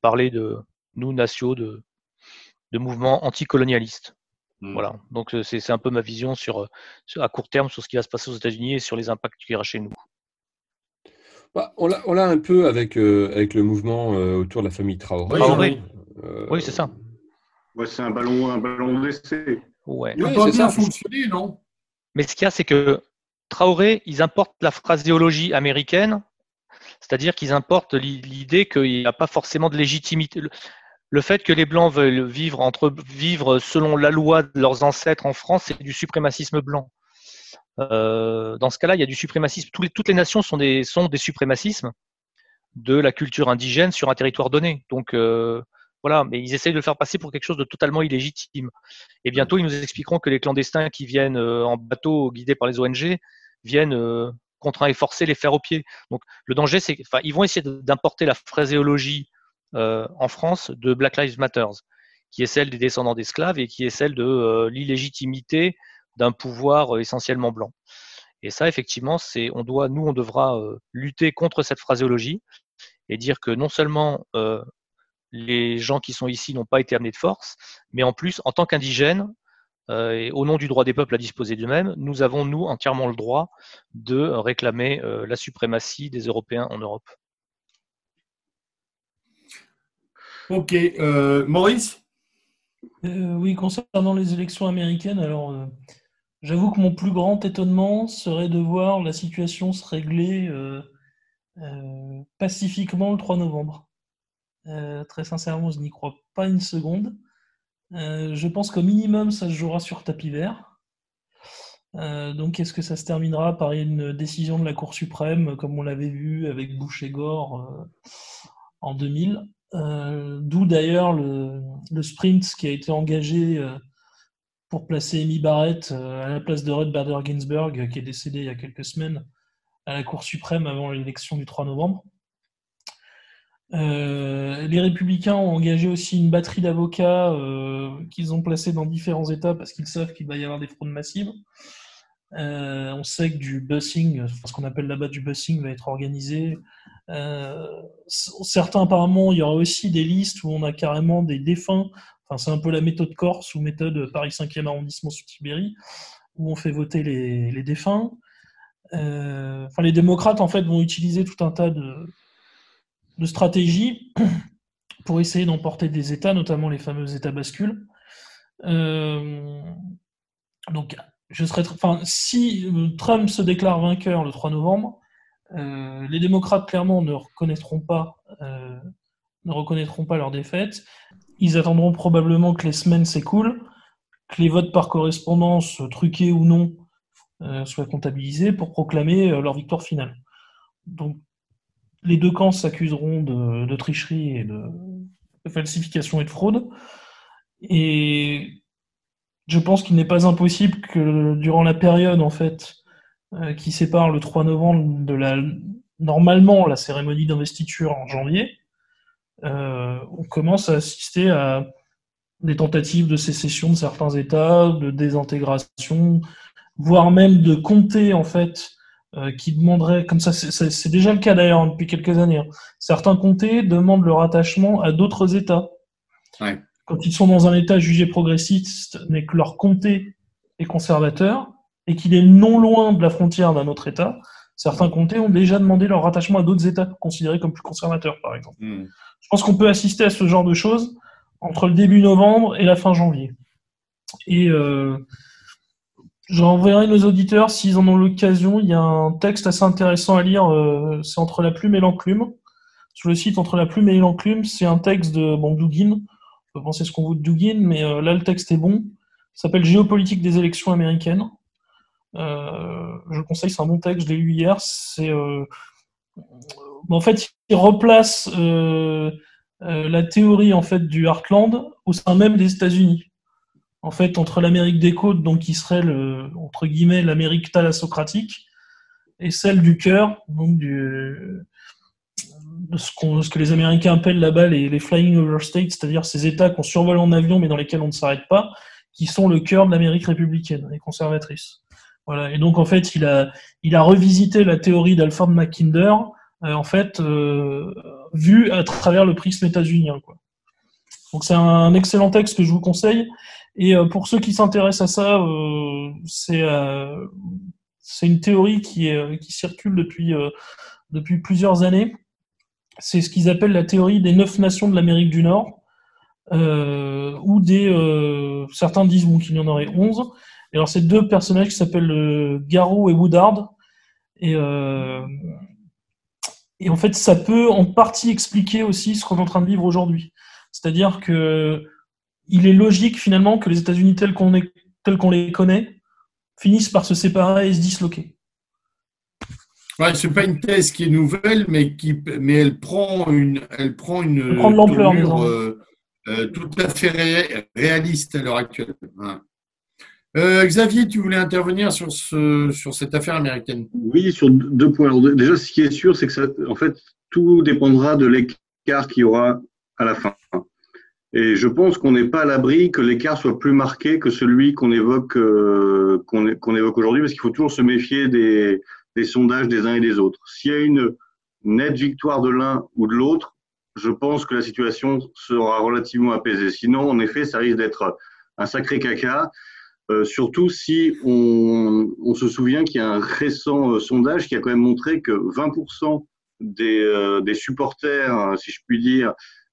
Speaker 3: parler de nous, nations, de, de mouvements anticolonialistes. Hmm. Voilà. Donc c'est un peu ma vision sur, à court terme sur ce qui va se passer aux États-Unis et sur les impacts qu'il y aura chez nous.
Speaker 4: Bah, on l'a un peu avec, euh, avec le mouvement euh, autour de la famille Traoré.
Speaker 3: Traoré. Euh, oui, c'est ça.
Speaker 5: Ouais, c'est un ballon, un ballon d'essai.
Speaker 3: Ouais.
Speaker 1: Il pas bien fonctionné, non?
Speaker 3: Mais ce qu'il y a, c'est que Traoré, ils importent la phraséologie américaine, c'est-à-dire qu'ils importent l'idée qu'il n'y a pas forcément de légitimité. Le fait que les Blancs veulent vivre, entre, vivre selon la loi de leurs ancêtres en France, c'est du suprémacisme blanc. Euh, dans ce cas-là, il y a du suprémacisme. Toutes les, toutes les nations sont des, sont des suprémacismes de la culture indigène sur un territoire donné. Donc, euh, voilà, mais ils essayent de le faire passer pour quelque chose de totalement illégitime. Et bientôt, ils nous expliqueront que les clandestins qui viennent euh, en bateau guidés par les ONG viennent euh, contraints et forcés les faire au pied. Donc le danger, c'est enfin, ils vont essayer d'importer la phraséologie euh, en France de Black Lives Matter, qui est celle des descendants d'esclaves et qui est celle de l'illégitimité d'un pouvoir essentiellement blanc. Et ça, effectivement, c'est on doit, nous, on devra lutter contre cette phraséologie et dire que non seulement les gens qui sont ici n'ont pas été amenés de force, mais en plus, en tant qu'indigènes, euh, et au nom du droit des peuples à disposer d'eux-mêmes, nous avons, nous, entièrement le droit de réclamer euh, la suprématie des Européens en Europe.
Speaker 1: Ok. Euh, Maurice?
Speaker 2: Oui, concernant les élections américaines, alors j'avoue que mon plus grand étonnement serait de voir la situation se régler pacifiquement le 3 novembre. Euh, très sincèrement, je n'y crois pas une seconde. Euh, je pense qu'au minimum, ça se jouera sur tapis vert. Euh, donc, est-ce que ça se terminera par une décision de la Cour suprême, comme on l'avait vu avec Bush et Gore en 2000 D'où d'ailleurs le, sprint qui a été engagé pour placer Amy Barrett à la place de Ruth Bader Ginsburg, qui est décédé il y a quelques semaines à la Cour suprême avant l'élection du 3 novembre. Euh, les républicains ont engagé aussi une batterie d'avocats euh, qu'ils ont placés dans différents États parce qu'ils savent qu'il va y avoir des fraudes massives. Euh, on sait que du busing, ce qu'on appelle là-bas du busing, va être organisé. certains, apparemment, il y aura aussi des listes où on a carrément des défunts. Enfin, c'est un peu la méthode Corse ou méthode Paris 5e arrondissement sous Tibérie, où on fait voter les, les défunts. enfin, les démocrates, en fait, vont utiliser tout un tas de, de stratégie pour essayer d'emporter des États, notamment les fameux États bascules. Euh, donc, je serais, enfin, si Trump se déclare vainqueur le 3 novembre, euh, les démocrates clairement ne reconnaîtront pas, euh, ne reconnaîtront pas leur défaite. Ils attendront probablement que les semaines s'écoulent, que les votes par correspondance, truqués ou non, soient comptabilisés pour proclamer leur victoire finale. Donc, les deux camps s'accuseront de, tricherie et de, falsification et de fraude. Et je pense qu'il n'est pas impossible que durant la période en fait euh, qui sépare le 3 novembre de la normalement la cérémonie d'investiture en janvier, euh, on commence à assister à des tentatives de sécession de certains États, de désintégration, voire même de comtés en fait qui demanderaient, comme ça c'est déjà le cas d'ailleurs hein, depuis quelques années, hein. certains comtés demandent leur attachement à d'autres États. Quand ils sont dans un État jugé progressiste, mais que leur comté est conservateur et qu'il est non loin de la frontière d'un autre État, certains comtés ont déjà demandé leur rattachement à d'autres États considérés comme plus conservateurs, par exemple. Hmm. Je pense qu'on peut assister à ce genre de choses entre le début novembre et la fin janvier. Et euh, j'enverrai nos auditeurs, s'ils en ont l'occasion, il y a un texte assez intéressant à lire, euh, c'est Entre la plume et l'enclume. Sur le site Entre la plume et l'enclume, c'est un texte de bon, Dugin. On peut penser ce qu'on veut de Dugin, mais euh, là, le texte est bon. Il s'appelle Géopolitique des élections américaines. Euh, je conseille, c'est un bon texte, je l'ai lu hier. C'est, euh, en fait, il replace euh, la théorie en fait du Heartland au sein même des États-Unis. En fait, entre l'Amérique des côtes, donc qui serait le, entre guillemets l'Amérique thalassocratique, et celle du cœur, donc du, ce, que les Américains appellent là-bas les, flying over states, c'est-à-dire ces États qu'on survole en avion mais dans lesquels on ne s'arrête pas, qui sont le cœur de l'Amérique républicaine et conservatrice. Voilà. Et donc, en fait, il a, il a revisité la théorie d'Alford Mackinder, euh, en fait, euh, vue à travers le prisme états-unien. Quoi. Donc, c'est un excellent texte que je vous conseille. Et euh, pour ceux qui s'intéressent à ça, euh, c'est euh, c'est une théorie qui, circule depuis, plusieurs années. C'est ce qu'ils appellent la théorie des neuf nations de l'Amérique du Nord, ou des certains disent qu'il y en aurait onze alors, c'est deux personnages qui s'appellent Garou et Woodard. Et, et en fait, ça peut en partie expliquer aussi ce qu'on est en train de vivre aujourd'hui. C'est-à-dire que il est logique finalement que les États-Unis tels qu'on qu'on les connaît finissent par se séparer et se disloquer.
Speaker 1: Ouais, c'est pas une thèse qui est nouvelle, mais qui, mais elle prend une, elle prend une,
Speaker 2: elle prend de l'ampleur,
Speaker 1: euh, euh, tout à fait réaliste à l'heure actuelle. Euh, Xavier, tu voulais intervenir sur, ce, sur cette affaire américaine?
Speaker 5: Oui, sur deux points. Alors, déjà, ce qui est sûr, c'est que ça, en fait, tout dépendra de l'écart qu'il y aura à la fin. Et je pense qu'on n'est pas à l'abri que l'écart soit plus marqué que celui qu'on évoque, euh, qu'on évoque aujourd'hui, parce qu'il faut toujours se méfier des, des sondages des uns et des autres. S'il y a une nette victoire de l'un ou de l'autre, je pense que la situation sera relativement apaisée. Sinon, en effet, ça risque d'être un sacré caca. Euh, surtout si on, se souvient qu'il y a un récent euh, sondage qui a quand même montré que 20% des, euh, des, supporters, si je puis dire,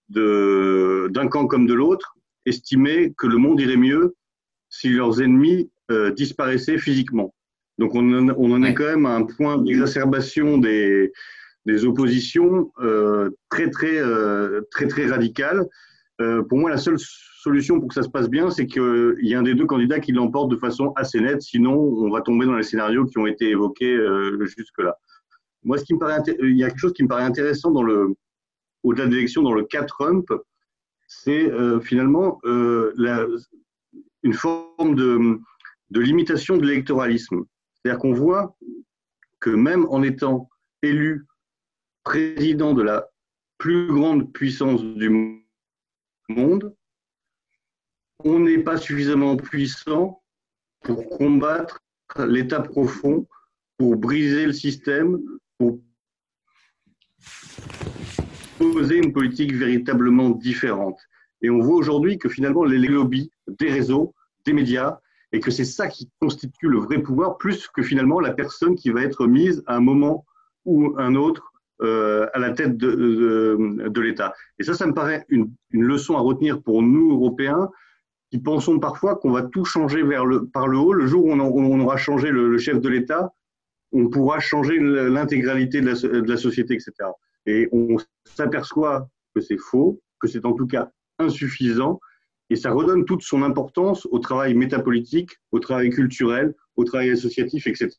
Speaker 5: d'un camp comme de l'autre, estimaient que le monde irait mieux si leurs ennemis disparaissaient physiquement. Donc on en, on en est quand même à un point d'exacerbation des, des oppositions très très très très radical. pour moi, la seule solution pour que ça se passe bien, c'est qu'il y a un des deux candidats qui l'emporte de façon assez nette. Sinon, on va tomber dans les scénarios qui ont été évoqués euh, jusque-là. Moi, ce qui me paraît, il y a quelque chose qui me paraît intéressant dans le, au-delà de l'élection, dans le cas Trump, c'est euh, finalement euh, une forme de, de limitation de l'électoralisme. C'est-à-dire qu'on voit que même en étant élu président de la plus grande puissance du monde, on n'est pas suffisamment puissant pour combattre l'état profond, pour briser le système, pour poser une politique véritablement différente. Et on voit aujourd'hui que finalement les lobbies des réseaux, des médias, et que c'est ça qui constitue le vrai pouvoir, plus que finalement la personne qui va être mise à un moment ou un autre euh, à la tête de, l'État. Et ça, ça me paraît une, une, leçon à retenir pour nous, Européens, qui pensons parfois qu'on va tout changer vers le, par le haut. Le jour où on, aura changé le, chef de l'État, on pourra changer l'intégralité de de la, société, etc. Et on s'aperçoit que c'est faux, que c'est en tout cas insuffisant, et ça redonne toute son importance au travail métapolitique, au travail culturel, au travail associatif, etc.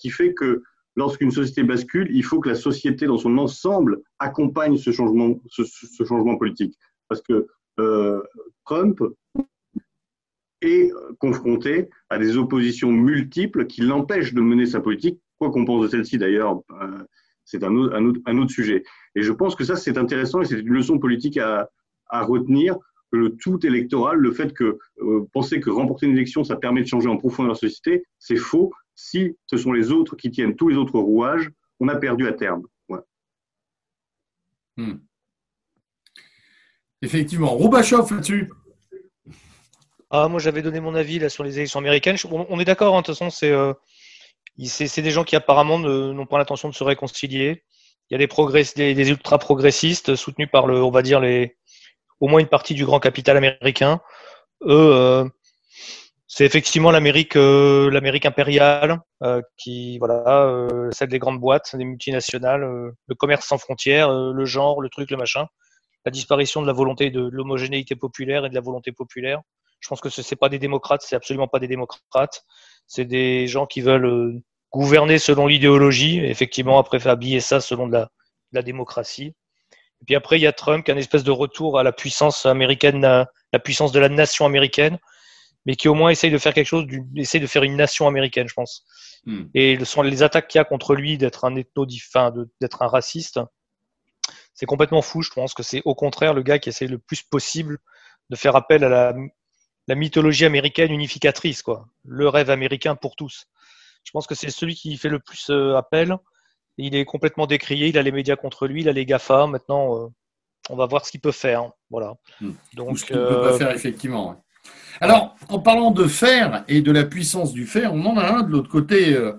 Speaker 5: Qui fait que lorsqu'une société bascule, il faut que la société dans son ensemble accompagne ce changement, ce, ce politique. Parce que euh, Trump est confronté à des oppositions multiples qui l'empêchent de mener sa politique, quoi qu'on pense de celle-ci d'ailleurs, c'est un autre, un, autre, sujet. Et je pense que ça, c'est intéressant et c'est une leçon politique à, à retenir que le tout électoral, le fait que euh, penser que remporter une élection, ça permet de changer en profondeur la société, c'est faux. Si ce sont les autres qui tiennent tous les autres rouages, on a perdu à terme.
Speaker 1: Hmm. Effectivement. Roubachov là-dessus.
Speaker 3: Ah, moi, j'avais donné mon avis là, sur les élections américaines. On, est d'accord, hein, de toute façon, c'est euh, c'est des gens qui apparemment n'ont pas l'intention de se réconcilier. Il y a des, progress, des, des ultra-progressistes soutenus par, le, on va dire, les, au moins une partie du grand capital américain. Eux, euh, c'est effectivement l'Amérique, euh, l'Amérique impériale, euh, qui voilà, celle des grandes boîtes, des multinationales, le commerce sans frontières, le genre, le truc, le machin, la disparition de la volonté de, l'homogénéité populaire et de la volonté populaire. Je pense que ce n'est pas des démocrates, c'est absolument pas des démocrates. C'est des gens qui veulent gouverner selon l'idéologie, effectivement après habiller ça selon la, la démocratie. Et puis après, il y a Trump qui a une espèce de retour à la puissance américaine, la puissance de la nation américaine, mais qui au moins essaye de faire quelque chose, essaye de faire une nation américaine, je pense. Hmm. Et le, sont les attaques qu'il y a contre lui d'être un ethno, d'être un raciste, c'est complètement fou. Je pense que c'est au contraire le gars qui essaye le plus possible de faire appel à la, la mythologie américaine unificatrice, quoi. Le rêve américain pour tous. Je pense que c'est celui qui fait le plus euh, appel il est complètement décrié, il a les médias contre lui, il a les GAFA. Maintenant, euh, on va voir ce qu'il peut faire. Voilà.
Speaker 1: Hmm. Donc, ce qu'il ne peut pas euh, faire, effectivement. Alors, en parlant de fer et de la puissance du fer, on en a un de l'autre côté euh,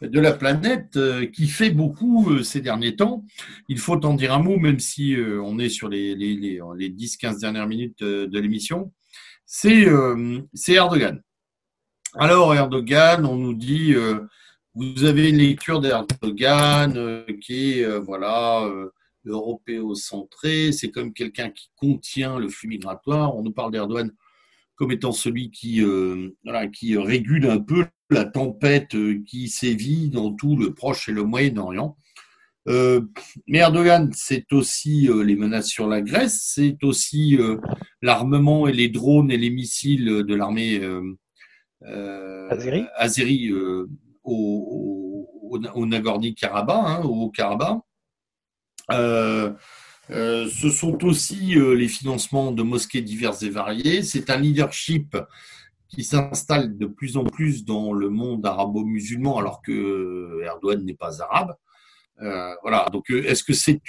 Speaker 1: de la planète qui fait beaucoup ces derniers temps. Il faut en dire un mot, même si on est sur les, les, les, les 10-15 dernières minutes de l'émission. C'est Erdogan. Alors, Erdogan, on nous dit vous avez une lecture d'Erdogan euh, qui est euh, voilà euh, européocentré, c'est comme quelqu'un qui contient le flux migratoire. On nous parle d'Erdogan comme étant celui qui, qui régule un peu la tempête qui sévit dans tout le Proche et le Moyen-Orient. Mais Erdogan, c'est aussi les menaces sur la Grèce, c'est aussi l'armement et les drones et les missiles de l'armée azérie au, au, Nagorno-Karabakh, hein, au Karabakh. Euh, euh, ce sont aussi euh, les financements de mosquées diverses et variées. C'est un leadership qui s'installe de plus en plus dans le monde arabo-musulman, alors que Erdogan n'est pas arabe. Voilà. Donc, est-ce que c'est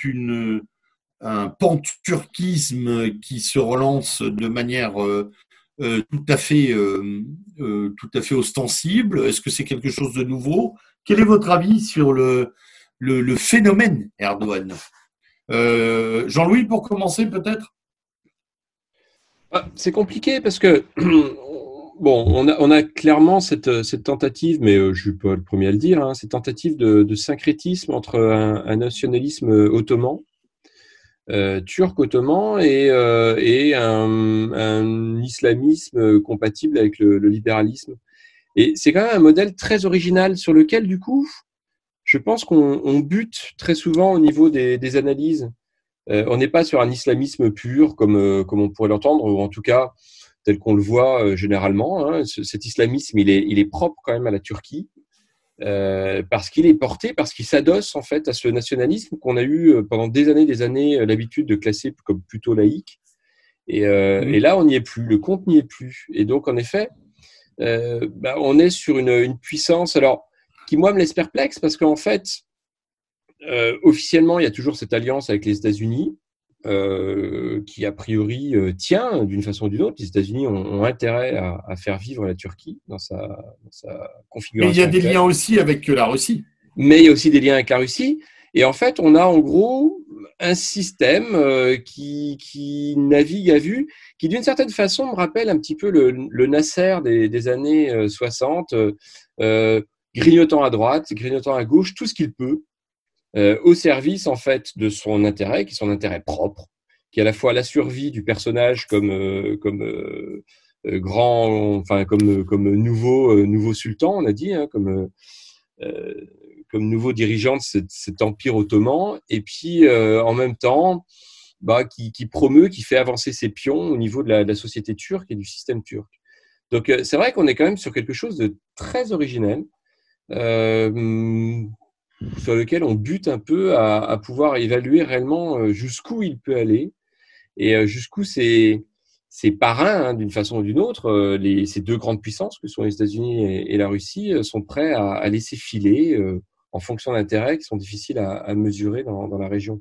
Speaker 1: un panturquisme qui se relance de manière euh, tout à fait, euh, euh, tout à fait ostensible? Est-ce que c'est quelque chose de nouveau? Quel est votre avis sur le, le, phénomène Erdogan? Jean-Louis, pour commencer peut-être?
Speaker 4: Ah, C'est compliqué parce que bon, on a, on a clairement cette, cette, tentative, mais je ne suis pas le premier à le dire, hein, cette tentative de, syncrétisme entre un nationalisme ottoman euh, turc ottoman et, euh, et un, un, islamisme compatible avec le, le libéralisme. Et c'est quand même un modèle très original sur lequel, du coup, je pense qu'on bute très souvent au niveau des, des analyses. Euh, on n'est pas sur un islamisme pur, comme, euh, comme on pourrait l'entendre, ou en tout cas tel qu'on le voit euh, généralement. Hein. Cet islamisme, il est, il est propre quand même à la Turquie. Euh, parce qu'il est porté, parce qu'il s'adosse en fait à ce nationalisme qu'on a eu euh, pendant des années, des années euh, l'habitude de classer comme plutôt laïque. Et, mmh. et, là, on n'y est plus, le compte n'y est plus. Et donc, en effet, bah, on est sur une, une, puissance, alors qui moi me laisse perplexe, parce qu'en fait, officiellement, il y a toujours cette alliance avec les États-Unis. Euh, qui a priori euh, tient d'une façon ou d'une autre. Les États-Unis ont, intérêt à, faire vivre la Turquie dans sa, dans sa configuration.
Speaker 1: Mais il y a des liens aussi avec la Russie.
Speaker 4: Mais il y a aussi des liens avec la Russie. Et en fait, on a en gros un système euh, qui, qui, navigue à vue, qui d'une certaine façon me rappelle un petit peu le, le Nasser des, des années 60, grignotant à droite, grignotant à gauche, tout ce qu'il peut, euh, au service en fait de son intérêt, qui est son intérêt propre, qui est à la fois la survie du personnage comme euh, comme euh, grand, enfin comme comme nouveau nouveau sultan, on a dit, hein, comme comme nouveau dirigeant de cet, empire ottoman, et puis en même temps, bah, qui, qui, promeut, qui fait avancer ses pions au niveau de la, de la, société turque et du système turc. Donc c'est vrai qu'on est quand même sur quelque chose de très originel, sur lequel on bute un peu à, pouvoir évaluer réellement jusqu'où il peut aller et jusqu'où c'est ces parrains, hein, d'une façon ou d'une autre, les, ces deux grandes puissances que sont les États-Unis et, la Russie, sont prêts à, laisser filer en fonction d'intérêts qui sont difficiles à, mesurer dans, la région.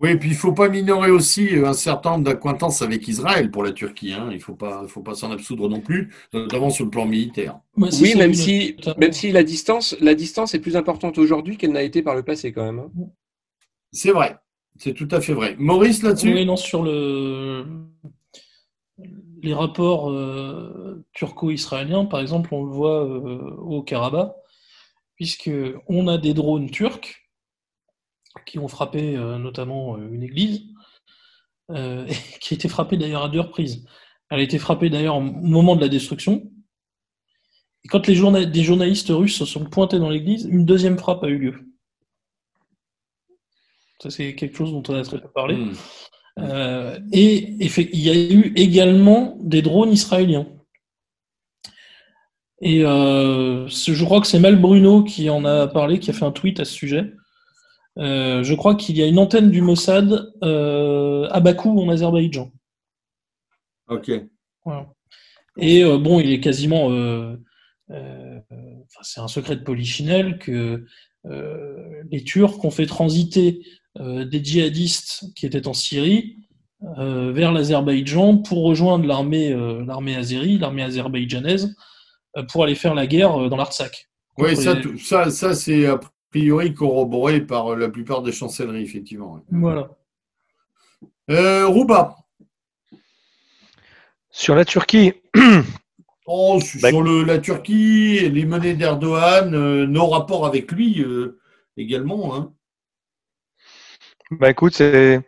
Speaker 1: Oui, et puis il ne faut pas minorer aussi un certain nombre d'acquaintances avec Israël pour la Turquie. Hein. Il ne faut pas, faut pas s'en absoudre non plus, notamment sur le plan militaire.
Speaker 4: oui, même si, même si la distance, la distance est plus importante aujourd'hui qu'elle n'a été par le passé quand même. Hein.
Speaker 1: C'est vrai, c'est tout à fait vrai. Maurice, là-dessus?
Speaker 2: Oui, non, sur le... les rapports euh, turco-israéliens, par exemple, on le voit euh, au Karabakh, puisqu'on a des drones turcs qui ont frappé euh, notamment euh, une église, euh, qui a été frappée d'ailleurs à deux reprises. Elle a été frappée d'ailleurs au moment de la destruction. Et quand les des journalistes russes se sont pointés dans l'église, une deuxième frappe a eu lieu. Ça, c'est quelque chose dont on a très peu parlé. Hmm. et il y a eu également des drones israéliens. Et je crois que c'est Mal Bruno qui en a parlé, qui a fait un tweet à ce sujet. Euh, je crois qu'il y a une antenne du Mossad euh, à Bakou, en Azerbaïdjan.
Speaker 1: Ok.
Speaker 2: Et euh, bon, il est quasiment. c'est un secret de polichinelle que les Turcs ont fait transiter des djihadistes qui étaient en Syrie vers l'Azerbaïdjan pour rejoindre l'armée l'armée azérie, l'armée azerbaïdjanaise, pour aller faire la guerre dans l'Artsakh.
Speaker 1: Oui, ça, ça, ça c'est priori corroboré par la plupart des chancelleries, effectivement.
Speaker 2: Voilà.
Speaker 1: Euh, Rouba.
Speaker 3: Sur la Turquie.
Speaker 1: Oh, bah, sur le, la Turquie, les menées d'Erdogan, euh, nos rapports avec lui euh, également. Hein.
Speaker 3: Bah écoute, c'est.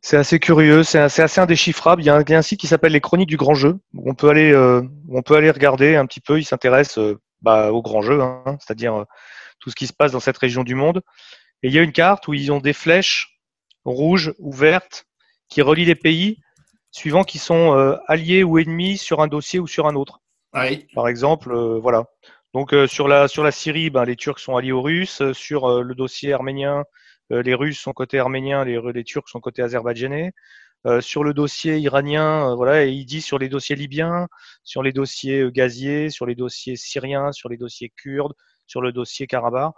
Speaker 3: C'est assez curieux, c'est assez, indéchiffrable. Il y, a un, site qui s'appelle les Chroniques du Grand Jeu, où on peut aller, on peut aller regarder un petit peu. Il s'intéresse bah, au grand jeu, hein, c'est-à-dire euh, tout ce qui se passe dans cette région du monde. Et il y a une carte où ils ont des flèches rouges ou vertes qui relient les pays suivant qu'ils sont euh, alliés ou ennemis sur un dossier ou sur un autre. Par exemple, euh, voilà. Donc sur la sur la Syrie, ben, les Turcs sont alliés aux Russes. Sur le dossier arménien, les Russes sont côté arménien, les, les Turcs sont côté azerbaïdjanais. Euh, sur le dossier iranien, euh, voilà, et il dit sur les dossiers libyens, sur les dossiers euh, gaziers, sur les dossiers syriens, sur les dossiers kurdes, sur le dossier Karabakh.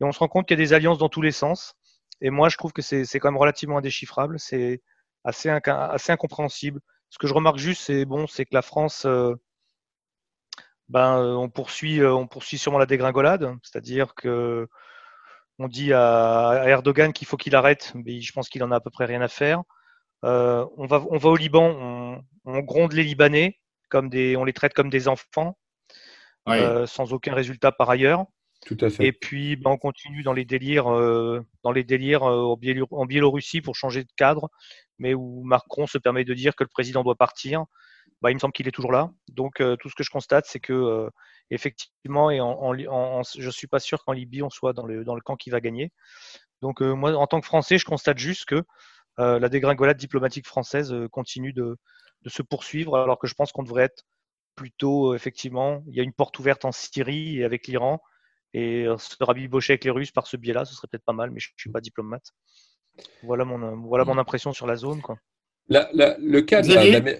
Speaker 3: Et on se rend compte qu'il y a des alliances dans tous les sens. Et moi, je trouve que c'est quand même relativement indéchiffrable. C'est assez, assez incompréhensible. Ce que je remarque juste, c'est bon, c'est que la France, ben, on poursuit, on poursuit sûrement la dégringolade. C'est-à-dire que on dit à Erdogan qu'il faut qu'il arrête, mais je pense qu'il en a à peu près rien à faire. Euh, on, va, on va au Liban, on, gronde les Libanais, comme des, on les traite comme des enfants, euh, sans aucun résultat par ailleurs.
Speaker 4: Tout à fait.
Speaker 3: Et puis, ben, on continue dans les délires, euh, dans les délires en Biélorussie pour changer de cadre, mais où Macron se permet de dire que le président doit partir. Bah, il me semble qu'il est toujours là. Donc, tout ce que je constate, c'est que effectivement, et en, en, je suis pas sûr qu'en Libye on soit dans le, dans le camp qui va gagner. Donc, moi, en tant que Français, je constate juste que euh, la dégringolade diplomatique française euh, continue de, se poursuivre, alors que je pense qu'on devrait être plutôt, euh, effectivement, il y a une porte ouverte en Syrie et avec l'Iran, et se rabibocher avec les Russes par ce biais-là, ce serait peut-être pas mal, mais je ne suis pas diplomate. Voilà mon, voilà mon impression sur la zone. Quoi.
Speaker 4: le cas de la,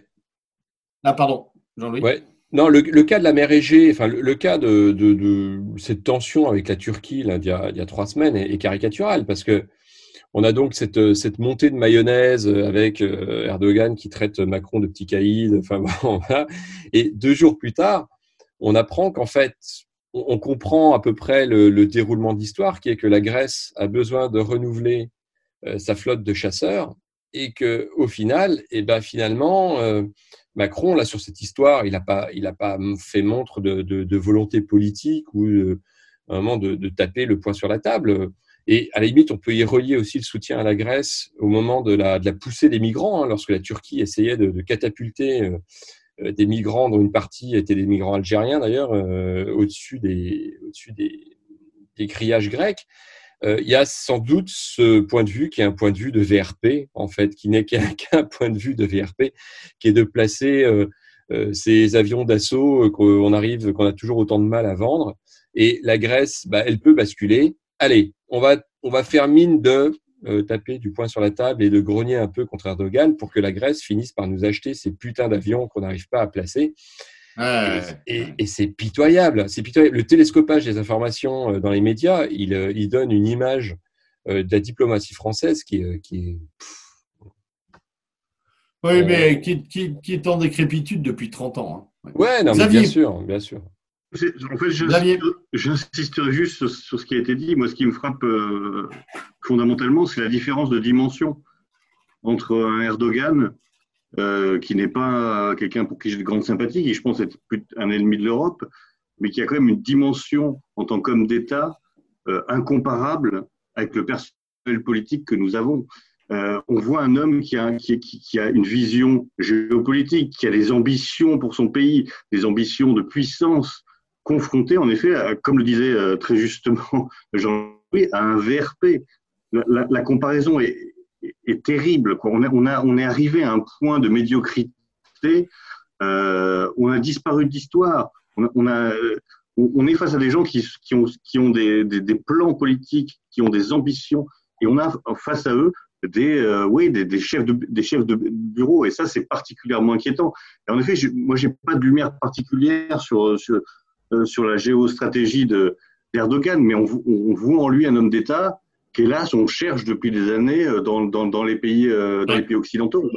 Speaker 1: Ah, pardon, Jean-Louis.
Speaker 4: Non, le, cas de la mer Égée, enfin, le, cas de, cette tension avec la Turquie là, il, y a, trois semaines est, est caricatural parce que on a donc cette, cette montée de mayonnaise avec euh, Erdogan qui traite Macron de petit caïd. Enfin, Et deux jours plus tard, on apprend qu'en fait, on comprend à peu près le, déroulement de l'histoire, qui est que la Grèce a besoin de renouveler euh, sa flotte de chasseurs et que au final, et eh ben finalement, euh, Macron là sur cette histoire, il n'a pas, il a pas fait montre de, volonté politique ou vraiment de, taper le poing sur la table. Et à la limite, on peut y relier aussi le soutien à la Grèce au moment de la, de la poussée des migrants, hein, lorsque la Turquie essayait de, catapulter euh, euh, des migrants, dont une partie étaient des migrants algériens d'ailleurs, euh, au-dessus des, au des, des grillages grecs. il y a sans doute ce point de vue qui est un point de vue de VRP, en fait, qui n'est qu'un point de vue de VRP, qui est de placer ces avions d'assaut qu'on arrive, qu'on a toujours autant de mal à vendre. Et la Grèce, bah, elle peut basculer. Allez, on va, on va faire mine de taper du poing sur la table et de grogner un peu contre Erdogan pour que la Grèce finisse par nous acheter ces putains d'avions qu'on n'arrive pas à placer. Et, c'est pitoyable. C'est pitoyable. Le télescopage des informations dans les médias, il, il donne une image de la diplomatie française qui, qui est
Speaker 1: oui, mais qui, est en décrépitude depuis 30 ans.
Speaker 4: Hein. Ouais, non, mais bien sûr, bien sûr.
Speaker 5: En fait, j'insisterai juste sur, ce qui a été dit. Moi, ce qui me frappe euh, fondamentalement, c'est la différence de dimension entre un Erdogan, euh, qui n'est pas quelqu'un pour qui j'ai de grande sympathie, qui je pense être un ennemi de l'Europe, mais qui a quand même une dimension en tant qu'homme d'État euh, incomparable avec le personnel politique que nous avons. Euh, on voit un homme qui a, qui, a, une vision géopolitique, qui a des ambitions pour son pays, des ambitions de puissance, confronté en effet, comme le disait euh, très justement Jean-Louis, à un VRP. La, comparaison est, terrible. On, on, est arrivé à un point de médiocrité, euh, on a disparu d'histoire. On, on, est face à des gens qui, ont, des, des plans politiques, qui ont des ambitions, et on a face à eux des, euh, oui, des, chefs de, des chefs de bureau. Et ça, c'est particulièrement inquiétant. Et en effet, moi, j'ai pas de lumière particulière sur, sur, euh, sur la géostratégie d'Erdogan, mais on, on, voit en lui un homme d'État qu'hélas, on cherche depuis des années euh, dans, dans, dans les, pays, dans les pays occidentaux.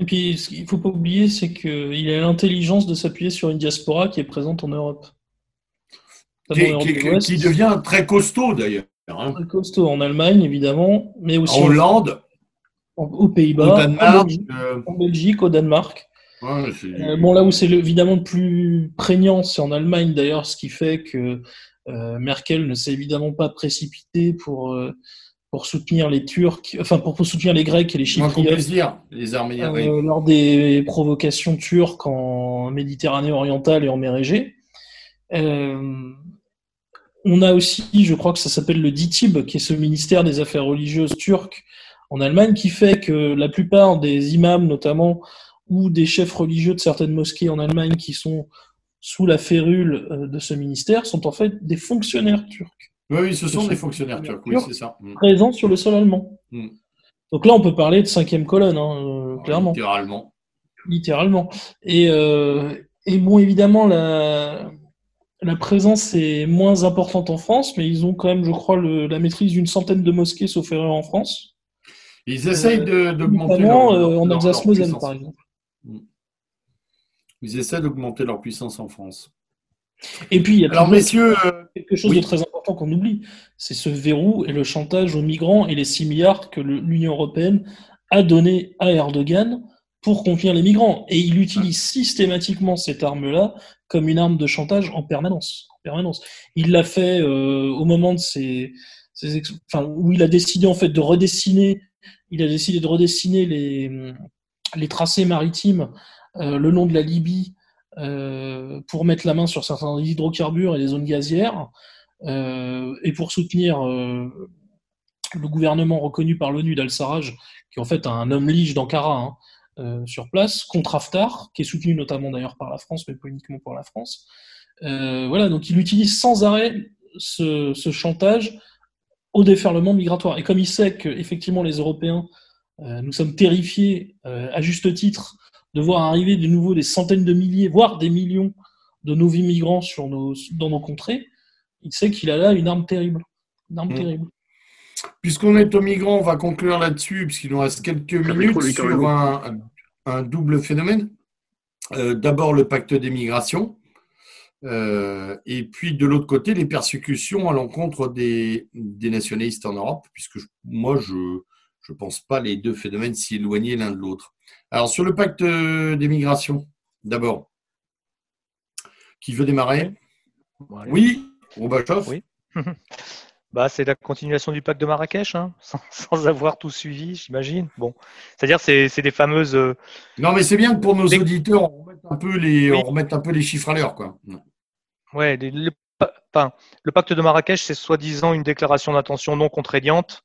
Speaker 2: Et puis, ce qu'il ne faut pas oublier, c'est qu'il a l'intelligence de s'appuyer sur une diaspora qui est présente en Europe.
Speaker 1: qui devient très costaud d'ailleurs.
Speaker 2: Hein. Costaud en Allemagne, évidemment, mais aussi
Speaker 1: en Hollande,
Speaker 2: aux Pays-Bas, euh. en, Belgique, au Danemark. Euh, bon, là où c'est évidemment le plus prégnant, c'est en Allemagne d'ailleurs, ce qui fait que euh, Merkel ne s'est évidemment pas précipité pour, pour soutenir les Turcs, enfin pour, soutenir les Grecs et les Chypriotes.
Speaker 1: les armées.
Speaker 2: Lors des provocations turques en Méditerranée orientale et en mer Égée. On a aussi, je crois que ça s'appelle le DITIB, qui est ce ministère des Affaires religieuses turc en Allemagne, qui fait que la plupart des imams, notamment, ou des chefs religieux de certaines mosquées en Allemagne qui sont sous la férule euh, de ce ministère sont en fait des fonctionnaires turcs.
Speaker 1: Oui, ce sont des fonctionnaires turcs, oui, c'est ça.
Speaker 2: Mm. Présents sur le sol allemand. Mm. Donc là, on peut parler de cinquième colonne, hein, euh, clairement.
Speaker 1: Littéralement.
Speaker 2: Littéralement. Et, euh, et bon, évidemment, la, la présence est moins importante en France, mais ils ont quand même, je crois, la maîtrise d'une centaine de mosquées, sauf erreur, en France.
Speaker 1: Ils essayent d'augmenter
Speaker 2: leur, euh, en Alsace-Moselle, par exemple.
Speaker 1: Ils essaient d'augmenter leur puissance en France.
Speaker 2: Et puis, il y a
Speaker 1: Alors, messieurs, euh,
Speaker 2: quelque chose de très important qu'on oublie, c'est ce verrou et le chantage aux migrants et les 6 milliards que l'Union européenne a donné à Erdogan pour contenir les migrants. Et il utilise systématiquement cette arme-là comme une arme de chantage en permanence. En permanence. Il l'a fait euh, au moment de ses, enfin, où il a décidé en fait de redessiner, il a décidé de redessiner les, les tracés maritimes le long de la Libye euh, pour mettre la main sur certains hydrocarbures et des zones gazières et pour soutenir le gouvernement reconnu par l'ONU d'Al-Sarraj, qui est en fait un homme lige d'Ankara, hein, euh, sur place contre Haftar, qui est soutenu notamment d'ailleurs par la France, mais pas uniquement par la France. Euh, voilà, donc il utilise sans arrêt ce, chantage au déferlement migratoire. Et comme il sait qu'effectivement les Européens, euh, nous sommes terrifiés, à juste titre, de voir arriver de nouveau des centaines de milliers, voire des millions de nouveaux migrants sur nos, dans nos contrées, il sait qu'il a là une arme terrible. Une arme mmh. terrible.
Speaker 1: Puisqu'on est aux migrants, on va conclure là-dessus, puisqu'il nous reste quelques minutes sur un, double phénomène. Euh, d'abord, le pacte des migrations. Euh, et puis, de l'autre côté, les persécutions à l'encontre des, nationalistes en Europe, puisque moi, je ne pense pas les deux phénomènes s'y éloigner l'un de l'autre. Alors, sur le pacte des migrations, d'abord, qui veut démarrer Oui, Roubachov
Speaker 3: Oui. Bah, c'est la continuation du pacte de Marrakech, hein, sans, avoir tout suivi, j'imagine. Bon, c'est-à-dire c'est c'est des fameuses. Euh,
Speaker 1: non, mais c'est bien que pour nos auditeurs, on remette un peu les, on remette un peu les chiffres à l'heure, quoi.
Speaker 3: Ouais, le, pacte de Marrakech, c'est soi-disant une déclaration d'intention non contraignante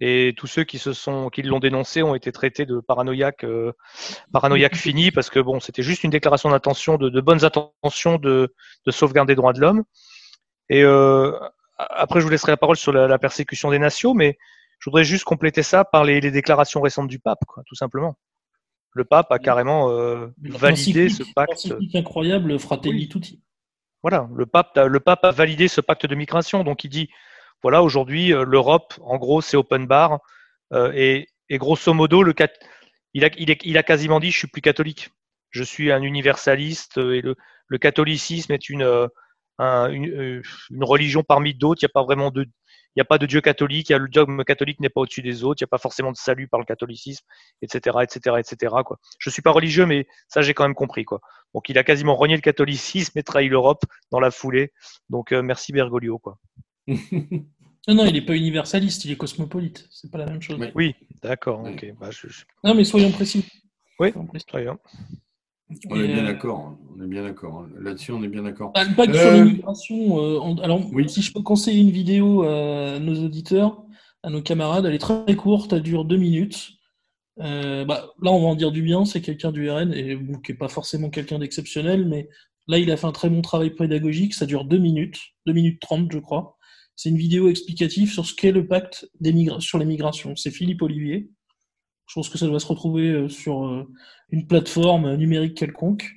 Speaker 3: Et tous ceux qui se sont, qui l'ont dénoncé ont été traités de paranoïaques, euh, paranoïaques finis parce que bon, c'était juste une déclaration d'intention, de, de, bonnes intentions de, de sauvegarder les droits de l'homme. Et euh, après, je vous laisserai la parole sur la, la, persécution des nations, mais je voudrais juste compléter ça par les, les déclarations récentes du pape, quoi, tout simplement. Le pape a carrément euh, validé ce pacte.
Speaker 2: incroyable, Fratelli oui. Tutti.
Speaker 3: Voilà, le pape, le pape a validé ce pacte de migration. Donc il dit, voilà, aujourd'hui, euh, l'Europe, en gros, c'est open bar. Euh, et, grosso modo, il, a, quasiment dit, je suis plus catholique. Je suis un universaliste et le, catholicisme est une, euh, un, une, une, religion parmi d'autres. Il n'y a pas vraiment de, Dieu catholique, le dogme catholique n'est pas au-dessus des autres, il n'y a pas forcément de salut par le catholicisme, etc., etc., etc. Je suis pas religieux, mais ça j'ai quand même compris. Donc il a quasiment renié le catholicisme et trahi l'Europe dans la foulée. Donc euh, merci Bergoglio.
Speaker 2: Non, non, il n'est pas universaliste, il est cosmopolite. C'est pas la même chose.
Speaker 3: Oui, d'accord. ok. Bah, je...
Speaker 2: Non, mais soyons précis.
Speaker 3: Oui, très bien.
Speaker 1: On est bien d'accord, on est bien d'accord. Là-dessus, on est bien d'accord.
Speaker 2: Bah, pas que euh... sur l'immigration. Euh, alors, oui. si je peux conseiller une vidéo à nos auditeurs, à nos camarades, elle est très courte, elle dure deux minutes. Euh, bah, là, on va en dire du bien, c'est quelqu'un du RN, et bon, qui n'est pas forcément quelqu'un d'exceptionnel, mais là, il a fait un très bon travail pédagogique, ça dure deux minutes, deux minutes trente, je crois. C'est une vidéo explicative sur ce qu'est le pacte sur les migrations. C'est Philippe Olivier. Je pense que ça doit se retrouver sur une plateforme numérique quelconque.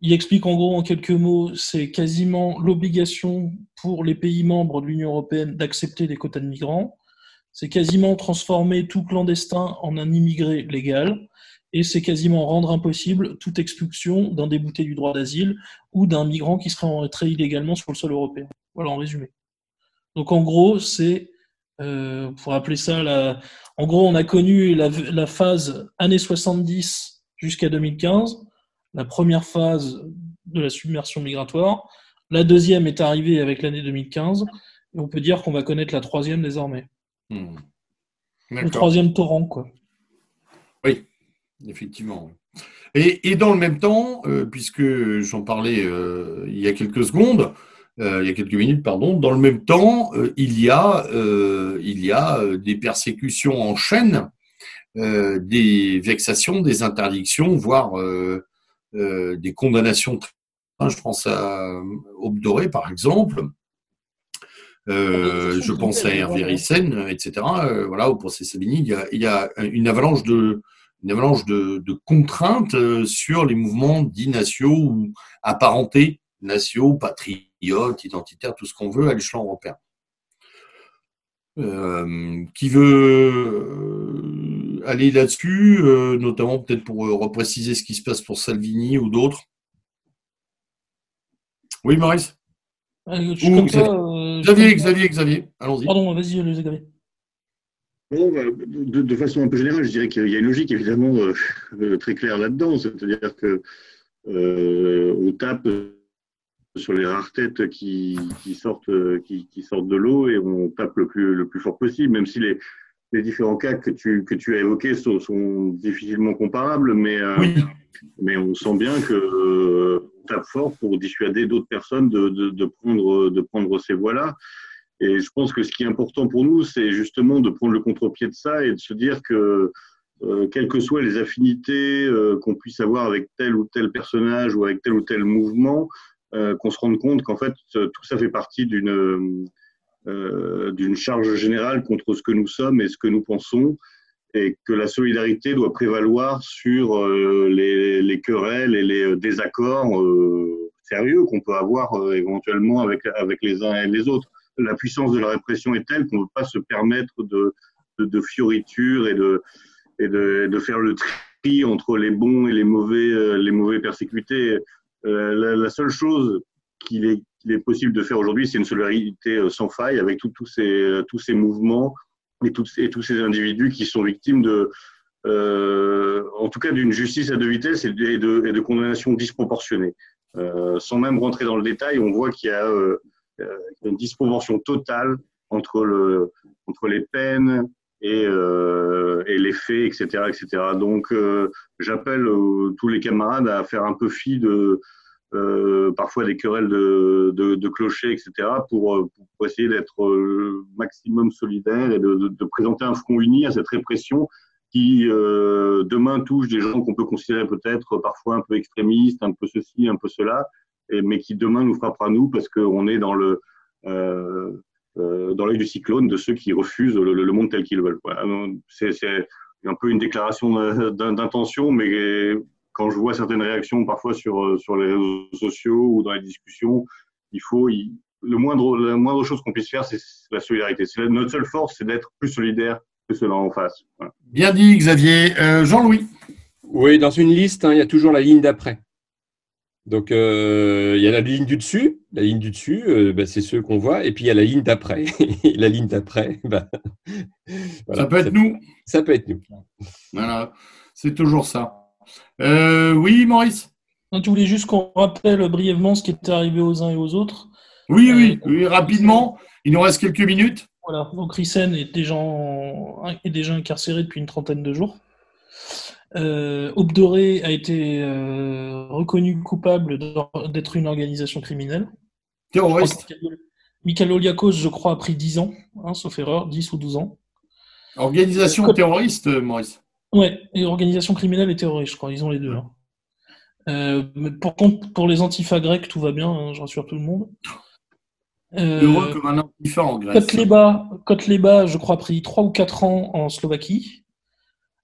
Speaker 2: Il explique en gros en quelques mots, c'est quasiment l'obligation pour les pays membres de l'Union européenne d'accepter des quotas de migrants. C'est quasiment transformer tout clandestin en un immigré légal. Et c'est quasiment rendre impossible toute expulsion d'un débouté du droit d'asile ou d'un migrant qui serait entré illégalement sur le sol européen. Voilà en résumé. Donc en gros, c'est euh, pour appeler ça la. En gros, on a connu la, la phase années 70 jusqu'à 2015, la première phase de la submersion migratoire. La deuxième est arrivée avec l'année 2015. Et on peut dire qu'on va connaître la troisième désormais.
Speaker 1: Hmm.
Speaker 2: Le troisième torrent, quoi.
Speaker 1: Oui, effectivement. Et, et dans le même temps, euh, puisque j'en parlais euh, il y a quelques secondes, il y a quelques minutes, pardon. Dans le même temps, euh, il y a, euh, il y a des persécutions en chaîne, des vexations, des interdictions, voire des condamnations. Je pense à Aube Doré, par exemple. je pense à Hervé Rissen, etc. voilà, au procès Sabini, il y a, il y a une avalanche de, une avalanche de, de, contraintes sur les mouvements dits nationaux ou apparentés nationaux, patriotes, identitaires, tout ce qu'on veut à l'échelon européen. Euh, qui veut aller là-dessus, euh, notamment peut-être pour euh, repréciser ce qui se passe pour Salvini ou d'autres? Oui, Maurice?
Speaker 2: Ou, Xavier,
Speaker 1: Xavier, Xavier, Xavier, allons-y.
Speaker 2: Pardon, vas-y, Xavier.
Speaker 5: Bon, de, de, façon un peu générale, je dirais qu'il y a une logique évidemment euh, très claire là-dedans, c'est-à-dire que euh, on tape sur les rares têtes qui, qui sortent, qui, qui, sortent de l'eau et on tape le plus, le plus fort possible, même si les, les différents cas que tu, que tu as évoqués sont, sont difficilement comparables, mais, euh, mais on sent bien que euh, on tape fort pour dissuader d'autres personnes de, de, de, prendre, de prendre ces voies-là. Et je pense que ce qui est important pour nous, c'est justement de prendre le contre-pied de ça et de se dire que euh, quelles que soient les affinités euh, qu'on puisse avoir avec tel ou tel personnage ou avec tel ou tel mouvement, qu'on se rende compte qu'en fait tout ça fait partie d'une euh, d'une charge générale contre ce que nous sommes et ce que nous pensons et que la solidarité doit prévaloir sur euh, les, les, querelles et les désaccords euh, sérieux qu'on peut avoir euh, éventuellement avec, avec les uns et les autres. La puissance de la répression est telle qu'on ne peut pas se permettre de, de, de fioritures et de, et de, de faire le tri entre les bons et les mauvais, les mauvais persécutés. Euh, la, seule chose qu'il est, possible de faire aujourd'hui, c'est une solidarité euh, sans faille avec ces, tous ces mouvements et, tous ces individus qui sont victimes euh, en tout cas d'une justice à deux vitesses et de, condamnations disproportionnées. Euh, sans même rentrer dans le détail, on voit qu'il y a euh, une disproportion totale entre, le, entre les peines et, euh, et les faits, etc. etc. Donc, j'appelle tous les camarades à faire un peu fi de, euh, parfois des querelles de, de, de clochers, etc., pour, pour essayer d'être maximum solidaire et de, de, présenter un front uni à cette répression qui euh, demain touche des gens qu'on peut considérer peut-être parfois un peu extrémistes, un peu ceci, un peu cela, et, mais qui demain nous frappera nous parce qu'on est dans le euh, euh, dans l'œil du cyclone de ceux qui refusent le, le monde tel qu'ils veulent. Voilà. C'est un peu une déclaration d'intention, mais quand je vois certaines réactions parfois sur, sur les réseaux sociaux ou dans les discussions, il faut, il, le moindre, la moindre chose qu'on puisse faire, c'est la solidarité. Notre seule force, c'est d'être plus solidaire que cela en face. Voilà.
Speaker 1: Bien dit, Xavier. Euh, Jean-Louis
Speaker 4: Oui, dans une liste, hein, il y a toujours la ligne d'après. Donc, euh, il y a la ligne du dessus. La ligne du dessus, euh, bah, c'est ceux qu'on voit. Et puis, il y a la ligne d'après. la ligne d'après, bah,
Speaker 1: voilà, ça peut être ça, nous.
Speaker 4: Ça peut être nous.
Speaker 1: Voilà, c'est toujours ça. Euh, oui, Maurice?
Speaker 2: Tu voulais juste qu'on rappelle brièvement ce qui était arrivé aux uns et aux autres.
Speaker 1: Oui, oui, oui rapidement. Il nous reste quelques minutes.
Speaker 2: Voilà, donc Rissen est déjà, en... est déjà incarcéré depuis une trentaine de jours. Euh, Obdoré a été euh, reconnu coupable d'être une organisation criminelle.
Speaker 1: Terroriste.
Speaker 2: Michael Oliakos, je crois, a pris 10 ans, hein, sauf erreur, 10 ou 12 ans.
Speaker 1: Organisation euh, terroriste, Maurice
Speaker 2: Ouais, et organisation criminelle et terroriste, je crois, ils ont les deux. Hein. Euh, mais pour contre, pour les antifas grecs, tout va bien, hein, je rassure tout le monde.
Speaker 1: Euh, Heureux comme un antifa en Grèce.
Speaker 2: Kotleba, Kotleba, je crois, a pris 3 ou 4 ans en Slovaquie.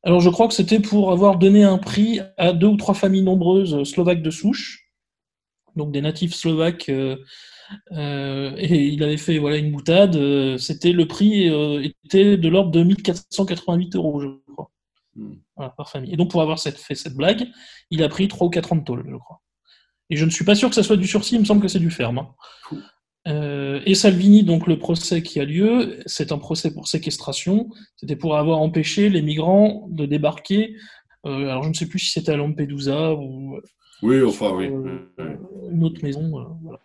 Speaker 2: Alors, je crois que c'était pour avoir donné un prix à deux ou trois familles nombreuses slovaques de souche, donc des natifs slovaques, euh, euh, et il avait fait voilà une boutade. Euh, c'était le prix euh, était de l'ordre de 1488 euros, je crois, hmm. voilà, par famille. Et donc, pour avoir cette, fait cette blague, il a pris 3 ou 4 ans de tôle, je crois. Et je ne suis pas sûr que ça soit du sursis, il me semble que c'est du ferme. Hein. Euh, et Salvini, donc le procès qui a lieu, c'est un procès pour séquestration. C'était pour avoir empêché les migrants de débarquer. Euh, alors je ne sais plus si c'était à Lampedusa ou.
Speaker 1: Oui, enfin oui.
Speaker 2: Euh, une autre maison, voilà.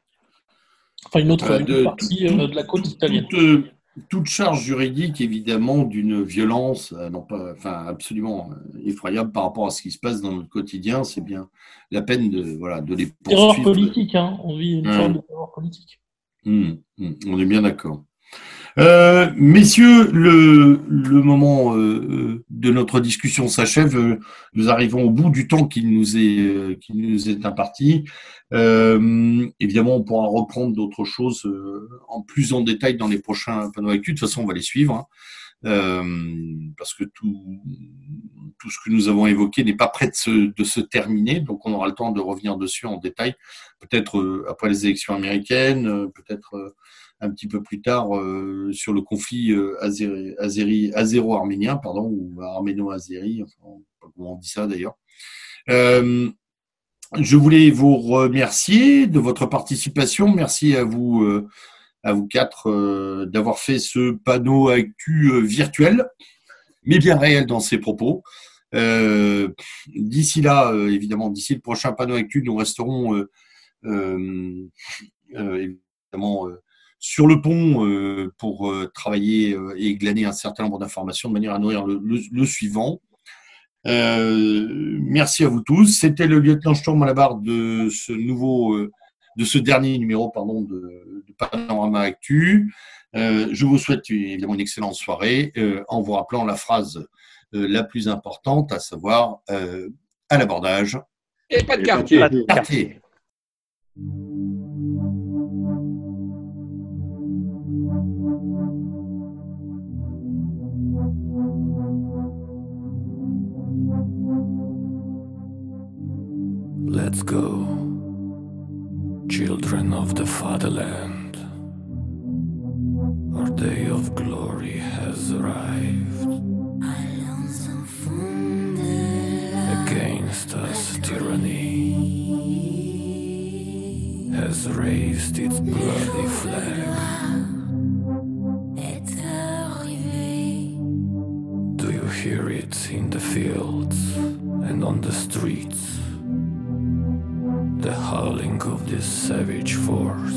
Speaker 2: Enfin une autre une partie tout, de la côte italienne.
Speaker 1: Toute, toute, charge juridique, évidemment, d'une violence, non pas, enfin absolument effroyable par rapport à ce qui se passe dans notre quotidien, c'est bien la peine de voilà de les poursuivre.
Speaker 2: Terreur politique, hein. On vit une forme de terreur politique.
Speaker 1: Mmh, mmh, on est bien d'accord. Euh, messieurs, le, le moment euh, de notre discussion s'achève. Nous arrivons au bout du temps qu'il nous est, euh, qui nous est imparti. Euh, évidemment, on pourra reprendre d'autres choses euh, en plus en détail dans les prochains panneaux actus. De toute façon, on va les suivre. Hein. parce que tout, tout ce que nous avons évoqué n'est pas prêt de se, terminer, donc on aura le temps de revenir dessus en détail, peut-être après les élections américaines, peut-être un petit peu plus tard euh, sur le conflit euh, azéro-arménien, pardon, ou arméno-azéri, enfin, comment on dit ça d'ailleurs. Euh, je voulais vous remercier de votre participation. Merci à vous, euh, à vous quatre euh, d'avoir fait ce panneau actu virtuel, mais bien réel dans ses propos. D'ici là, évidemment, d'ici le prochain panneau actu, nous resterons évidemment sur le pont euh, pour euh, travailler euh, et glaner un certain nombre d'informations de manière à nourrir le, le, le suivant. merci à vous tous. C'était le lieutenant Sturm à la barre de ce nouveau, de ce dernier numéro pardon, de, de Panorama Actu. je vous souhaite évidemment une excellente soirée en vous rappelant la phrase la plus importante, à savoir à l'abordage.
Speaker 4: Et pas de quartier. Pas de
Speaker 1: quartier.
Speaker 6: Let's go, children of the fatherland. Our day of glory has arrived. Has raised its bloody flag. Do you hear it in the fields and on the streets? the howling of this savage force.